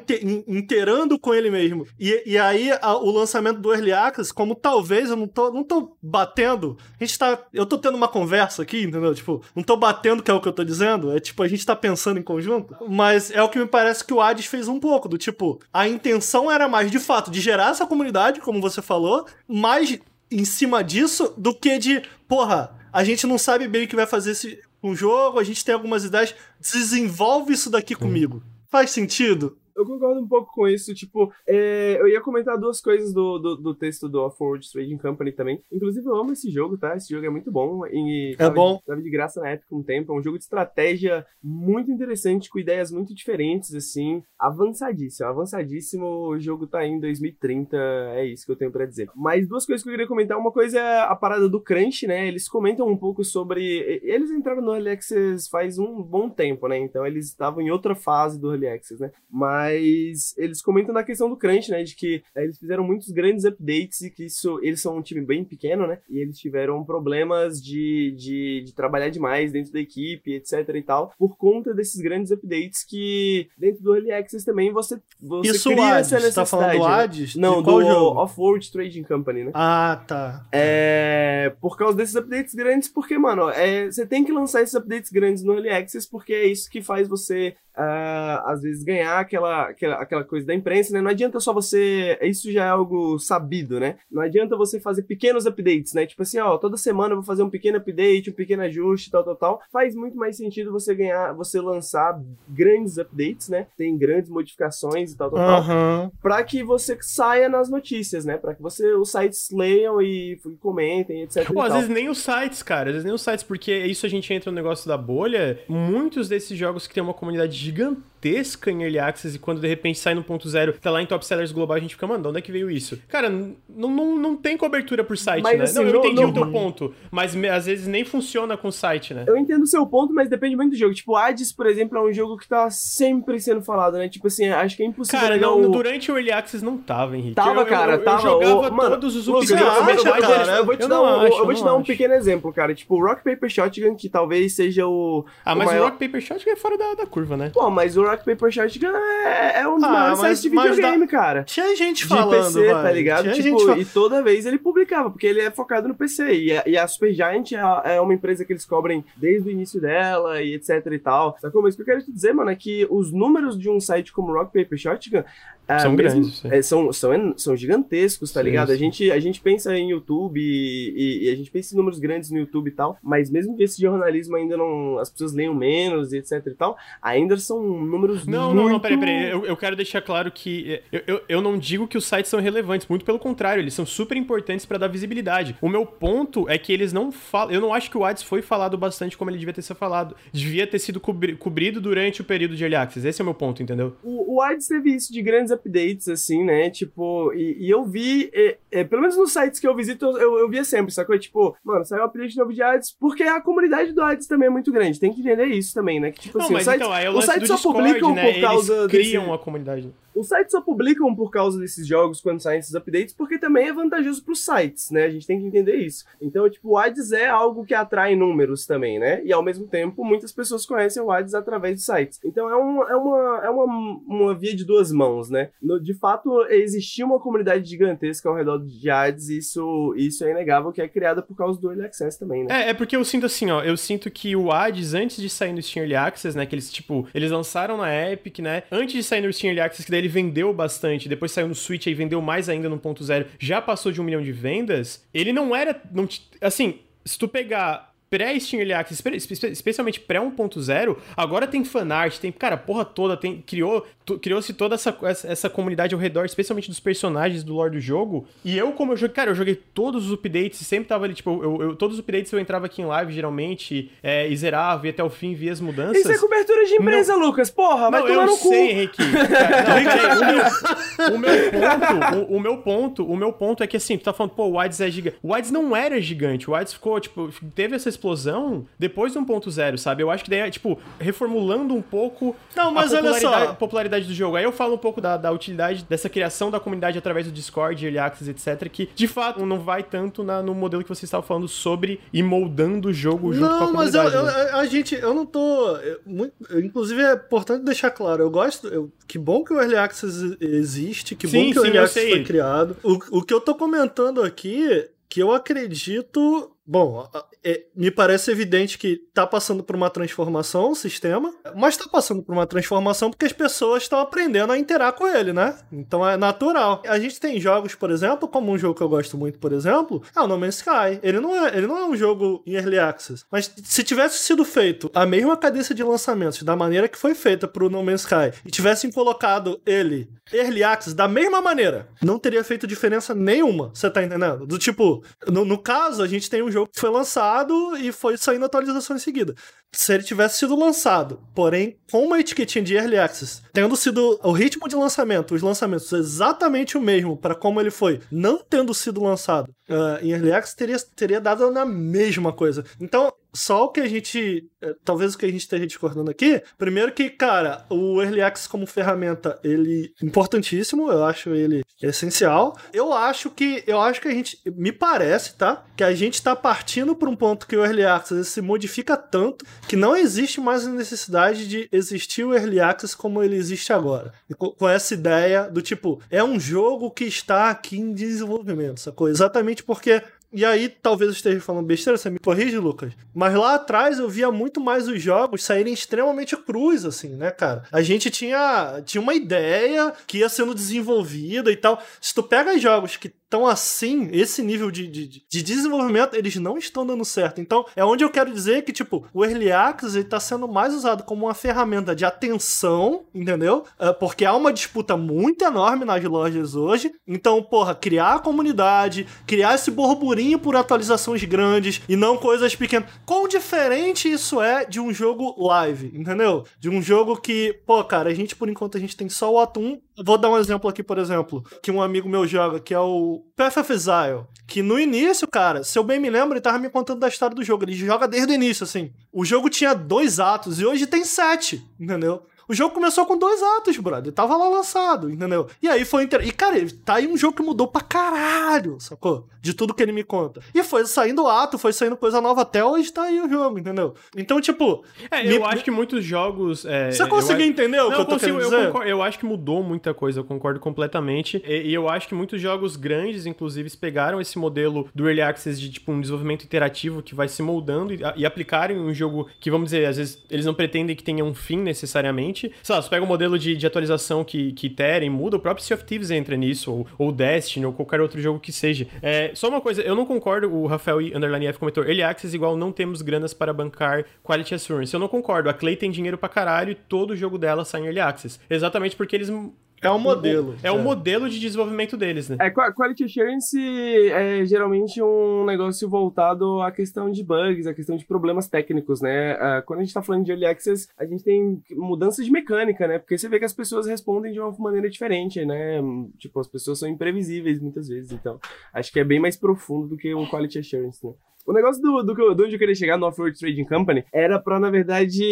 inteirando com ele mesmo. E, e aí a, o lançamento do Early Access, como talvez eu não tô, não tô batendo, a gente tá. Eu tô tendo uma conversa aqui, entendeu? Tipo, não tô batendo, que é o que eu tô dizendo. É tipo, a gente tá pensando em conjunto. Mas é o que me parece que o Hades fez um pouco, do tipo, a intenção era mais, de fato, de gerar essa comunidade, como você falou, mais em cima disso do que de, porra, a gente não sabe bem o que vai fazer esse, um jogo, a gente tem algumas ideias, desenvolve isso daqui comigo. Faz sentido? Eu concordo um pouco com isso. Tipo, é, eu ia comentar duas coisas do, do, do texto do Off-World Trading Company também. Inclusive, eu amo esse jogo, tá? Esse jogo é muito bom. E é bom. De, tava de graça na época um tempo. É um jogo de estratégia muito interessante, com ideias muito diferentes, assim. Avançadíssimo, avançadíssimo. O jogo tá aí em 2030. É isso que eu tenho para dizer. Mas duas coisas que eu queria comentar. Uma coisa é a parada do Crunch, né? Eles comentam um pouco sobre. Eles entraram no Early Access faz um bom tempo, né? Então eles estavam em outra fase do Early Access, né? Mas Mas eles comentam na questão do crunch, né? De que é, eles fizeram muitos grandes updates e que isso. Eles são um time bem pequeno, né? E eles tiveram problemas de, de, de trabalhar demais dentro da equipe, etc e tal, por conta desses grandes updates que dentro do Early Access também você, você Isso cria Hades, essa necessidade. tá falando do né? Hades? Não, do? Off-World Trading Company, né? Ah, tá. É, por causa desses updates grandes, porque, mano, é, você tem que lançar esses updates grandes no Early Access, porque é isso que faz você, ah, às vezes, ganhar aquela, aquela, aquela coisa da imprensa, né? Não adianta só você. Isso já é algo sabido, né? Não adianta você fazer pequenos updates, né? Tipo assim, ó, toda semana eu vou fazer um pequeno update, um pequeno ajuste, tal, tal, tal. Faz muito mais sentido você ganhar, você lançar grandes updates, né? Tem grandes modificações e tal, tal, tal Aham. para que você saia nas notícias, né? Para que você os sites leiam e comentem, etc. Pô, às tal. vezes nem os sites, cara. Às vezes nem os sites, porque isso a gente entra no negócio da bolha. Muitos desses jogos que tem uma comunidade gigantesca em Early Access e quando de repente sai no ponto zero, tá lá em Top Sellers Global, a gente fica, mano, de onde é que veio isso? Cara, não, não, não tem cobertura por site, Mas, né? assim, não, eu não- entendi não- o teu ponto, mas às vezes nem funciona com o site, né? Eu entendo o seu ponto, mas depende muito do jogo. Tipo, Hades, por exemplo, é um jogo que tá sempre sendo falado, né? Tipo assim, acho que é impossível Cara, não, o... durante o Early Access não tava, Henrique. Tava, Eu- eu, cara, eu, tava. Eu jogava Ô, mano, todos os Lucas, eu, vou- eu vou te dar, eu vou te Eu dar não um, acho, eu vou eu te dar um pequeno exemplo, cara. Tipo, o Rock Paper Shotgun, que talvez seja o. Ah, o mas o Rock Paper Shot é fora da curva, né? Pô, mas o Rock Paper Shotgun é, é um dos Ah, maiores sites de videogame, cara. Tinha gente de falando, PC, vai. tá ligado? Tinha Tipo, e toda vez ele publicava, porque ele é focado no PC. E a, e a Supergiant é, é uma empresa que eles cobrem desde o início dela e etc e tal. Sacou? Mas o que eu quero te dizer, mano, é que os números de um site como Rock Paper Shotgun é, São mesmo- grandes, é, são, são, são gigantescos, tá Sim, ligado? A sim. gente, a gente pensa em YouTube e, e- e a gente pensa em números grandes no YouTube e tal, mas mesmo que esse jornalismo ainda não. as pessoas leiam menos e etc e tal, ainda são números Não, muito... não, não, peraí, peraí. Eu, eu quero deixar claro que eu, eu, eu não digo que os sites são relevantes, muito pelo contrário, eles são super importantes pra dar visibilidade. O meu ponto é que eles não falam. Eu não acho que o Ads foi falado bastante como ele devia ter sido falado. Devia ter sido cobri- cobrido durante o período de Early Access. Esse é o meu ponto, entendeu? O, o Hades teve isso de grandes updates, assim, né? Tipo, e, e eu vi, é, é, pelo menos nos sites que eu visito, eu, eu, eu via sempre, sacou? Tipo, mano, saiu um update novo de Hades, porque a comunidade do Hades também é muito grande. Tem que entender isso também, né? Que, tipo não, assim, mas os sites, então, aí é o do sites só Discord, publicam né? por causa Eles criam desse- a comunidade. Os sites só publicam por causa desses jogos quando saem esses updates, porque também é vantajoso pros sites, né? A gente tem que entender isso. Então, tipo, o Hades é algo que atrai números também, né? E ao mesmo tempo, muitas pessoas conhecem o Hades através de sites. Então é, um, é, uma, é uma, uma via de duas mãos, né? No- de fato, existia uma comunidade gigantesca ao redor de Hades, e isso, isso é inegável, que é criada por causa do Early Access também, né? É, é porque eu sinto assim, ó, eu sinto que o Hades, antes de sair no Steam Early Access, né, que eles, tipo, eles lançaram na Epic, né, antes de sair no Steam Early Access, que daí ele vendeu bastante, depois saiu no Switch e vendeu mais ainda no ponto zero, já passou de um milhão de vendas, ele não era, não, assim, se tu pegar pré-Steam Early Access, espe- espe- especialmente pré 1.0, agora tem fanart, tem, cara, porra toda, tem, criou, criou-se toda essa, essa, comunidade ao redor, especialmente dos personagens do lore do jogo, e eu, como eu joguei, cara, eu joguei todos os updates, sempre tava ali, tipo, eu, eu- todos os updates eu entrava aqui em live, geralmente, é, e zerava, ia até o fim, via as mudanças. Isso é cobertura de empresa, Lucas! Porra, vai Não, tomar eu no cu! sei, Henrique. Cara, não, o, meu, ponto, o, o meu ponto, o meu ponto é que assim, tu tá falando, pô, o Wides é gigante. O Wides não era gigante. O Wides ficou, tipo, teve essa explosão depois do 1.0, sabe? Eu acho que daí, é, tipo, reformulando um pouco Não, mas a olha popularidade, só. popularidade do jogo. Aí eu falo um pouco da, da utilidade dessa criação da comunidade através do Discord, Early Access, etc. Que, de fato, não vai tanto na- no modelo que você estava falando sobre e moldando o jogo junto com a Não, mas eu, comunidade. eu- né? a gente, eu não tô. eu- inclusive, é importante deixar claro, eu gosto. que bom que o Early Access existe, que Sim, bom que o sim, Early eu Access foi criado. O, o que eu tô comentando aqui, que eu acredito. Bom, é, me parece evidente que tá passando por uma transformação o sistema, mas tá passando por uma transformação porque as pessoas estão aprendendo a interar com ele, né? Então é natural. A gente tem jogos, por exemplo, como um jogo que eu gosto muito, por exemplo, é o No Man's Sky. Ele não é, ele não é um jogo em early access, mas se tivesse sido feito a mesma cadência de lançamentos da maneira que foi feita pro No Man's Sky e tivessem colocado ele early access da mesma maneira, não teria feito diferença nenhuma. Você tá entendendo? Do tipo, no, no caso, a gente tem um jogo que foi lançado e foi saindo atualização em seguida. Se ele tivesse sido lançado, porém com uma etiquetinha de early access, tendo sido o ritmo de lançamento, os lançamentos exatamente o mesmo para como ele foi, não tendo sido lançado ah, em early access, teria, teria dado na mesma coisa. Então, só o que a gente. É, talvez o que a gente esteja discordando aqui. Primeiro que, cara, o Early Access como ferramenta, ele é importantíssimo, eu acho ele essencial. Eu acho que. Eu acho que a gente. Me parece, tá? Que a gente tá partindo para um ponto que o Early Access se modifica tanto que não existe mais a necessidade de existir o Early Access como ele existe agora. Com essa ideia do tipo, é um jogo que está aqui em desenvolvimento, sacou? Exatamente porque e aí, talvez eu esteja falando besteira, você me corrige, Lucas. Mas lá atrás eu via muito mais os jogos saírem extremamente cruz, assim, né, cara? A gente tinha, tinha uma ideia que ia sendo desenvolvida e tal. Se tu pega jogos que estão assim, esse nível de, de, de, desenvolvimento, eles não estão dando certo. Então, é onde eu quero dizer que, tipo, o Early Access está sendo mais usado como uma ferramenta de atenção, entendeu? É, porque há uma disputa muito enorme nas lojas hoje. Então, porra, criar a comunidade, criar esse burburinho por atualizações grandes e não coisas pequenas. Quão diferente isso é de um jogo live, entendeu? De um jogo que, pô, cara, a gente, por enquanto, a gente tem só o ato 1. Vou dar um exemplo aqui, por exemplo, que um amigo meu joga, que é o Path of Exile, que no início, cara, se eu bem me lembro, ele tava me contando da história do jogo. Ele joga desde o início, assim. O jogo tinha dois atos e hoje tem sete, entendeu? O jogo começou com dois atos, brother. Tava lá lançado, entendeu? E aí foi. Inter... E, cara, tá aí um jogo que mudou pra caralho, sacou? De tudo que ele me conta. E foi saindo ato, foi saindo coisa nova até hoje tá aí o jogo, entendeu? Então, tipo. É, me... eu acho que muitos jogos. É, Você conseguiu acho... entender o Não, que eu tô consigo, querendo? Eu, eu, acho que mudou muita coisa, eu concordo completamente. E, e, eu acho que muitos jogos grandes, inclusive, pegaram esse modelo do Early Access de, tipo, um desenvolvimento interativo que vai se moldando e, e aplicarem um jogo que, vamos dizer, às vezes eles não pretendem que tenha um fim necessariamente. Sei lá, você pega um modelo de, de atualização que, que terem muda, o próprio Sea of Thieves entra nisso, ou, ou Destiny, ou qualquer outro jogo que seja. É, só uma coisa, eu não concordo, o Rafael e Underline F comentou, Early Access igual não temos granas para bancar Quality Assurance. Eu não concordo, a Clay tem dinheiro pra caralho e todo jogo dela sai em Early Access. Exatamente porque eles é um modelo. É o um modelo de desenvolvimento deles, né? É, Quality Assurance é geralmente um negócio voltado à questão de bugs, à questão de problemas técnicos, né? Uh, quando a gente tá falando de Early Access, a gente tem mudança de mecânica, né? Porque você vê que as pessoas respondem de uma maneira diferente, né? Tipo, as pessoas são imprevisíveis muitas vezes, então acho que é bem mais profundo do que um Quality Assurance, né? O negócio do, do, do onde eu queria chegar no Off-Road Trading Company era pra, na verdade,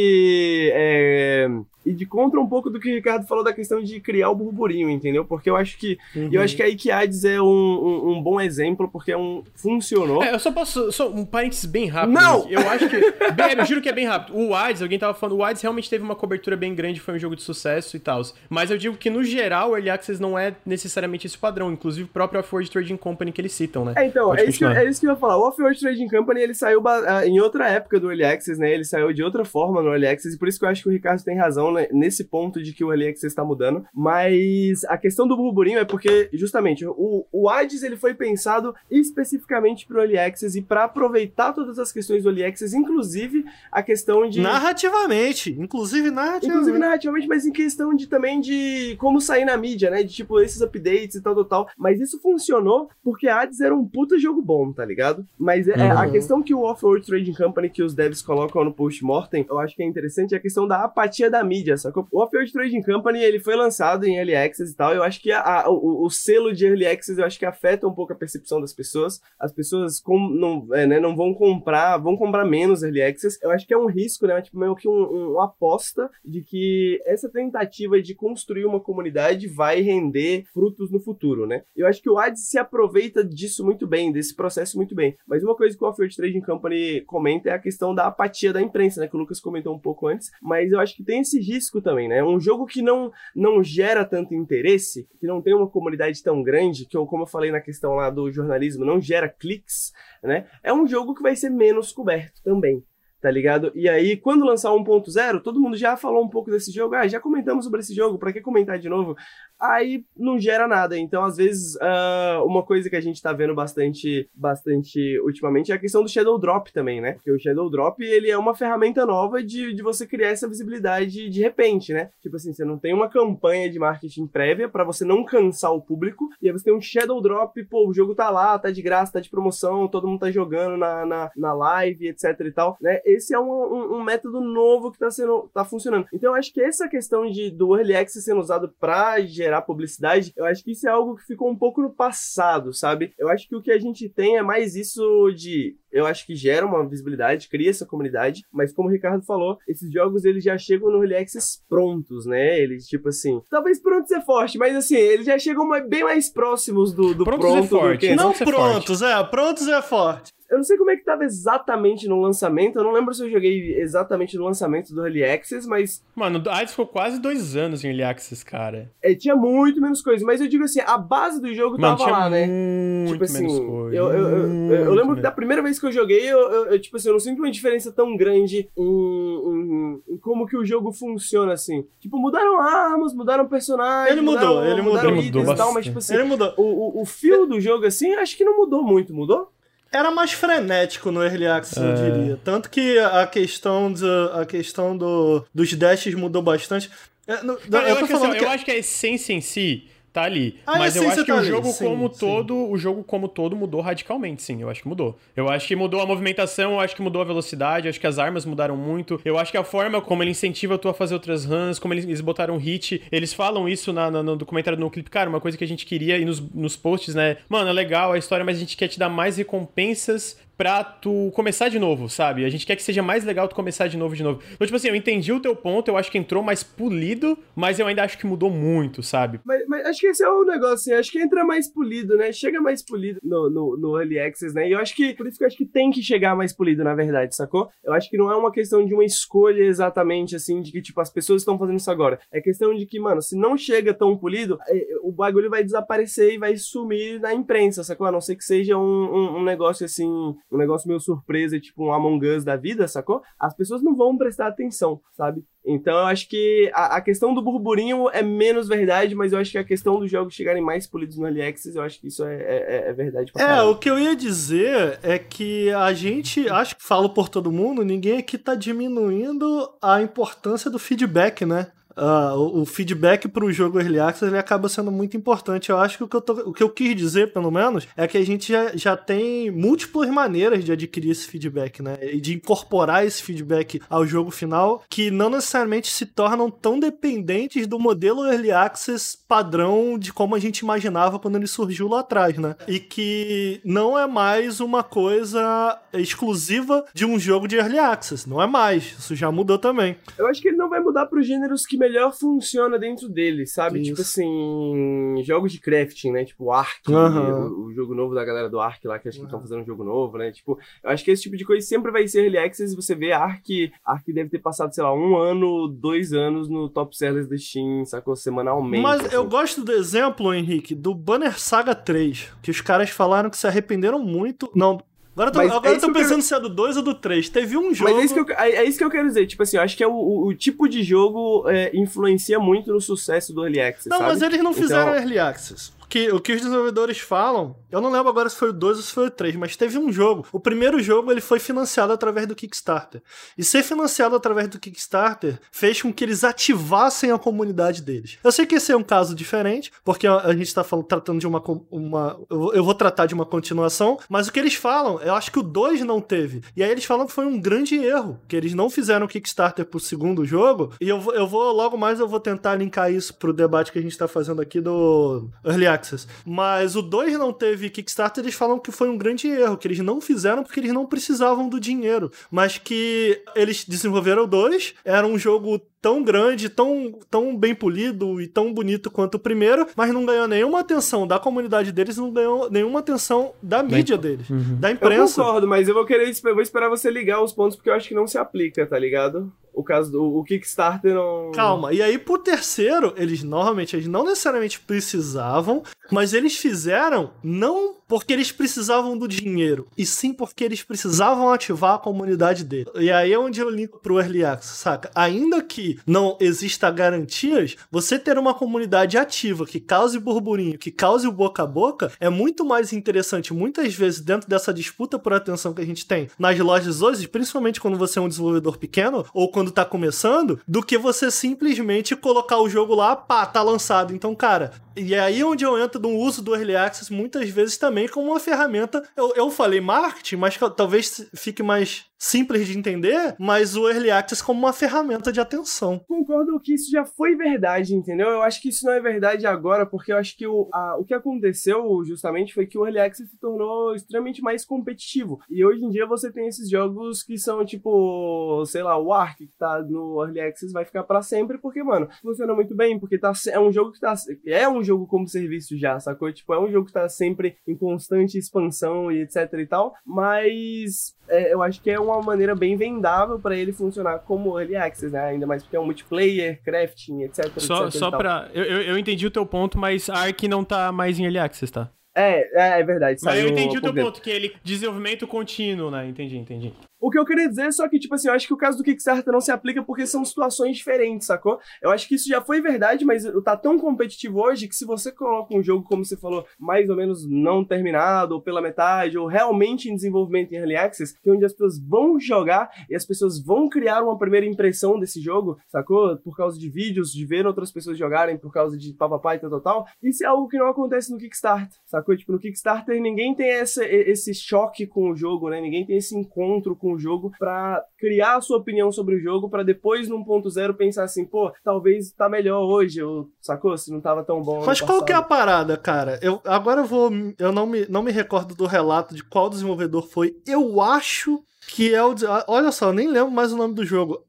é, e de contra um pouco do que o Ricardo falou da questão de criar o burburinho, entendeu? Porque eu acho que uhum. eu acho que a Ikiades é um, um, um, bom exemplo, porque é um funcionou. É, eu só posso. Só um parênteses bem rápido. Não! Eu acho que. bem, eu juro que é bem rápido. O Wades, alguém tava falando, o Wades realmente teve uma cobertura bem grande, foi um jogo de sucesso e tal. Mas eu digo que, no geral, o Early Access não é necessariamente esse padrão. Inclusive o próprio Off-Road Trading Company que eles citam, né? É, então, é isso, que, é isso, que, eu ia falar. O Off-Road Trading Company ele saiu ah, em outra época do Early Access, né? Ele saiu de outra forma no Early Access, e por isso que eu acho que o Ricardo tem razão né? nesse ponto de que o Early Access está mudando, mas a questão do burburinho é porque, justamente, o, o ADS ele foi pensado especificamente para o Early Access e para aproveitar todas as questões do Early Access, inclusive a questão de... Narrativamente, inclusive narrativamente. Inclusive narrativamente, mas em questão de também de como sair na mídia, né, de tipo esses updates e tal, tal, tal, mas isso funcionou porque Hades era um puta jogo bom, tá ligado? Mas é, uhum. a questão que o Off-Road Trading Company que os devs colocam no post-mortem, eu acho que é interessante, é a questão da apatia da mídia, sacou? O Off-Road World Trading Company, ele foi lançado em Early Access e tal. Eu acho que a, a, o, o, selo de Early Access, eu acho que afeta um pouco a percepção das pessoas. As pessoas com, não, é, né, não vão comprar, vão comprar menos Early Access. Eu acho que é um risco, né? Tipo, meio que um, um, uma aposta de que essa tentativa de construir uma comunidade vai render frutos no futuro, né? Eu acho que o Ads se aproveita disso muito bem, desse processo muito bem. Mas uma coisa que o Off-Road Trading Company comenta é a questão da apatia da imprensa, né? Que o Lucas comentou um pouco antes. Mas eu acho que tem esse risco também, né? Um jogo que não, não gera tanto interesse, que não tem uma comunidade tão grande, que como eu falei na questão lá do jornalismo, não gera cliques, né? É um jogo que vai ser menos coberto também tá ligado? E aí, quando lançar 1.0, todo mundo já falou um pouco desse jogo, ah, já comentamos sobre esse jogo, para que comentar de novo? Aí não gera nada. Então, às vezes, uh, uma coisa que a gente tá vendo bastante, bastante ultimamente é a questão do Shadow Drop também, né? Porque o Shadow Drop, ele é uma ferramenta nova de, de você criar essa visibilidade de repente, né? Tipo assim, você não tem uma campanha de marketing prévia para você não cansar o público, e aí você tem um Shadow Drop, pô, o jogo tá lá, tá de graça, tá de promoção, todo mundo tá jogando na, na, na live, etc e tal, né? Esse é um, um, um método novo que tá sendo tá funcionando. Então eu acho que essa questão de do early access sendo usado para gerar publicidade, eu acho que isso é algo que ficou um pouco no passado, sabe? Eu acho que o que a gente tem é mais isso de eu acho que gera uma visibilidade, cria essa comunidade, mas como o Ricardo falou, esses jogos eles já chegam no Early Access prontos, né? Eles, tipo assim, talvez prontos é forte, mas assim, eles já chegam bem mais próximos do, do prontos pronto é forte. do que... Não Prontos é prontos, é, prontos é forte. Eu não sei como é que tava exatamente no lançamento, eu não lembro se eu joguei exatamente no lançamento do Early Access, mas Mano, a Hades ficou quase dois anos em Early Access, cara. é, tinha muito menos coisa. Mas eu digo assim, a base do jogo Mano, tava tinha lá, né? muito Tipo assim, menos coisa. eu, eu, eu, eu lembro que da primeira vez que eu joguei, eu, eu- eu, tipo assim, eu não sinto uma diferença tão grande em, em- em como que o jogo funciona, assim. Tipo, mudaram armas, mudaram personagens. Ele mudou, mudaram, ele mudou. mudaram Ele mudou itens e tal, mas tipo assim, Ele mudou. o, o, o fio do jogo, assim, acho que não mudou muito, mudou? Era mais frenético no Early Access, eu É. diria. Tanto que a questão, do, a questão do, dos dashes mudou bastante. É, eu eu, tô acho que, assim, que... eu acho que a essência em si tá ali. A mas eu acho que tá o jogo sim, como sim. todo, o jogo como todo mudou radicalmente, sim. Eu acho que mudou. Eu acho que mudou a movimentação, eu acho que mudou a velocidade, eu acho que as armas mudaram muito. Eu acho que a forma como ele incentiva tu a fazer outras runs, como eles, eles botaram hit, eles falam isso na, na- no documentário no clipe. Cara, uma coisa que a gente queria e nos, nos posts, né? Mano, é legal a história, mas a gente quer te dar mais recompensas pra tu começar de novo, sabe? A gente quer que seja mais legal tu começar de novo, de novo. Então, tipo assim, eu entendi o teu ponto, eu acho que entrou mais polido, mas eu ainda acho que mudou muito, sabe? Mas, mas acho que esse é o negócio, assim, acho que entra mais polido, né? Chega mais polido no, no, no Early Access, né? E eu acho que, por isso que eu acho que tem que chegar mais polido, na verdade, sacou? Eu acho que não é uma questão de uma escolha exatamente, assim, de que, tipo, as pessoas estão fazendo isso agora. É questão de que, mano, se não chega tão polido, é, o bagulho vai desaparecer e vai sumir na imprensa, sacou? A não ser que seja um, um, um negócio, assim, um negócio meio surpresa, tipo um Among Us da vida, sacou? As pessoas não vão prestar atenção, sabe? Então eu acho que a, a questão do burburinho é menos verdade, mas eu acho que a questão dos jogos chegarem mais polidos no Early Access, eu acho que isso é, é, é verdade pra É, o que eu ia dizer é que a gente, acho que falo por todo mundo, ninguém aqui tá diminuindo a importância do feedback, né? Ah, o, o feedback pro jogo Early Access ele acaba sendo muito importante. Eu acho que o que eu, tô- o que eu quis dizer, pelo menos, é que a gente já, já tem múltiplas maneiras de adquirir esse feedback, né? E de incorporar esse feedback ao jogo final, que não necessariamente se tornam tão dependentes do modelo Early Access padrão de como a gente imaginava quando ele surgiu lá atrás, né? E que não é mais uma coisa exclusiva de um jogo de Early Access. Não é mais. Isso já mudou também. Eu acho que ele não vai mudar pros gêneros que melhor funciona dentro dele, sabe? Isso. Tipo assim, jogos de crafting, né? Tipo Ark, Aham. o, o jogo novo da galera do Ark lá, que acho que estão fazendo um jogo novo, né? Tipo, eu acho que esse tipo de coisa sempre vai ser Early Access. Você vê Ark, Ark deve ter passado, sei lá, um ano, dois anos no top sellers do Steam, sacou? Semanalmente. Mas assim. eu gosto do exemplo, Henrique, do Banner Saga 3, que os caras falaram que se arrependeram muito. Não. Agora eu tô, agora é eu tô eu pensando se é do 2 ou do 3. Teve um jogo. Mas é isso, que eu, é, é isso que eu quero dizer. Tipo assim, eu acho que é o, o- o tipo de jogo é, influencia muito no sucesso do Early Access, Não, sabe? mas eles não fizeram Então- Early Access. Porque o que os desenvolvedores falam, eu não lembro agora se foi o 2 ou se foi o 3, mas teve um jogo. O primeiro jogo ele foi financiado através do Kickstarter. E ser financiado através do Kickstarter fez com que eles ativassem a comunidade deles. Eu sei que esse é um caso diferente, porque a, gente tá falando, tratando de uma. uma eu, vou- tratar de uma continuação, mas o que eles falam, eu acho que o 2 não teve. E aí eles falam que foi um grande erro, que eles não fizeram o Kickstarter pro segundo jogo. E eu eu vou logo mais, eu vou tentar linkar isso pro debate que a gente tá fazendo aqui do Early Access. Mas o 2 não teve Kickstarter, eles falam que foi um grande erro, que eles não fizeram porque eles não precisavam do dinheiro. Mas que eles desenvolveram o 2, era um jogo tão grande, tão, tão bem polido e tão bonito quanto o primeiro, mas não ganhou nenhuma atenção da comunidade deles, não ganhou nenhuma atenção da mídia deles, da Eu imprensa. concordo, mas eu vou querer eu vou esperar você ligar os pontos porque eu acho que não se aplica, tá ligado? O caso do o Kickstarter não. Calma, e aí pro terceiro, eles normalmente eles não necessariamente precisavam, mas eles fizeram não porque eles precisavam do dinheiro, e sim porque eles precisavam ativar a comunidade dele. E aí é onde eu linko pro Early Access, saca? Ainda que não exista garantias, você ter uma comunidade ativa que cause burburinho, que cause o boca a boca, é muito mais interessante, muitas vezes, dentro dessa disputa por atenção que a gente tem nas lojas hoje, principalmente quando você é um desenvolvedor pequeno, ou quando tá começando, do que você simplesmente colocar o jogo lá, pá, tá lançado. Então, cara, E é aí onde eu entro no uso do Early Access muitas vezes também como uma ferramenta. Eu, eu falei marketing, mas talvez fique mais simples de entender, mas o Early Access como uma ferramenta de atenção. Concordo que isso já foi verdade, entendeu? Eu acho que isso não é verdade agora, porque eu acho que o, a, o que aconteceu justamente foi que o Early Access se tornou extremamente mais competitivo. E hoje em dia você tem esses jogos que são tipo, sei lá, o Ark, que tá no Early Access, vai ficar para sempre, porque, mano, funciona muito bem, porque tá, é um jogo que tá. É um jogo como serviço já, sacou? Tipo, é um jogo que tá sempre em constante expansão e etc e tal, mas é, eu acho que é uma maneira bem vendável para ele funcionar como early access, né? Ainda mais porque é um multiplayer, crafting, etc. Só, etc, só pra. Eu, eu entendi o teu ponto, mas Ark não tá mais em early access, tá? É, é, é verdade. Mas eu entendi o teu ponto, que ele desenvolvimento contínuo, né? Entendi, entendi. O que eu queria dizer é só que, tipo assim, eu acho que o caso do Kickstarter não se aplica porque são situações diferentes, sacou? Eu acho que isso já foi verdade, mas tá tão competitivo hoje que se você coloca um jogo, como você falou, mais ou menos não terminado, ou pela metade, ou realmente em desenvolvimento em Early Access, que é onde as pessoas vão jogar e as pessoas vão criar uma primeira impressão desse jogo, sacou? Por causa de vídeos, de ver outras pessoas jogarem, por causa de papapá e tal, tal, tal. Isso é algo que não acontece no Kickstarter, sacou? Tipo, no Kickstarter ninguém tem essa, esse choque com o jogo, né? Ninguém tem esse encontro com com o jogo para criar a sua opinião sobre o jogo para depois num ponto zero pensar assim, pô, talvez tá melhor hoje, ou sacou? Se não tava tão bom. Mas qual que é a parada, cara? Eu agora eu vou, eu não me, não me recordo do relato de qual desenvolvedor foi. Eu acho que é o, olha só, eu nem lembro mais o nome do jogo.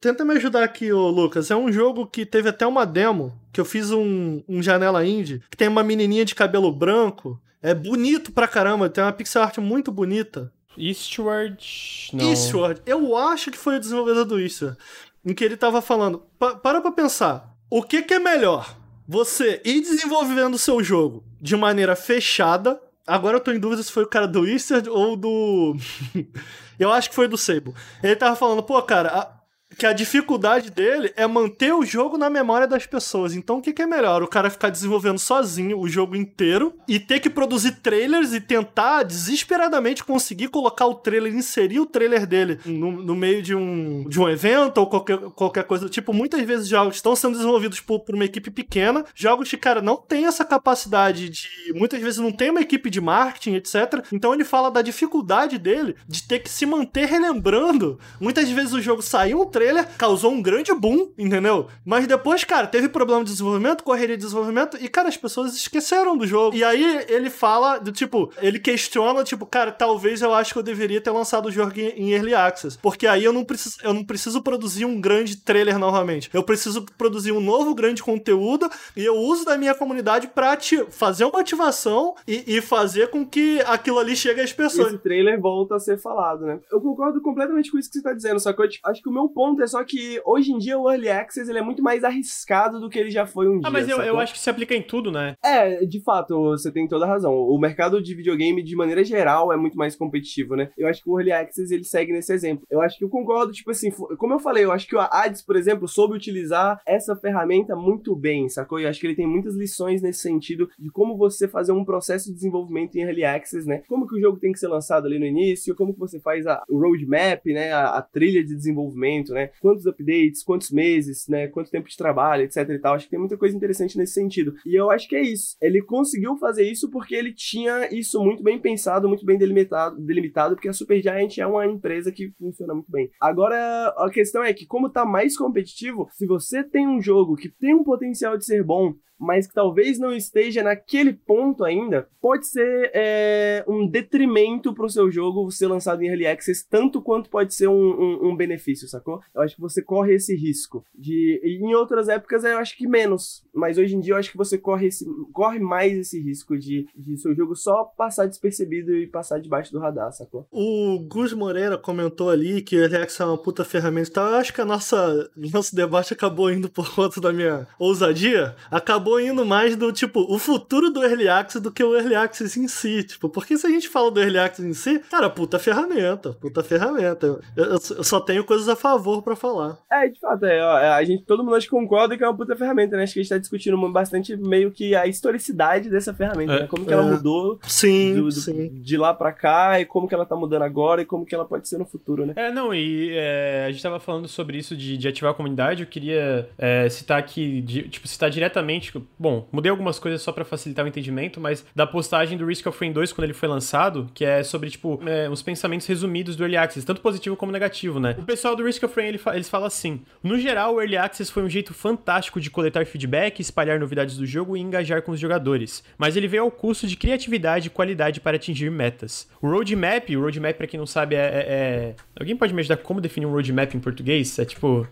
Tenta me ajudar aqui, ô Lucas. É um jogo que teve até uma demo, que eu fiz um, um janela indie, que tem uma menininha de cabelo branco. É bonito pra caramba, tem uma pixel art muito bonita. Eastward. Não. Eastward. Eu acho que foi o desenvolvedor do Eastward. Em que ele tava falando. Pa para pra pensar. O que, que é melhor? Você ir desenvolvendo o seu jogo de maneira fechada. Agora eu tô em dúvida se foi o cara do Eastward ou do. eu acho que foi do Sable. Ele tava falando, pô, cara, a que a dificuldade dele é manter o jogo na memória das pessoas. Então o que, que, é melhor? O cara ficar desenvolvendo sozinho o jogo inteiro e ter que produzir trailers e tentar desesperadamente conseguir colocar o trailer, inserir o trailer dele no, no meio de um, de um evento ou qualquer, qualquer coisa. Tipo, muitas vezes jogos estão sendo desenvolvidos por, por uma equipe pequena, jogos que, cara, não tem essa capacidade de. Muitas vezes não tem uma equipe de marketing, etc. Então ele fala da dificuldade dele de ter que se manter relembrando. Muitas vezes o jogo saiu um trailer, causou um grande boom, entendeu? Mas depois, cara, teve problema de desenvolvimento, correria de desenvolvimento, e, cara, as pessoas esqueceram do jogo. E aí ele fala, do tipo, ele questiona, tipo, cara, talvez eu acho que eu deveria ter lançado o jogo em Early Access. Porque aí eu não preciso, eu não preciso produzir um grande trailer novamente. Eu preciso produzir um novo grande conteúdo e eu uso da minha comunidade pra te fazer uma ativação e, e fazer com que aquilo ali chegue às pessoas. Esse trailer volta a ser falado, né? Eu concordo completamente com isso que você tá dizendo, só que eu acho que o meu ponto ponto é só que hoje em dia o Early Access ele é muito mais arriscado do que ele já foi um ah, dia. Ah, mas eu, eu, acho que se aplica em tudo, né? É, de fato, você tem toda a razão. O mercado de videogame, de maneira geral, é muito mais competitivo, né? Eu acho que o Early Access ele segue nesse exemplo. Eu acho que eu concordo, tipo assim, como eu falei, eu acho que o Ads, por exemplo, soube utilizar essa ferramenta muito bem, sacou? E eu acho que ele tem muitas lições nesse sentido de como você fazer um processo de desenvolvimento em Early Access, né? Como que o jogo tem que ser lançado ali no início, como que você faz a, o roadmap, né? A, a trilha de desenvolvimento, né? Quantos updates, quantos meses, né? Quanto tempo de trabalho, etc e tal. Acho que tem muita coisa interessante nesse sentido. E eu acho que é isso. Ele conseguiu fazer isso porque ele tinha isso muito bem pensado, muito bem delimitado, delimitado porque a Supergiant é uma empresa que funciona muito bem. Agora, a questão é que como tá mais competitivo, se você tem um jogo que tem um potencial de ser bom, mas que talvez não esteja naquele ponto ainda, pode ser é, um detrimento pro seu jogo ser lançado em Early Access, tanto quanto pode ser um, um, um, benefício, sacou? Eu acho que você corre esse risco. De, em outras épocas eu acho que menos, mas hoje em dia eu acho que você corre, esse, corre mais esse risco de, de seu jogo só passar despercebido e passar debaixo do radar, sacou? O Gus Moreira comentou ali que o Early Access é uma puta ferramenta e tal. Eu acho que a nossa, nosso debate acabou indo por conta da minha ousadia. Acabou acabou indo mais do tipo o futuro do Early Access do que o Early Access em si. Tipo, porque se a gente fala do Early Access em si, cara, puta ferramenta, puta ferramenta. Eu, eu, eu só tenho coisas a favor para falar. É, de fato, é, ó, é, a gente, todo mundo acho que concorda que é uma puta ferramenta, né? Acho que a gente tá discutindo bastante meio que a historicidade dessa ferramenta, é, né? Como que ela é. mudou sim, do, do, sim. de lá para cá e como que ela tá mudando agora e como que ela pode ser no futuro, né? É, não, e é, a gente tava falando sobre isso de, de ativar a comunidade, eu queria é, citar aqui, de, tipo, citar diretamente que, bom, mudei algumas coisas só para facilitar o entendimento, mas da postagem do Risk of Rain 2 quando ele foi lançado, que é sobre, tipo, é, os pensamentos resumidos do Early Access, tanto positivo como negativo, né? O pessoal do Risk of Rain, ele fa eles falam assim, no geral, o Early Access foi um jeito fantástico de coletar feedback, espalhar novidades do jogo e engajar com os jogadores, mas ele veio ao custo de criatividade e qualidade para atingir metas. O roadmap, o roadmap, para quem não sabe, é, é, é... Alguém pode me ajudar como definir um roadmap em português? É tipo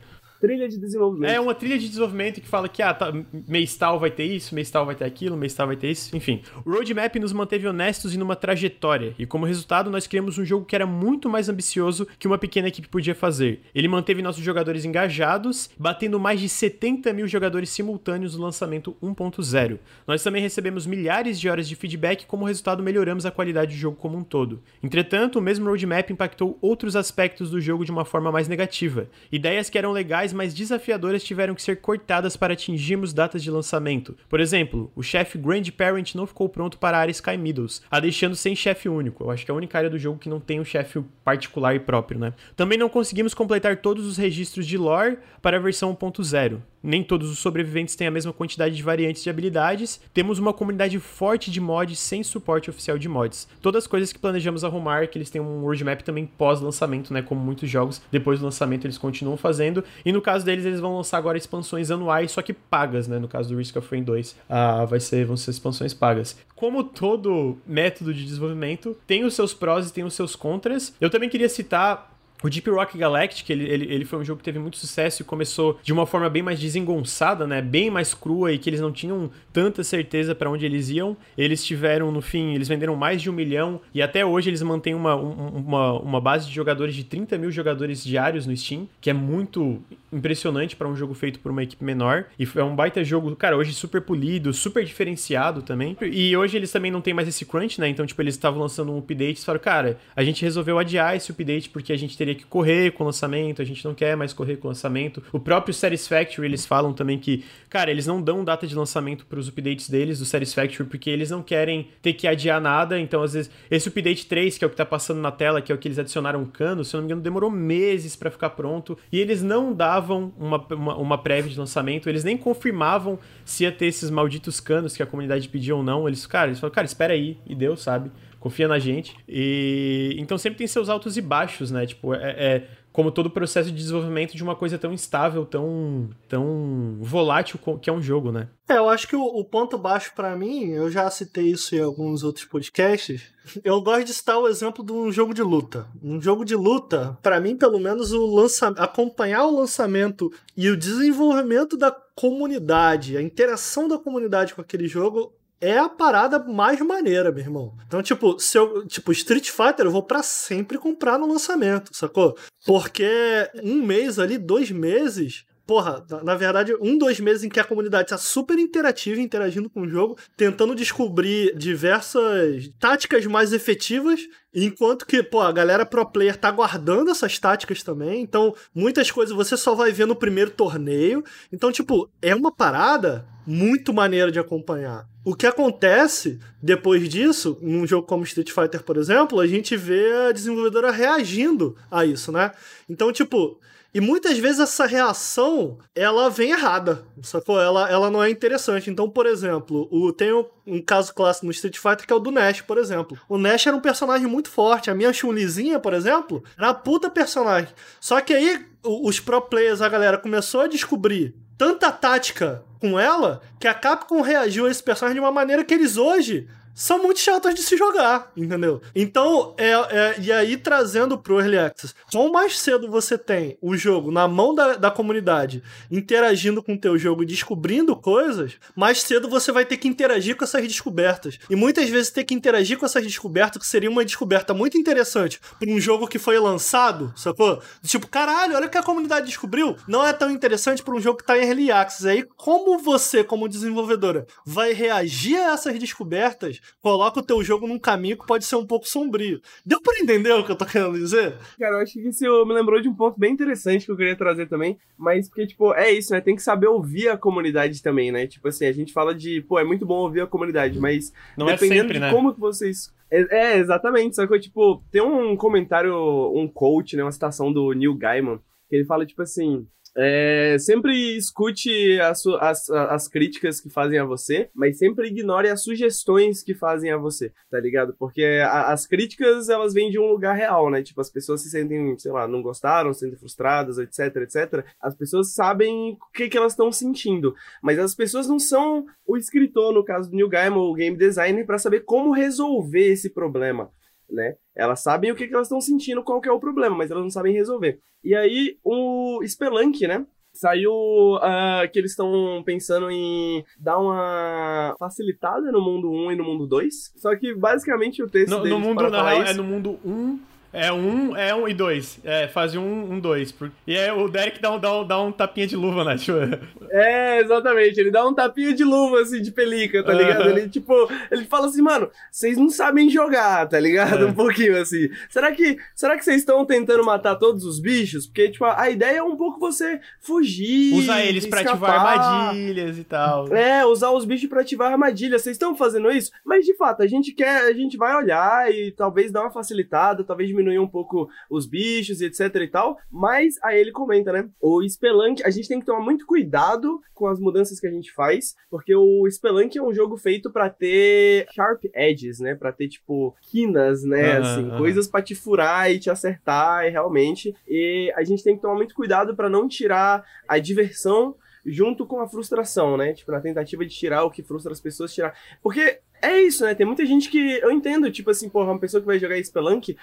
trilha de desenvolvimento. É uma trilha de desenvolvimento que fala que ah, tá, mês tal vai ter isso, mês tal vai ter aquilo, mês tal vai ter isso, enfim. O roadmap nos manteve honestos e numa trajetória, e como resultado nós criamos um jogo que era muito mais ambicioso que uma pequena equipe podia fazer. Ele manteve nossos jogadores engajados, batendo mais de 70 mil jogadores simultâneos no lançamento 1.0. Nós também recebemos milhares de horas de feedback e como resultado melhoramos a qualidade do jogo como um todo. Entretanto, o mesmo roadmap impactou outros aspectos do jogo de uma forma mais negativa. Ideias que eram legais mais desafiadoras tiveram que ser cortadas para atingirmos datas de lançamento. Por exemplo, o chefe Grandparent não ficou pronto para a área Sky Meadows, a deixando sem chefe único. Eu acho que é a única área do jogo que não tem um chefe particular e próprio, né? Também não conseguimos completar todos os registros de lore para a versão 1.0 nem todos os sobreviventes têm a mesma quantidade de variantes de habilidades. Temos uma comunidade forte de mods sem suporte oficial de mods. Todas as coisas que planejamos arrumar, que eles têm um roadmap também pós-lançamento, né? Como muitos jogos, depois do lançamento eles continuam fazendo. E no caso deles, eles vão lançar agora expansões anuais, só que pagas, né? No caso do Risk of Rain 2, ah, vai ser, vão ser expansões pagas. Como todo método de desenvolvimento, tem os seus prós e tem os seus contras. Eu também queria citar o Deep Rock Galactic, ele, ele, ele foi um jogo que teve muito sucesso e começou de uma forma bem mais desengonçada, né? Bem mais crua e que eles não tinham tanta certeza para onde eles iam. Eles tiveram, no fim, eles venderam mais de um milhão e até hoje eles mantêm uma, uma, uma base de jogadores de 30 mil jogadores diários no Steam, que é muito impressionante para um jogo feito por uma equipe menor. E é um baita jogo, cara, hoje super polido, super diferenciado também. E hoje eles também não tem mais esse crunch, né? Então, tipo, eles estavam lançando um update e falaram, cara, a gente resolveu adiar esse update porque a gente teria teria que correr com o lançamento, a gente não quer mais correr com o lançamento. O próprio Satisfactory, eles falam também que, cara, eles não dão data de lançamento para os updates deles, do Satisfactory, porque eles não querem ter que adiar nada. Então, às vezes, esse update 3, que é o que tá passando na tela, que é o que eles adicionaram cano, se eu não me engano, demorou meses para ficar pronto. E eles não davam uma, uma, uma prévia de lançamento, eles nem confirmavam se ia ter esses malditos canos que a comunidade pediu ou não. Eles, cara, eles falaram, cara, espera aí, e deu, sabe? Confia na gente. E então sempre tem seus altos e baixos, né? Tipo, é, é como todo o processo de desenvolvimento de uma coisa tão instável, tão, tão volátil que é um jogo, né? É, eu acho que o, o ponto baixo para mim, eu já citei isso em alguns outros podcasts. Eu gosto de citar o exemplo de um jogo de luta. Um jogo de luta, para mim, pelo menos, o lança, acompanhar o lançamento e o desenvolvimento da comunidade, a interação da comunidade com aquele jogo é a parada mais maneira, meu irmão. Então, tipo, se eu, tipo, Street Fighter eu vou para sempre comprar no lançamento, sacou? Porque um mês ali, dois meses, porra, na verdade, um, dois meses em que a comunidade está super interativa, interagindo com o jogo, tentando descobrir diversas táticas mais efetivas, enquanto que, pô, a galera pro player tá guardando essas táticas também. Então, muitas coisas você só vai ver no primeiro torneio. Então, tipo, é uma parada muito maneira de acompanhar. O que acontece depois disso, num jogo como Street Fighter, por exemplo, a gente vê a desenvolvedora reagindo a isso, né? Então, tipo, e muitas vezes essa reação, ela vem errada, sacou? Ela, ela não é interessante. Então, por exemplo, o, tem um, um caso clássico no Street Fighter que é o do Nash, por exemplo. O Nash era um personagem muito forte. A minha Chun-Lizinha, por exemplo, era uma puta personagem. Só que aí os pro players, a galera começou a descobrir tanta tática com ela que a Capcom reagiu a esse personagem de uma maneira que eles hoje são muito chatas de se jogar, entendeu? Então, é, é, e aí trazendo pro Early Access, quanto mais cedo você tem o jogo na mão da, da comunidade, interagindo com o teu jogo e descobrindo coisas, mais cedo você vai ter que interagir com essas descobertas. E muitas vezes ter que interagir com essas descobertas, que seria uma descoberta muito interessante para um jogo que foi lançado, sacou? Tipo, caralho, olha o que a comunidade descobriu. Não é tão interessante para um jogo que tá em Early Access. Aí, como você, como desenvolvedora, vai reagir a essas descobertas coloca o teu jogo num caminho que pode ser um pouco sombrio. Deu pra entender o que eu tô querendo dizer? Cara, eu acho que isso me lembrou de um ponto bem interessante que eu queria trazer também, mas porque, tipo, é isso, né? Tem que saber ouvir a comunidade também, né? Tipo assim, a gente fala de, pô, é muito bom ouvir a comunidade, mas Não é dependendo é sempre, de né? como que vocês é, é, exatamente. Só que, tipo, tem um comentário, um coach, né? Uma citação do Neil Gaiman, que ele fala, tipo assim, É, sempre escute as, as, as críticas que fazem a você, mas sempre ignore as sugestões que fazem a você, tá ligado? Porque a, as críticas, elas vêm de um lugar real, né? Tipo, as pessoas se sentem, sei lá, não gostaram, se sentem frustradas, etc, etc. As pessoas sabem o que, que elas estão sentindo, mas as pessoas não são o escritor, no caso do Neil Gaiman, o game designer, para saber como resolver esse problema né? Elas sabem o que, que elas estão sentindo, qual que é o problema, mas elas não sabem resolver. E aí, o Spelunk, né? Saiu uh, que eles estão pensando em dar uma facilitada no mundo 1 e no mundo 2. Só que basicamente o texto. No, no mundo, na real, é no mundo 1 é um, é um e dois. É, fase um, um, dois. E é o Derek dá um, dá um, dá um tapinha de luva, né? Tipo... É, exatamente. Ele dá um tapinha de luva, assim, de pelica, tá ligado? Ele, tipo, ele fala assim, mano, vocês não sabem jogar, tá ligado? É. Um pouquinho assim. Será que será que vocês estão tentando matar todos os bichos? Porque, tipo, a, ideia é um pouco você fugir. Usar eles pra ativar armadilhas e tal. É, usar os bichos pra ativar armadilhas. Vocês estão fazendo isso? Mas, de fato, a gente quer, a gente vai olhar e talvez dar uma facilitada, talvez diminuir diminuir um pouco os bichos e etc e tal. Mas aí ele comenta, né? O Spelunk, a gente tem que tomar muito cuidado com as mudanças que a gente faz, porque o Spelunk é um jogo feito para ter sharp edges, né? Para ter tipo quinas, né? Uhum, assim, uhum. coisas para te furar e te acertar, e realmente. E a gente tem que tomar muito cuidado para não tirar a diversão junto com a frustração, né? Tipo, na tentativa de tirar o que frustra as pessoas, tirar. Porque é isso, né? Tem muita gente que. Eu entendo, tipo assim, porra, uma pessoa que vai jogar Spelunk,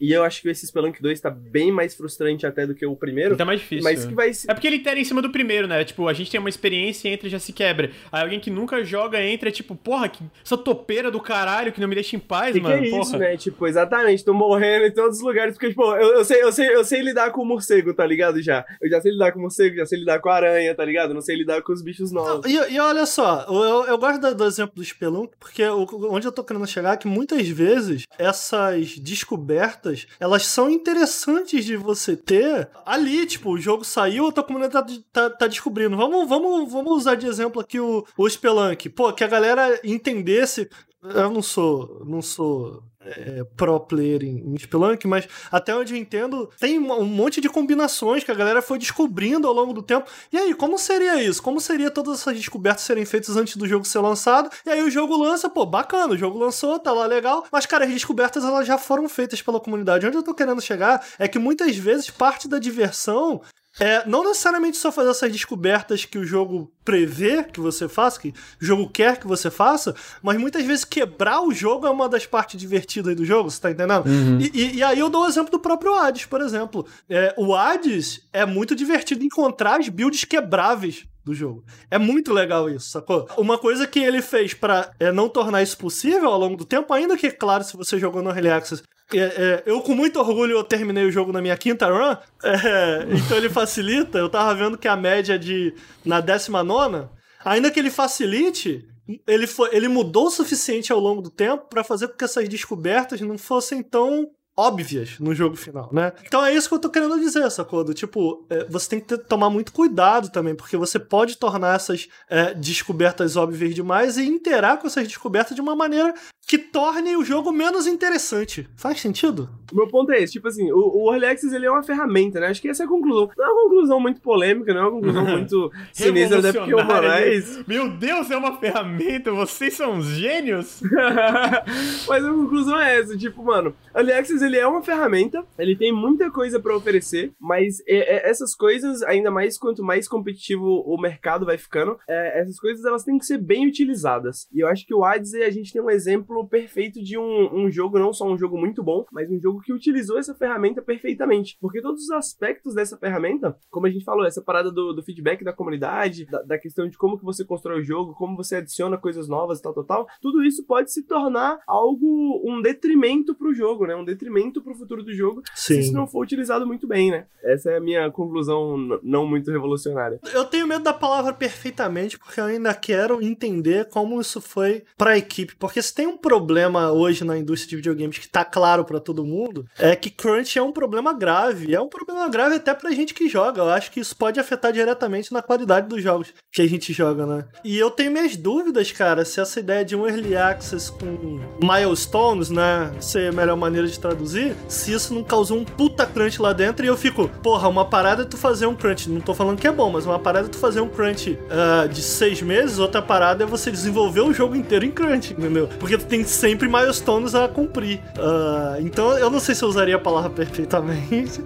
e eu acho que esse Spelunk 2 tá bem mais frustrante até do que o primeiro. Tá mais difícil. Mas que vai É porque ele itera em cima do primeiro, né? Tipo, a gente tem uma experiência e entra e já se quebra. Aí alguém que nunca joga entra, é tipo, porra, que essa topeira do caralho que não me deixa em paz, e mano. Que é porra. isso, né? Tipo, exatamente, tô morrendo em todos os lugares, porque, tipo, eu, eu, sei, eu, sei, eu sei lidar com o morcego, tá ligado? Já. Eu já sei lidar com o morcego, já sei lidar com a aranha, tá ligado? Não sei lidar com os bichos novos. E, e olha só, eu, eu gosto do, do exemplo do Spelunk, porque onde eu tô querendo chegar é que muitas vezes essas descobertas, elas são interessantes de você ter ali, tipo, o jogo saiu, a tua comunidade tá, tá, tá descobrindo. Vamos, vamos, vamos usar de exemplo aqui o, o Spelunk. Pô, que a galera entendesse. Eu não sou, não sou é, pro player em, em Spelunk, mas até onde eu entendo, tem um monte de combinações que a galera foi descobrindo ao longo do tempo. E aí, como seria isso? Como seria todas essas descobertas serem feitas antes do jogo ser lançado? E aí o jogo lança, pô, bacana, o jogo lançou, tá lá legal, mas cara, as descobertas elas já foram feitas pela comunidade. Onde eu tô querendo chegar é que muitas vezes parte da diversão é, não necessariamente só fazer essas descobertas que o jogo prevê que você faça, que o jogo quer que você faça, mas muitas vezes quebrar o jogo é uma das partes divertidas do jogo, você tá entendendo? Uhum. E, e, e, aí eu dou o exemplo do próprio Hades, por exemplo. É, o Hades é muito divertido encontrar as builds quebráveis do jogo. É muito legal isso, sacou? Uma coisa que ele fez para é, não tornar isso possível ao longo do tempo, ainda que, claro, se você jogou no Early Access, é, é, eu com muito orgulho eu terminei o jogo na minha quinta run, é, então ele facilita. Eu tava vendo que a média de na décima nona, ainda que ele facilite, ele, foi, ele mudou o suficiente ao longo do tempo para fazer com que essas descobertas não fossem tão óbvias no jogo final, né? Então é isso que eu tô querendo dizer, sacou? Do tipo, é, você tem que ter, tomar muito cuidado também, porque você pode tornar essas é, descobertas óbvias demais e interar com essas descobertas de uma maneira que torne o jogo menos interessante. Faz sentido? O meu ponto é esse, tipo assim, o, o Early Access ele é uma ferramenta, né? Acho que essa é a conclusão. Não é uma conclusão muito polêmica, não é uma conclusão muito sinistra, até porque o Moraes... Meu Deus, é uma ferramenta, vocês são gênios! Mas a conclusão é essa, tipo, mano, Early Access ele é uma ferramenta, ele tem muita coisa para oferecer, mas é, é, essas coisas, ainda mais quanto mais competitivo o mercado vai ficando, é, essas coisas elas têm que ser bem utilizadas. E eu acho que o Odyssey a gente tem um exemplo perfeito de um, um jogo, não só um jogo muito bom, mas um jogo que utilizou essa ferramenta perfeitamente. Porque todos os aspectos dessa ferramenta, como a gente falou, essa parada do, do feedback da comunidade, da, da, questão de como que você constrói o jogo, como você adiciona coisas novas e tal, tal, tal, tudo isso pode se tornar algo, um detrimento pro jogo, né? Um detrimento pro futuro do jogo, Sim. se isso não for utilizado muito bem, né? Essa é a minha conclusão não muito revolucionária. Eu tenho medo da palavra perfeitamente, porque eu ainda quero entender como isso foi pra equipe. Porque se tem um problema hoje na indústria de videogames que tá claro para todo mundo mundo, é que crunch é um problema grave. É um problema grave até pra gente que joga. Eu acho que isso pode afetar diretamente na qualidade dos jogos que a gente joga, né? E eu tenho minhas dúvidas, cara, se essa ideia de um early access com milestones, né, ser a melhor maneira de traduzir, se isso não causou um puta crunch lá dentro e eu fico, porra, uma parada é tu fazer um crunch, não tô falando que é bom, mas uma parada é tu fazer um crunch uh, de seis meses, outra parada é você desenvolver o jogo inteiro em crunch, entendeu? Porque tu tem sempre milestones a cumprir. Uh, então eu não sei se eu usaria a palavra perfeitamente,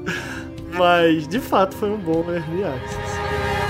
mas de fato foi um bom early access.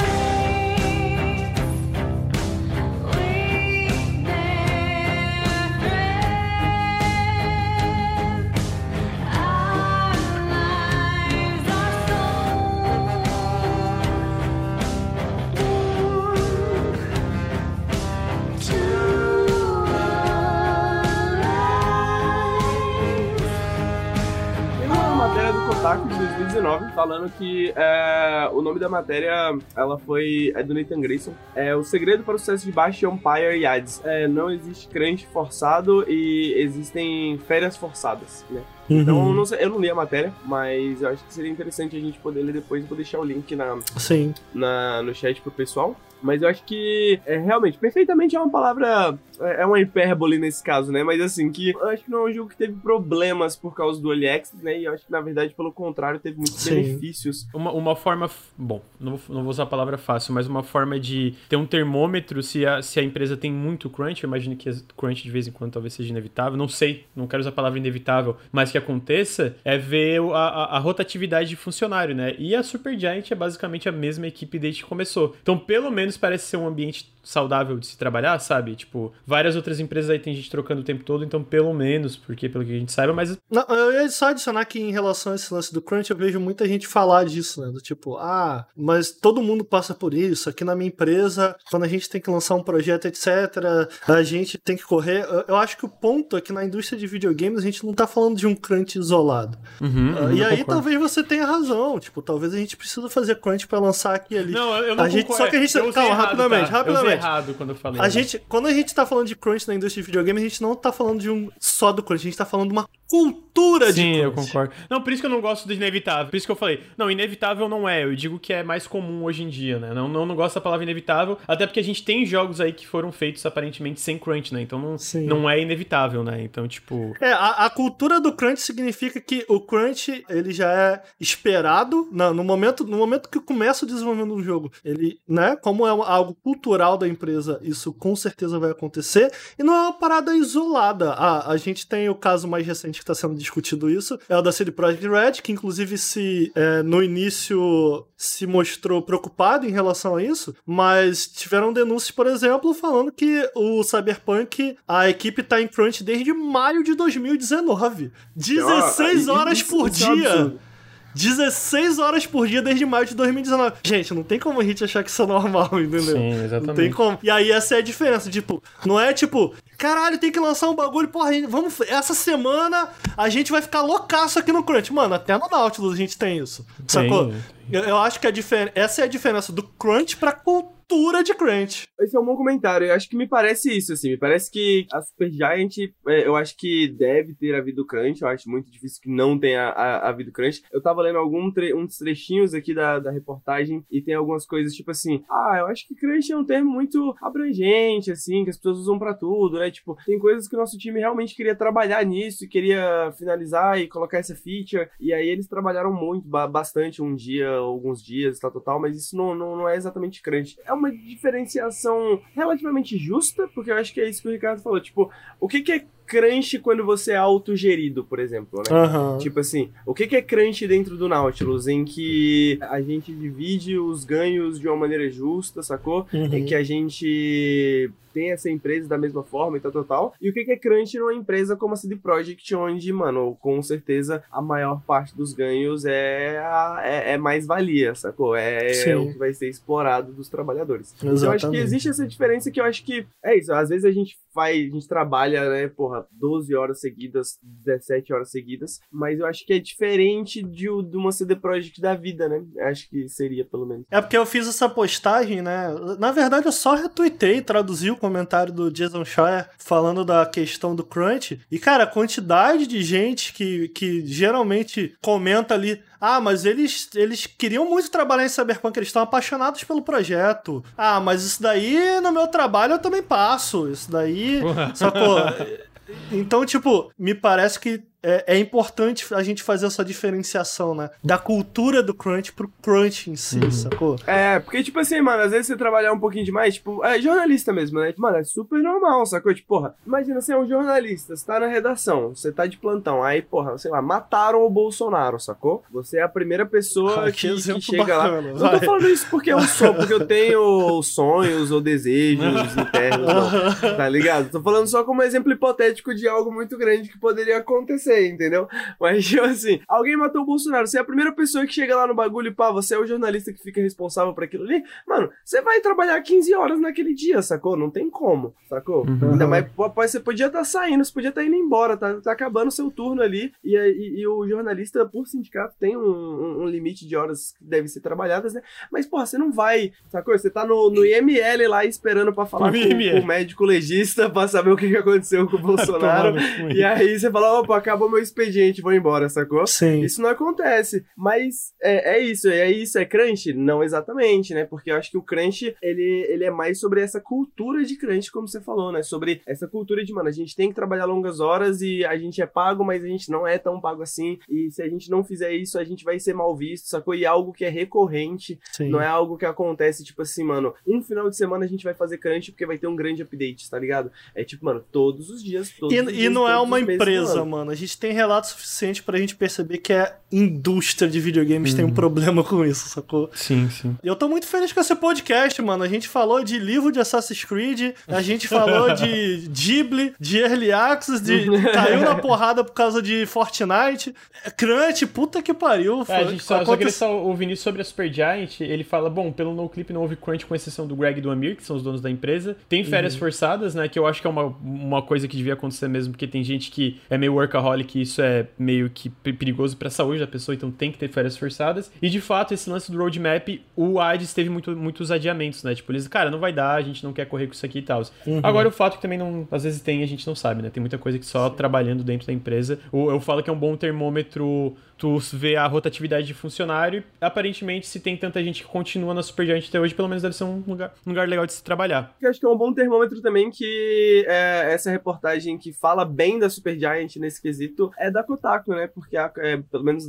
Que é, o nome da matéria ela foi é do Nathan Grayson. É o segredo para o sucesso de Bash Empire e Ads. É, não existe crunch forçado e existem férias forçadas, né? Uhum. Então, não sei, eu não li a matéria, mas eu acho que seria interessante a gente poder ler depois. Vou deixar o link na, Sim. na, no chat pro pessoal. Mas eu acho que é realmente, perfeitamente é uma palavra, é, é uma hipérbole nesse caso, né? Mas assim, que eu acho que não é um jogo que teve problemas por causa do Early Access, né? E eu acho que na verdade, pelo contrário, teve muitos Sim. benefícios. Uma, uma forma, bom, não vou, não vou usar a palavra fácil, mas uma forma de ter um termômetro se a, se a empresa tem muito crunch, eu imagino que crunch de vez em quando talvez seja inevitável, não sei, não quero usar a palavra inevitável, mas que aconteça, é ver a, a, a rotatividade de funcionário, né? E a Supergiant é basicamente a mesma equipe desde que começou. Então, pelo menos parece ser um ambiente saudável de se trabalhar, sabe? Tipo, várias outras empresas aí tem gente trocando o tempo todo, então pelo menos, porque pelo que a gente saiba, mas. Não, eu ia só adicionar que em relação a esse lance do crunch, eu vejo muita gente falar disso, né? Do tipo, ah, mas todo mundo passa por isso. Aqui na minha empresa, quando a gente tem que lançar um projeto, etc., a gente tem que correr. Eu acho que o ponto é que na indústria de videogames a gente não tá falando de um crunch isolado. Uhum, uh, e aí concordo. talvez você tenha razão. Tipo, talvez a gente precisa fazer crunch para lançar aqui ali. Não, eu não a gente, Só que a gente. Calma, rapidamente, tá? rapidamente. Eu errado quando eu falei. A gente, quando a gente tá falando de crunch na indústria de videogame, a gente não tá falando de um só do crunch, a gente tá falando de uma cultura Sim, de crunch. Sim, eu concordo. Não, por isso que eu não gosto do inevitável. Por isso que eu falei, não, inevitável não é. Eu digo que é mais comum hoje em dia, né? Não, não, não gosto da palavra inevitável, até porque a gente tem jogos aí que foram feitos aparentemente sem crunch, né? Então não, não é inevitável, né? Então, tipo. É, a, a cultura do crunch significa que o crunch, ele já é esperado não, no momento no momento que começa o desenvolvimento do jogo. Ele, né, como é algo cultural da empresa, isso com certeza vai acontecer. E não é uma parada isolada. Ah, a gente tem o caso mais recente que está sendo discutido isso, é o da CD Projekt Red, que inclusive se é, no início se mostrou preocupado em relação a isso, mas tiveram denúncias, por exemplo, falando que o Cyberpunk, a equipe está em crunch desde maio de 2019. 16 horas por dia. 16 horas por dia desde maio de 2019. Gente, não tem como a gente achar que isso é normal, entendeu? Sim, exatamente. Não tem como. E aí essa é a diferença, tipo, não é tipo, caralho, tem que lançar um bagulho, porra, vamos, essa semana a gente vai ficar loucaço aqui no Crunch. Mano, até no Nautilus a gente tem isso. Sacou? Eu, eu acho que a difer essa é a diferença do Crunch pra cultura cultura de crunch. Esse é um bom comentário. Eu acho que me parece isso, assim. Me parece que a Supergiant, é, eu acho que deve ter havido crunch. Eu acho muito difícil que não tenha havido crunch. Eu tava lendo algum tre uns trechinhos aqui da, da reportagem e tem algumas coisas tipo assim: ah, eu acho que crunch é um termo muito abrangente, assim, que as pessoas usam para tudo, né? Tipo, tem coisas que o nosso time realmente queria trabalhar nisso, queria finalizar e colocar essa feature. E aí eles trabalharam muito, bastante, um dia, alguns dias, tal, tal, tal, mas isso não, não, não é exatamente crunch. É uma diferenciação relativamente justa, porque eu acho que é isso que o Ricardo falou. Tipo, o que, que é crunch quando você é autogerido, por exemplo, né? Uhum. Tipo assim, o que, que é crunch dentro do Nautilus? Em que a gente divide os ganhos de uma maneira justa, sacou? Uhum. Em que a gente tem essa empresa da mesma forma e tal, tal, tal. E o que é crunch numa empresa como a CD Projekt, onde, mano, com certeza a maior parte dos ganhos é, a, é, é mais-valia, sacou? É, é, o que vai ser explorado dos trabalhadores. Exatamente. Então, eu acho que existe essa diferença que eu acho que é isso. Às vezes a gente faz, a gente trabalha, né, porra, 12 horas seguidas, 17 horas seguidas, mas eu acho que é diferente de, de uma CD Projekt da vida, né? Acho que seria, pelo menos. É porque eu fiz essa postagem, né? Na verdade, eu só retuitei, traduzi o comentário do Jason Schreier falando da questão do crunch. E, cara, a quantidade de gente que, que geralmente comenta ali ah, mas eles, eles queriam muito trabalhar em Cyberpunk, eles estão apaixonados pelo projeto. Ah, mas isso daí no meu trabalho eu também passo. Isso daí. Sacou? Então, tipo, me parece que é, é, importante a gente fazer essa diferenciação, né? Da cultura do crunch pro crunch em si, uhum. sacou? É, porque, tipo assim, mano, às vezes você trabalhar um pouquinho demais, tipo, é jornalista mesmo, né? Mano, é super normal, sacou? Tipo, porra, imagina você é um jornalista, você tá na redação, você tá de plantão, aí, porra, sei lá, mataram o Bolsonaro, sacou? Você é a primeira pessoa ah, que, que, que, chega bacana, lá. Vai. Não tô falando isso porque eu sou, porque eu tenho sonhos ou desejos internos, não, tá ligado? Tô falando só como exemplo hipotético de algo muito grande que poderia acontecer acontecer, entendeu? Mas, tipo assim, alguém matou o Bolsonaro, você é a primeira pessoa que chega lá no bagulho e pá, você é o jornalista que fica responsável por aquilo ali, mano, você vai trabalhar 15 horas naquele dia, sacou? Não tem como, sacou? Uhum. Ainda mais, você podia estar tá saindo, você podia estar tá indo embora, tá, tá acabando o seu turno ali, e, e, e, o jornalista, por sindicato, tem um, um, um, limite de horas que devem ser trabalhadas, né? Mas, porra, você não vai, sacou? Você tá no, no IML lá esperando pra falar com, com, o médico legista pra saber o que aconteceu com o Bolsonaro, e aí você fala, opa, acabou acabou meu expediente, vou embora, sacou? Sim. Isso não acontece. Mas é, é isso, é isso, é crunch? Não exatamente, né? Porque eu acho que o crunch, ele, ele é mais sobre essa cultura de crunch, como você falou, né? Sobre essa cultura de, mano, a gente tem que trabalhar longas horas e a gente é pago, mas a gente não é tão pago assim. E se a gente não fizer isso, a gente vai ser mal visto, sacou? E é algo que é recorrente, Sim. não é algo que acontece, tipo assim, mano, um final de semana a gente vai fazer crunch porque vai ter um grande update, tá ligado? É tipo, mano, todos os dias, todos e, os dias. E não é uma empresa, mano. A gente gente tem relatos suficientes pra gente perceber que a indústria de videogames uhum. tem um uhum. problema com isso, sacou? Sim, sim. E eu tô muito feliz com esse podcast, mano. A gente falou de livro de Assassin's Creed, a gente falou de Ghibli, de Early Access, de caiu na porrada por causa de Fortnite. Crunch, puta que pariu. É, a gente só, só queria o Vinícius sobre a Supergiant, ele fala, bom, pelo no clip não houve crunch com exceção do Greg e do Amir, que são os donos da empresa. Tem férias uhum. forçadas, né, que eu acho que é uma, uma coisa que devia acontecer mesmo, porque tem gente que é meio workaholic que isso é meio que perigoso para a saúde da pessoa, então tem que ter férias forçadas. E de fato, esse lance do roadmap, o AIDS teve muito, muitos adiamentos, né? Tipo, eles, cara, não vai dar, a gente não quer correr com isso aqui e tal. Uhum. Agora, o fato que também não, às vezes tem, a gente não sabe, né? Tem muita coisa que só Sim. trabalhando dentro da empresa. Eu falo que é um bom termômetro tu vê a rotatividade de funcionário aparentemente se tem tanta gente que continua na Supergiant até hoje, pelo menos deve ser um lugar, um lugar legal de se trabalhar. Eu acho que é um bom termômetro também que é, essa reportagem que fala bem da Supergiant nesse quesito é da Kotaku, né? Porque a, é, pelo menos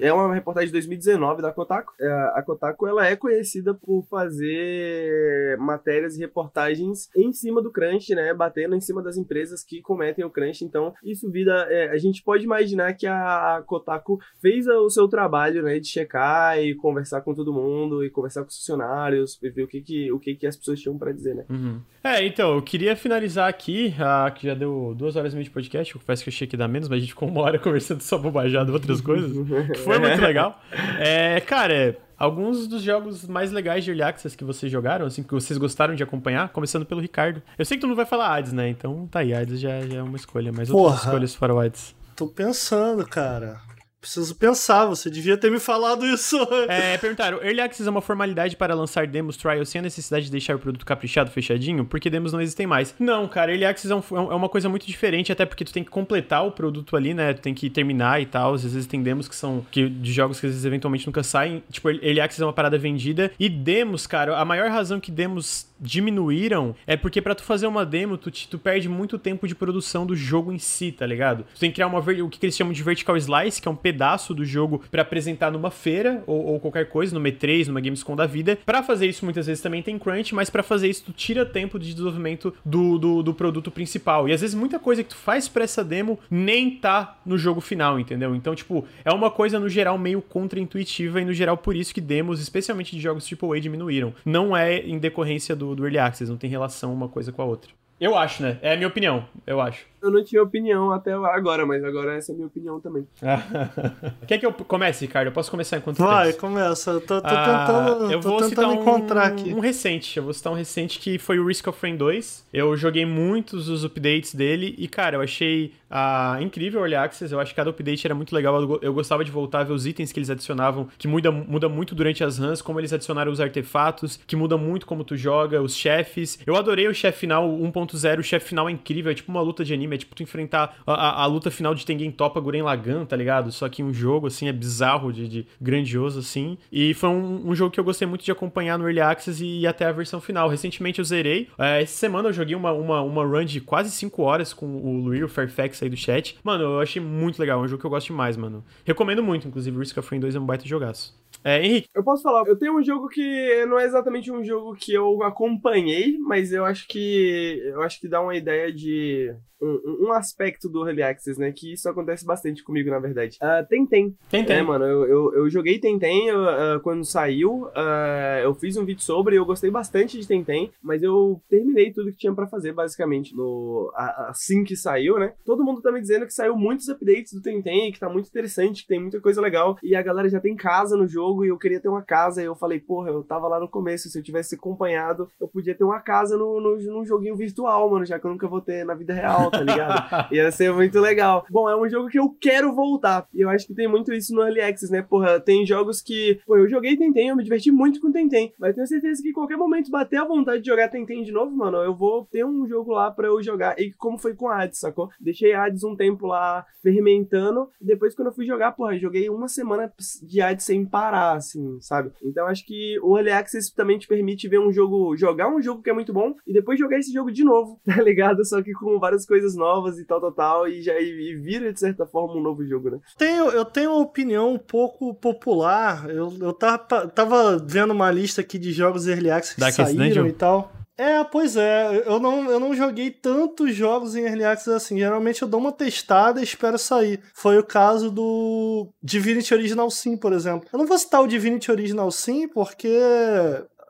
é uma reportagem de 2019 da Kotaku. É, a Kotaku ela é conhecida por fazer matérias e reportagens em cima do crunch, né? Batendo em cima das empresas que cometem o crunch. Então, isso vida, é, a gente pode imaginar que a Kotaku fez o seu trabalho, né, de checar e conversar com todo mundo e conversar com os funcionários, ver o que que, o que, que as pessoas tinham para dizer, né? Uhum. É, então, eu queria finalizar aqui, ah, que já deu duas horas e meia de podcast, eu confesso que eu achei que dá menos, mas a gente ficou uma hora conversando só bobajado outras coisas, que foi muito legal. É, cara, alguns dos jogos mais legais de Early Access que vocês jogaram, assim, que vocês gostaram de acompanhar, começando pelo Ricardo. Eu sei que tu não vai falar Hades, né? Então tá aí, Hades já, já é uma escolha, mas Porra, outras escolhas fora o Hades. Tô pensando, cara. Preciso pensar, você devia ter me falado isso. É, perguntaram, Early Access é uma formalidade para lançar demos trials sem a necessidade de deixar o produto caprichado, fechadinho? Porque demos não existem mais. Não, cara, Early Access é, um, é uma coisa muito diferente, até porque tu tem que completar o produto ali, né? Tu tem que terminar e tal. Às vezes tem demos que são que, de jogos que às vezes eventualmente nunca saem. Tipo, Early Access é uma parada vendida. E demos, cara, a maior razão que demos diminuíram é porque para tu fazer uma demo, tu, tu perde muito tempo de produção do jogo em si, tá ligado? Tu tem que criar uma, o que eles chamam de vertical slice, que é um pedaço do jogo para apresentar numa feira ou, ou, qualquer coisa, numa E3, numa Gamescom da vida. Para fazer isso, muitas vezes também tem crunch, mas para fazer isso, tu tira tempo de desenvolvimento do, do, do, produto principal. E às vezes muita coisa que tu faz pra essa demo nem tá no jogo final, entendeu? Então, tipo, é uma coisa no geral meio contra-intuitiva e no geral por isso que demos, especialmente de jogos AAA, diminuíram. Não é em decorrência do, do Early Access, não tem relação uma coisa com a outra. Eu acho, né? É a minha opinião, eu acho. Eu não tinha opinião até agora, mas agora essa é a minha opinião também. Quer que eu comece, Ricardo? Eu posso começar enquanto Vai, pensa? começa. Eu tô, tô Ah, tentando, eu tô vou tentando citar um, encontrar aqui. um recente. Eu vou citar um recente que foi o Risk of Rain 2. Eu joguei muitos dos updates dele e, cara, eu achei ah, incrível o Early Access. Eu acho que cada update era muito legal. Eu gostava de voltar a ver os itens que eles adicionavam, que muda, muda muito durante as runs, como eles adicionaram os artefatos, que muda muito como tu joga, os chefes. Eu adorei o chefe final 1.0. O chefe final é incrível, é tipo uma luta de anime, é tipo tu enfrentar a, a- a luta final de Tengen Toppa Guren Lagann, tá ligado? Só que um jogo, assim, é bizarro, de, de grandioso, assim. E foi um, um jogo que eu gostei muito de acompanhar no Early Access e ir até a versão final. Recentemente eu zerei. É, essa semana eu joguei uma, uma, uma run de quase 5 horas com o Luir, o Fairfax aí do chat. Mano, eu achei muito legal. É um jogo que eu gosto demais, mano. Recomendo muito, inclusive. Risk of Rain 2 é um baita jogaço. É, Henrique, Eu posso falar, eu tenho um jogo que não é exatamente um jogo que eu acompanhei, mas eu acho que eu acho que dá uma ideia de um, um aspecto do Early Access, né? Que isso acontece bastante comigo, na verdade. Ah, Tentem. tem, tem. É, mano, eu, eu, eu joguei Tentem eu, ah, quando saiu. ah, eu fiz um vídeo sobre, eu gostei bastante de Tentem, mas eu terminei tudo que tinha pra fazer, basicamente, no, assim que saiu, né? Todo mundo tá me dizendo que saiu muitos updates do Tentem, que tá muito interessante, que tem muita coisa legal. E a galera já tem casa no jogo e eu queria ter uma casa. E eu falei, porra, eu tava lá no começo, se eu tivesse acompanhado, eu podia ter uma casa no, no, num joguinho virtual, mano, já que eu nunca vou ter na vida real, tá ligado? Ia ser muito legal. Bom, é um jogo que eu quero voltar. E eu acho que tem muito isso no Early Access, né? Porra, tem jogos que. Pô, eu joguei Tentem, eu me diverti muito com Tentem. Mas tenho certeza que em qualquer momento bater a vontade de jogar Tentem de novo, mano, eu vou ter um jogo lá pra eu jogar. E como foi com a Hades, sacou? Deixei Hades um tempo lá fermentando. E depois, quando eu fui jogar, porra, joguei uma semana de Hades sem parar, assim, sabe? Então acho que o Early Access também te permite ver um jogo, jogar um jogo que é muito bom e depois jogar esse jogo de novo, tá ligado? Só que com várias coisas novas e tal, tal, tal. E já e, e vira, de certa forma, um novo jogo, né? Tenho, eu tenho uma opinião um pouco popular. Eu, eu tava, tava vendo uma lista aqui de jogos Early Access que Darkest saíram e tal. É, pois é. Eu não, eu não joguei tantos jogos em Early Access assim. Geralmente eu dou uma testada e espero sair. Foi o caso do Divinity Original Sim, por exemplo. Eu não vou citar o Divinity Original Sim porque...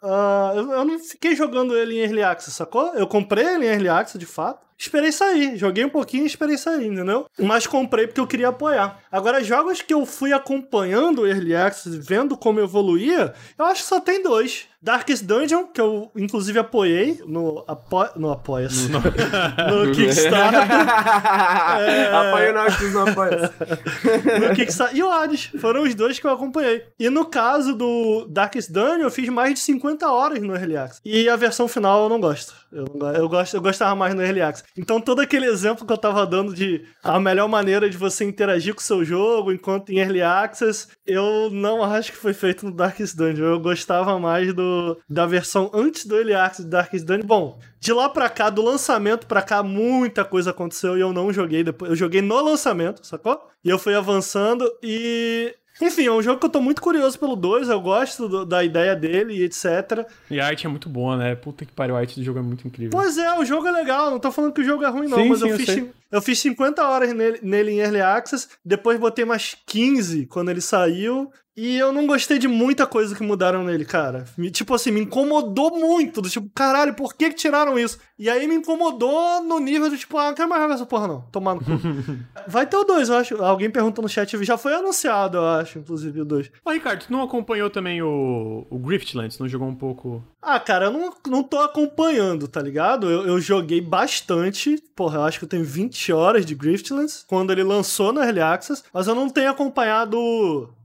ah, eu, eu não fiquei jogando ele em Early Access, sacou? Eu comprei ele em Early Access, de fato. Esperei sair, joguei um pouquinho e esperei sair, entendeu? Mas comprei porque eu queria apoiar. Agora, jogos que eu fui acompanhando o Early Access, vendo como evoluía, eu acho que só tem dois. Darkest Dungeon, que eu inclusive apoiei no, apo... no Apoia-se. No, Kickstarter. É. Apoia o Nautilus, não apoia. no Kickstarter. E o Hades. Foram os dois que eu acompanhei. E no caso do Darkest Dungeon, eu fiz mais de 50 horas no Early Access. E a versão final eu não gosto. Eu, não eu, gosto, eu gostava mais no Early Access. Então todo aquele exemplo que eu tava dando de a melhor maneira de você interagir com o seu jogo enquanto em Early Access, eu não acho que foi feito no Darkest Dungeon. Eu gostava mais do, da versão antes do Early Access do Darkest Dungeon. Bom, de lá pra cá, do lançamento pra cá, muita coisa aconteceu e eu não joguei depois. Eu joguei no lançamento, sacou? E eu fui avançando e. Enfim, é um jogo que eu tô muito curioso pelo 2, eu gosto do- da ideia dele e etc. E a arte é muito boa, né? Puta que pariu, a arte do jogo é muito incrível. Pois é, o jogo é legal, não tô falando que o jogo é ruim, não, Sim, mas sim, eu, eu fiz, eu fiz 50 horas nele, nele em Early Access, depois botei mais 15 quando ele saiu, e eu não gostei de muita coisa que mudaram nele, cara. Me- tipo assim, me incomodou muito, do tipo, caralho, por que que tiraram isso? E aí me incomodou no nível do tipo, ah, não quero mais jogar essa porra não, tomar no cu. Vai ter o 2, eu acho. Alguém perguntou no chat, já foi anunciado, eu acho, inclusive, o 2. Ô, Ricardo, tu não acompanhou também o, o Griftlands? Não jogou um pouco? Ah, cara, eu não, não tô acompanhando, tá ligado? Eu, eu joguei bastante, porra, eu acho que eu tenho 20 horas de Griftlands, quando ele lançou no Early Access, mas eu não tenho acompanhado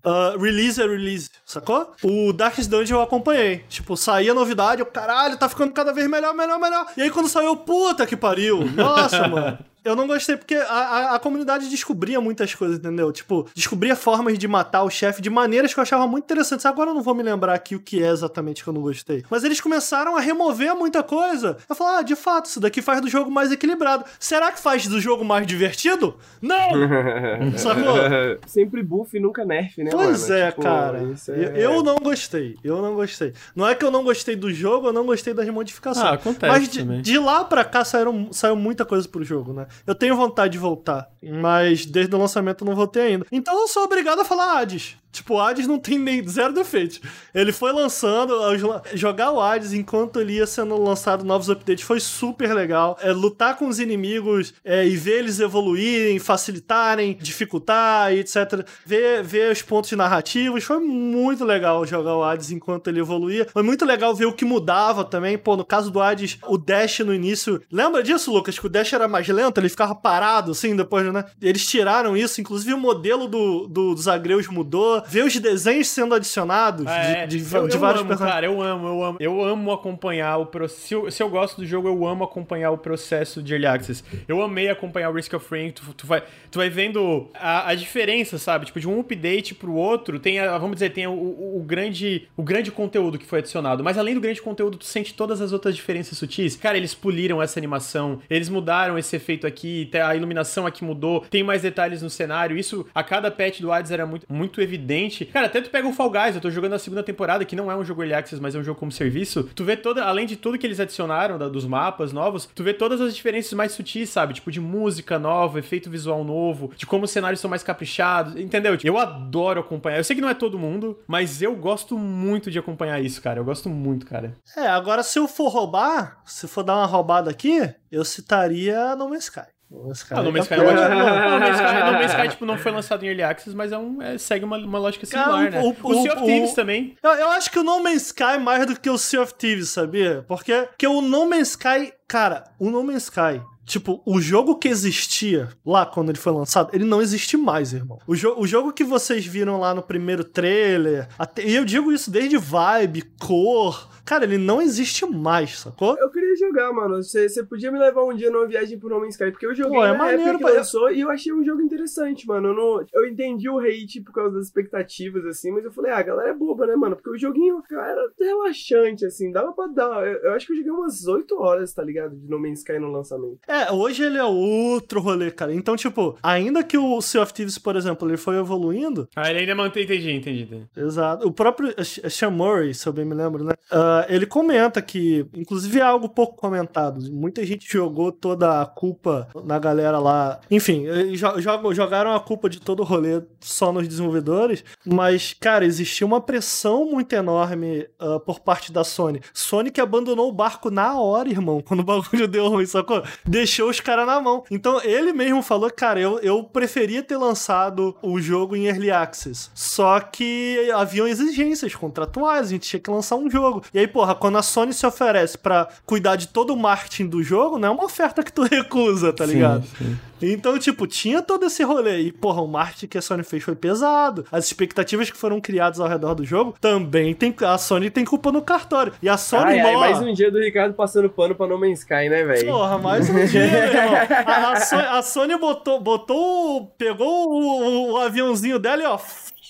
uh, release a release, sacou? O Darkest Dungeon eu acompanhei. Tipo, saía novidade, eu, caralho, tá ficando cada vez melhor, melhor, melhor. E aí quando saiu, puta que pariu. Nossa, mano. Eu não gostei porque a, a, a comunidade descobria muitas coisas, entendeu? Tipo, descobria formas de matar o chefe de maneiras que eu achava muito interessantes. Agora eu não vou me lembrar aqui o que é exatamente que eu não gostei. Mas eles começaram a remover muita coisa. Eu falei, ah, de fato, isso daqui faz do jogo mais equilibrado. Será que faz do jogo mais divertido? Não! Sacou? Sempre buff e nunca nerf, né, Pois mano? é, Tipo, cara. isso Eu- não gostei. Eu não gostei. Não é que eu não gostei do jogo, eu não gostei das modificações. Ah, acontece Mas de, de lá pra cá saíram, saiu muita coisa pro jogo, né? Eu tenho vontade de voltar, mas desde o lançamento eu não voltei ainda. Então eu sou obrigado a falar Hades. Tipo, o Hades não tem nem zero defeito. Ele foi lançando, jogar o Hades enquanto ele ia sendo lançado novos updates foi super legal. É, lutar com os inimigos é, e ver eles evoluírem, facilitarem, dificultar etc. Ver, ver os pontos narrativos. Foi muito legal jogar o Hades enquanto ele evoluía. Foi muito legal ver o que mudava também. Pô, no caso do Hades, o Dash no início. Lembra disso, Lucas? Que o Dash era mais lento, ele ficava parado assim depois, né? Eles tiraram isso, inclusive o modelo do, do dos agreus mudou ver os desenhos sendo adicionados é, de, de, eu, de eu vários amo, personagens. Cara, eu amo, eu amo. Eu amo acompanhar o processo. Se, se, eu gosto do jogo, eu amo acompanhar o processo de Early Access. Eu amei acompanhar o Risk of Rain. Tu, tu, vai, tu vai vendo a, a, diferença, sabe? Tipo, de um update pro outro, tem, a, vamos dizer, tem o, o, o, grande, o grande conteúdo que foi adicionado. Mas além do grande conteúdo, tu sente todas as outras diferenças sutis. Cara, eles puliram essa animação, eles mudaram esse efeito aqui, a iluminação aqui mudou, tem mais detalhes no cenário. Isso, a cada patch do Hades era muito, muito evidente. Cara, até tu pega o Fall Guys, eu tô jogando a segunda temporada, que não é um jogo Early Access, mas é um jogo como serviço. Tu vê toda, além de tudo que eles adicionaram da, dos mapas novos, tu vê todas as diferenças mais sutis, sabe? Tipo, de música nova, efeito visual novo, de como os cenários são mais caprichados, entendeu? Eu adoro acompanhar. Eu sei que não é todo mundo, mas eu gosto muito de acompanhar isso, cara. Eu gosto muito, cara. É, agora se eu for roubar, se for dar uma roubada aqui, eu citaria No Man's Sky. No Man's Sky, ah, no Man's Sky, é ótimo. no Man's Sky, no Man's Sky tipo, não foi lançado em Early Access, mas é um, é, segue uma, uma lógica similar, né? O, o, o Sea of Thieves também. Eu, eu, acho que o No Man's Sky é mais do que o Sea of Thieves, sabia? Porque, porque o No Man's Sky, cara, o No Man's Sky Tipo, o jogo que existia lá quando ele foi lançado, ele não existe mais, irmão. O, jo o jogo que vocês viram lá no primeiro trailer, até, e eu digo isso desde vibe, cor, Cara, ele não existe mais, sacou? Eu queria jogar, mano. Você você podia me levar um dia numa viagem pro No Man's Sky, porque eu joguei Pô, é na maneiro, época que lançou e eu achei um jogo interessante, mano. Eu, não, eu entendi o hate por causa das expectativas, assim, mas eu falei, ah, a galera é boba, né, mano? Porque o joguinho, cara, era relaxante, assim, dava pra dar. Eu, eu acho que eu joguei umas 8 horas, tá ligado? De No Man's Sky no lançamento. É, hoje ele é outro rolê, cara. Então, tipo, ainda que o Sea of Thieves, por exemplo, ele foi evoluindo. Ah, ele ainda mantém, entendi, entendi. entendi. Exato. O próprio Sean Murray, se eu bem me lembro, né? Uh, ele comenta que, inclusive, é algo pouco comentado. Muita gente jogou toda a culpa na galera lá. Enfim, jogaram a culpa de todo o rolê só nos desenvolvedores, mas, cara, existia uma pressão muito enorme uh, por parte da Sony. Sony que abandonou o barco na hora, irmão, quando o bagulho deu ruim, sacou? Deixou os caras na mão. Então, ele mesmo falou, cara, eu, eu preferia ter lançado o jogo em Early Access. Só que haviam exigências contratuais, a gente tinha que lançar um jogo. E aí, porra, quando a Sony se oferece para cuidar de todo o marketing do jogo, não é uma oferta que tu recusa, tá ligado? Sim, sim. Então, tipo, tinha todo esse rolê. E, porra, o marketing que a Sony fez foi pesado. As expectativas que foram criadas ao redor do jogo também tem. A Sony tem culpa no cartório. E a Sony. Ai, ai, mais um dia do Ricardo passando pano pra No Man's Sky, né, velho? Porra, mais um dia, irmão. A, a, Sony, a Sony botou, botou. Pegou o, o aviãozinho dela e, ó,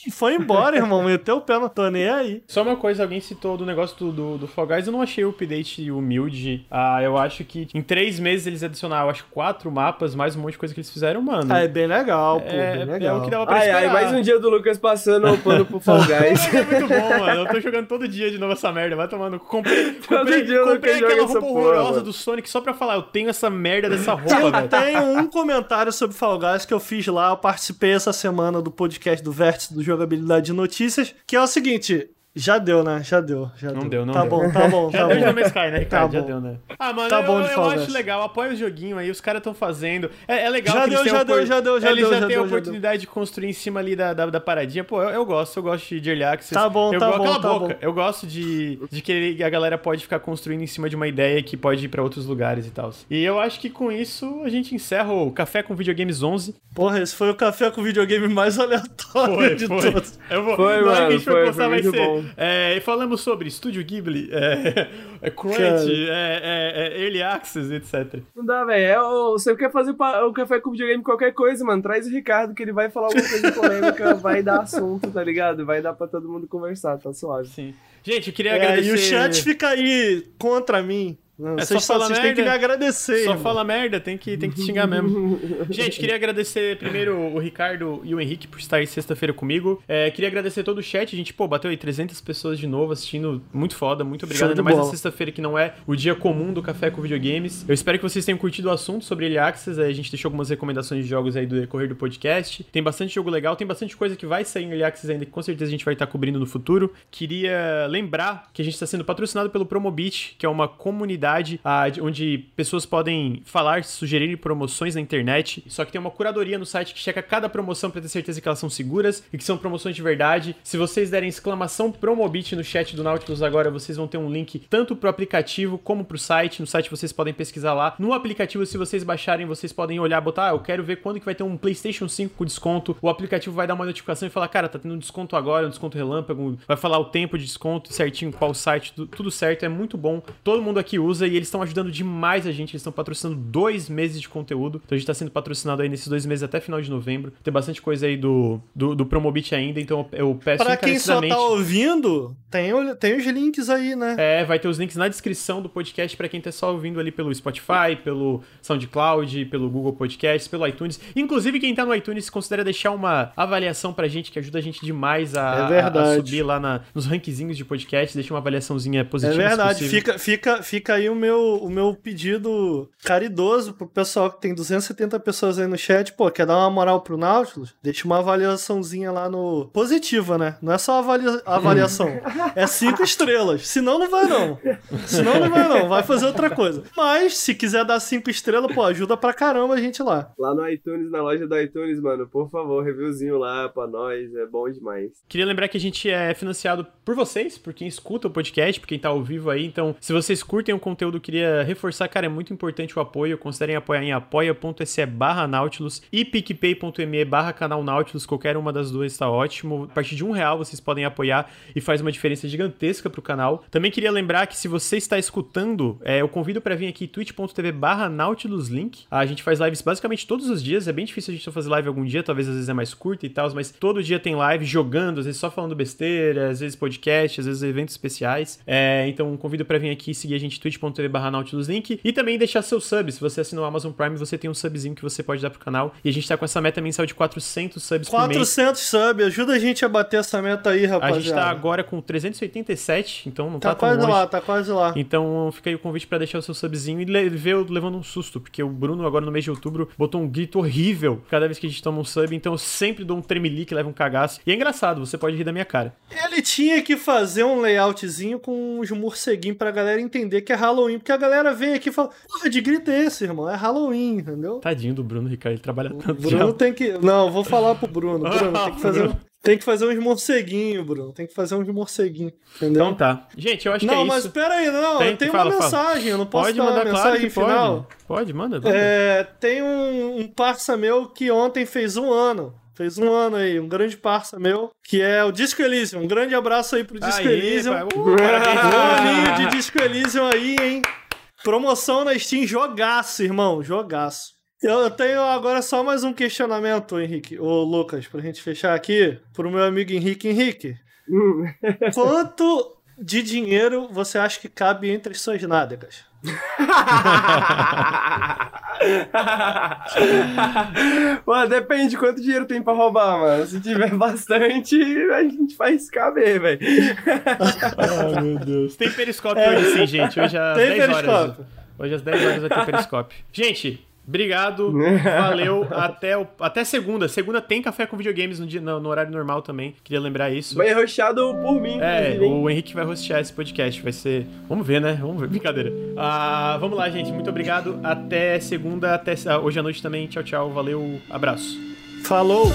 foi embora, irmão. Meteu o pé no tô nem aí. Só uma coisa, alguém citou do negócio do, do, do Fall Guys. Eu não achei o update humilde. Ah, eu acho que em três meses eles adicionaram, acho, quatro mapas, mais um monte de coisa que eles fizeram, mano. Ah, é bem legal, pô. É, bem legal. é o que dava pra ai, ai, mais um dia do Lucas passando o pano pro Fall Guys. é muito bom, mano. Eu tô jogando todo dia de novo essa merda. Vai tomando. Comprei, comprei, comprei aquela roupa horrorosa porra, do Sonic só pra falar, eu tenho essa merda dessa roupa, velho. Tem um comentário sobre Fall Guys que eu fiz lá. Eu participei essa semana do podcast do Vértice do Jogabilidade de Notícias que é o seguinte: já deu, né? Já deu. Já não deu, deu não tá deu. Bom, tá bom, tá já bom. Já deu Sky, né, Ricardo? Tá já bom. deu, né? Ah, mano, tá eu, bom de eu, acho legal. Apoia o joguinho aí, os caras estão fazendo. É, é, legal já que deu, eles já deu, já deu, já eles deu, já, têm a oportunidade de construir em cima ali da, da, da paradinha. Pô, eu, eu, gosto, eu gosto de Early Access. Tá bom, eu, tá bom, Cala tá boca. bom. Eu gosto de, de que a galera pode ficar construindo em cima de uma ideia que pode ir pra outros lugares e tal. E eu acho que com isso a gente encerra o Café com Videogames 11. Porra, esse foi o Café com Videogame mais aleatório foi, de foi. todos. Eu vou, foi, mano, que a gente postar vai ser... Bom. É, falamos sobre Estúdio Ghibli, é, é Crunch, é, é, é, Early Access, etc. Não dá, velho. É, você quer fazer o café com videogame qualquer coisa, mano, traz o Ricardo que ele vai falar alguma coisa polêmica, vai dar assunto, tá ligado? Vai dar pra todo mundo conversar, tá suave. Sim. Gente, eu queria é, agradecer... E o chat fica aí contra mim Não, É, vocês só fala vocês têm que me merda. agradecer. Só irmão. fala merda, tem que, tem que te xingar mesmo. Gente, queria agradecer primeiro o Ricardo e o Henrique por estar aí sexta-feira comigo. É, queria agradecer todo o chat, a gente, pô, bateu aí 300 pessoas de novo assistindo, muito foda, muito obrigado. Ainda mais na sexta-feira que não é o dia comum do Café com Videogames. Eu espero que vocês tenham curtido o assunto sobre Early Access, a gente deixou algumas recomendações de jogos aí do decorrer do podcast. Tem bastante jogo legal, tem bastante coisa que vai sair em Early Access ainda, que com certeza a gente vai estar cobrindo no futuro. Queria lembrar que a gente está sendo patrocinado pelo Promobit, que é uma comunidade ah, de- onde pessoas podem falar, sugerir promoções na internet. Só que tem uma curadoria no site que checa cada promoção para ter certeza que elas são seguras e que são promoções de verdade. Se vocês derem exclamação Promobit no chat do Nautilus agora, vocês vão ter um link tanto pro aplicativo como pro site. No site vocês podem pesquisar lá. No aplicativo, se vocês baixarem, vocês podem olhar, botar, ah, eu quero ver quando que vai ter um PlayStation 5 com desconto. O aplicativo vai dar uma notificação e falar, cara, tá tendo um desconto agora, um desconto relâmpago, vai falar o tempo de desconto certinho, qual site, tu- tudo certo, é muito bom. Todo mundo aqui usa e eles estão ajudando demais a gente. Eles estão patrocinando dois meses de conteúdo. Então a gente tá sendo patrocinado aí nesses dois meses até final de novembro. Tem bastante coisa aí do, do, do Promobit ainda, então eu peço Pra quem só tá ouvindo, tem, tem os links aí, né? É, vai ter os links na descrição do podcast pra quem tá só ouvindo ali pelo Spotify, pelo SoundCloud, pelo Google Podcasts, pelo iTunes. Inclusive, quem tá no iTunes, considera deixar uma avaliação pra gente, que ajuda a gente demais a, É a- a subir lá na- nos rankzinhos de podcast. Deixa uma avaliaçãozinha É positiva. se verdade, fica, fica, fica aí o meu, o meu pedido caridoso pro pessoal que tem 270 pessoas aí no chat. Pô, quer dar uma moral pro Nautilus? Deixa uma avaliaçãozinha lá no. Positiva, né? Não é só avalia- avaliação. é cinco estrelas. Senão não vai, não. Senão não vai, não. Vai fazer outra coisa. Mas, se quiser dar cinco estrelas, pô, ajuda pra caramba a gente lá. Lá no iTunes, na loja do iTunes, mano, por favor, reviewzinho lá pra nós, é bom demais. Queria lembrar que a gente é financiado por vocês, por quem escuta o podcast, por quem tá ao vivo aí. Então, se vocês curtem o conteúdo, queria reforçar, cara, é muito importante o apoio. Considerem apoiar em apoia.se barra Nautilus e picpay.me barra canal Nautilus. Qualquer uma das duas está ótimo. A partir de um real vocês podem apoiar e faz uma diferença gigantesca pro canal. Também queria lembrar que se você está escutando, é, eu convido para vir aqui twitch.tv barra Nautilus Link. A gente faz lives basicamente todos os dias. É bem difícil a gente só fazer live algum dia, talvez às vezes é mais curta e tal, mas todo dia tem live jogando, às vezes só falando besteira, às vezes podcast, às vezes eventos especiais. É, então convido para vir aqui seguir a gente twitch.tv barra Nautilus Link e também deixar seu sub. Se você assinou o Amazon Prime, você tem um subzinho que você pode dar pro canal. E a gente tá com essa meta mensal de 400 subs por mês. 400 subs, ajuda a gente a bater essa meta aí, A rapaziada. gente tá agora com 387, então não tá, Tá tão quase longe. lá, tá quase lá. Então fica aí o convite pra deixar o seu subzinho e ver eu levando um susto, porque o Bruno agora no mês de outubro botou um grito horrível cada vez que a gente toma um sub, então eu sempre dou um tremelique, levo um cagaço. E é engraçado, você pode rir da minha cara. Ele tinha que fazer um layoutzinho com uns morceguinhos pra galera entender que é Halloween. Porque a galera vem aqui e fala, porra, de grito é esse, irmão? É Halloween, entendeu? Tadinho do Bruno, Ricardo, ele trabalha O tanto. Bruno já. tem que. Não, vou falar pro Bruno. Bruno, tem que fazer, tem que fazer uns morceguinhos, Bruno. Tem que fazer uns morceguinhos. Entendeu? Então tá. Gente, eu acho não, que é mas isso. pera aí, não. Tem, eu tenho fala, uma fala. mensagem. Eu não posso Pode dar uma mandar, claro mensagem pode. final. Pode, manda. manda. É, tem um, um parça meu que ontem fez um ano. Fez um ano aí, um grande parça meu, que é o Disco Elysium. Um grande abraço aí pro Disco Aê, Elysium. pai. Uh, Um aninho de Disco Elysium aí, hein? Promoção na Steam, jogaço, irmão, jogaço. Eu tenho agora só mais um questionamento, Henrique, ô Lucas, pra gente fechar aqui, pro meu amigo Henrique. Henrique, quanto de dinheiro você acha que cabe entre suas nádegas? Pô, depende de quanto dinheiro tem pra roubar, mano. Se tiver bastante, a gente faz caber, velho. Ai, meu Deus. Tem periscópio hoje sim, gente. Hoje às Tem 10 horas. periscópio. Hoje às 10 horas vai ter periscópio. Gente, obrigado. Valeu. Até, o, até segunda. Segunda tem café com videogames no, dia, no, no horário normal também. Queria lembrar isso. Vai roxado por mim, É, hein? o Henrique vai hostear esse podcast. Vai ser. Vamos ver, né? Vamos ver. Brincadeira. Ah, vamos lá, gente. Muito obrigado. Até segunda. Até ah, hoje à noite também. Tchau, tchau. Valeu. Abraço. Falou!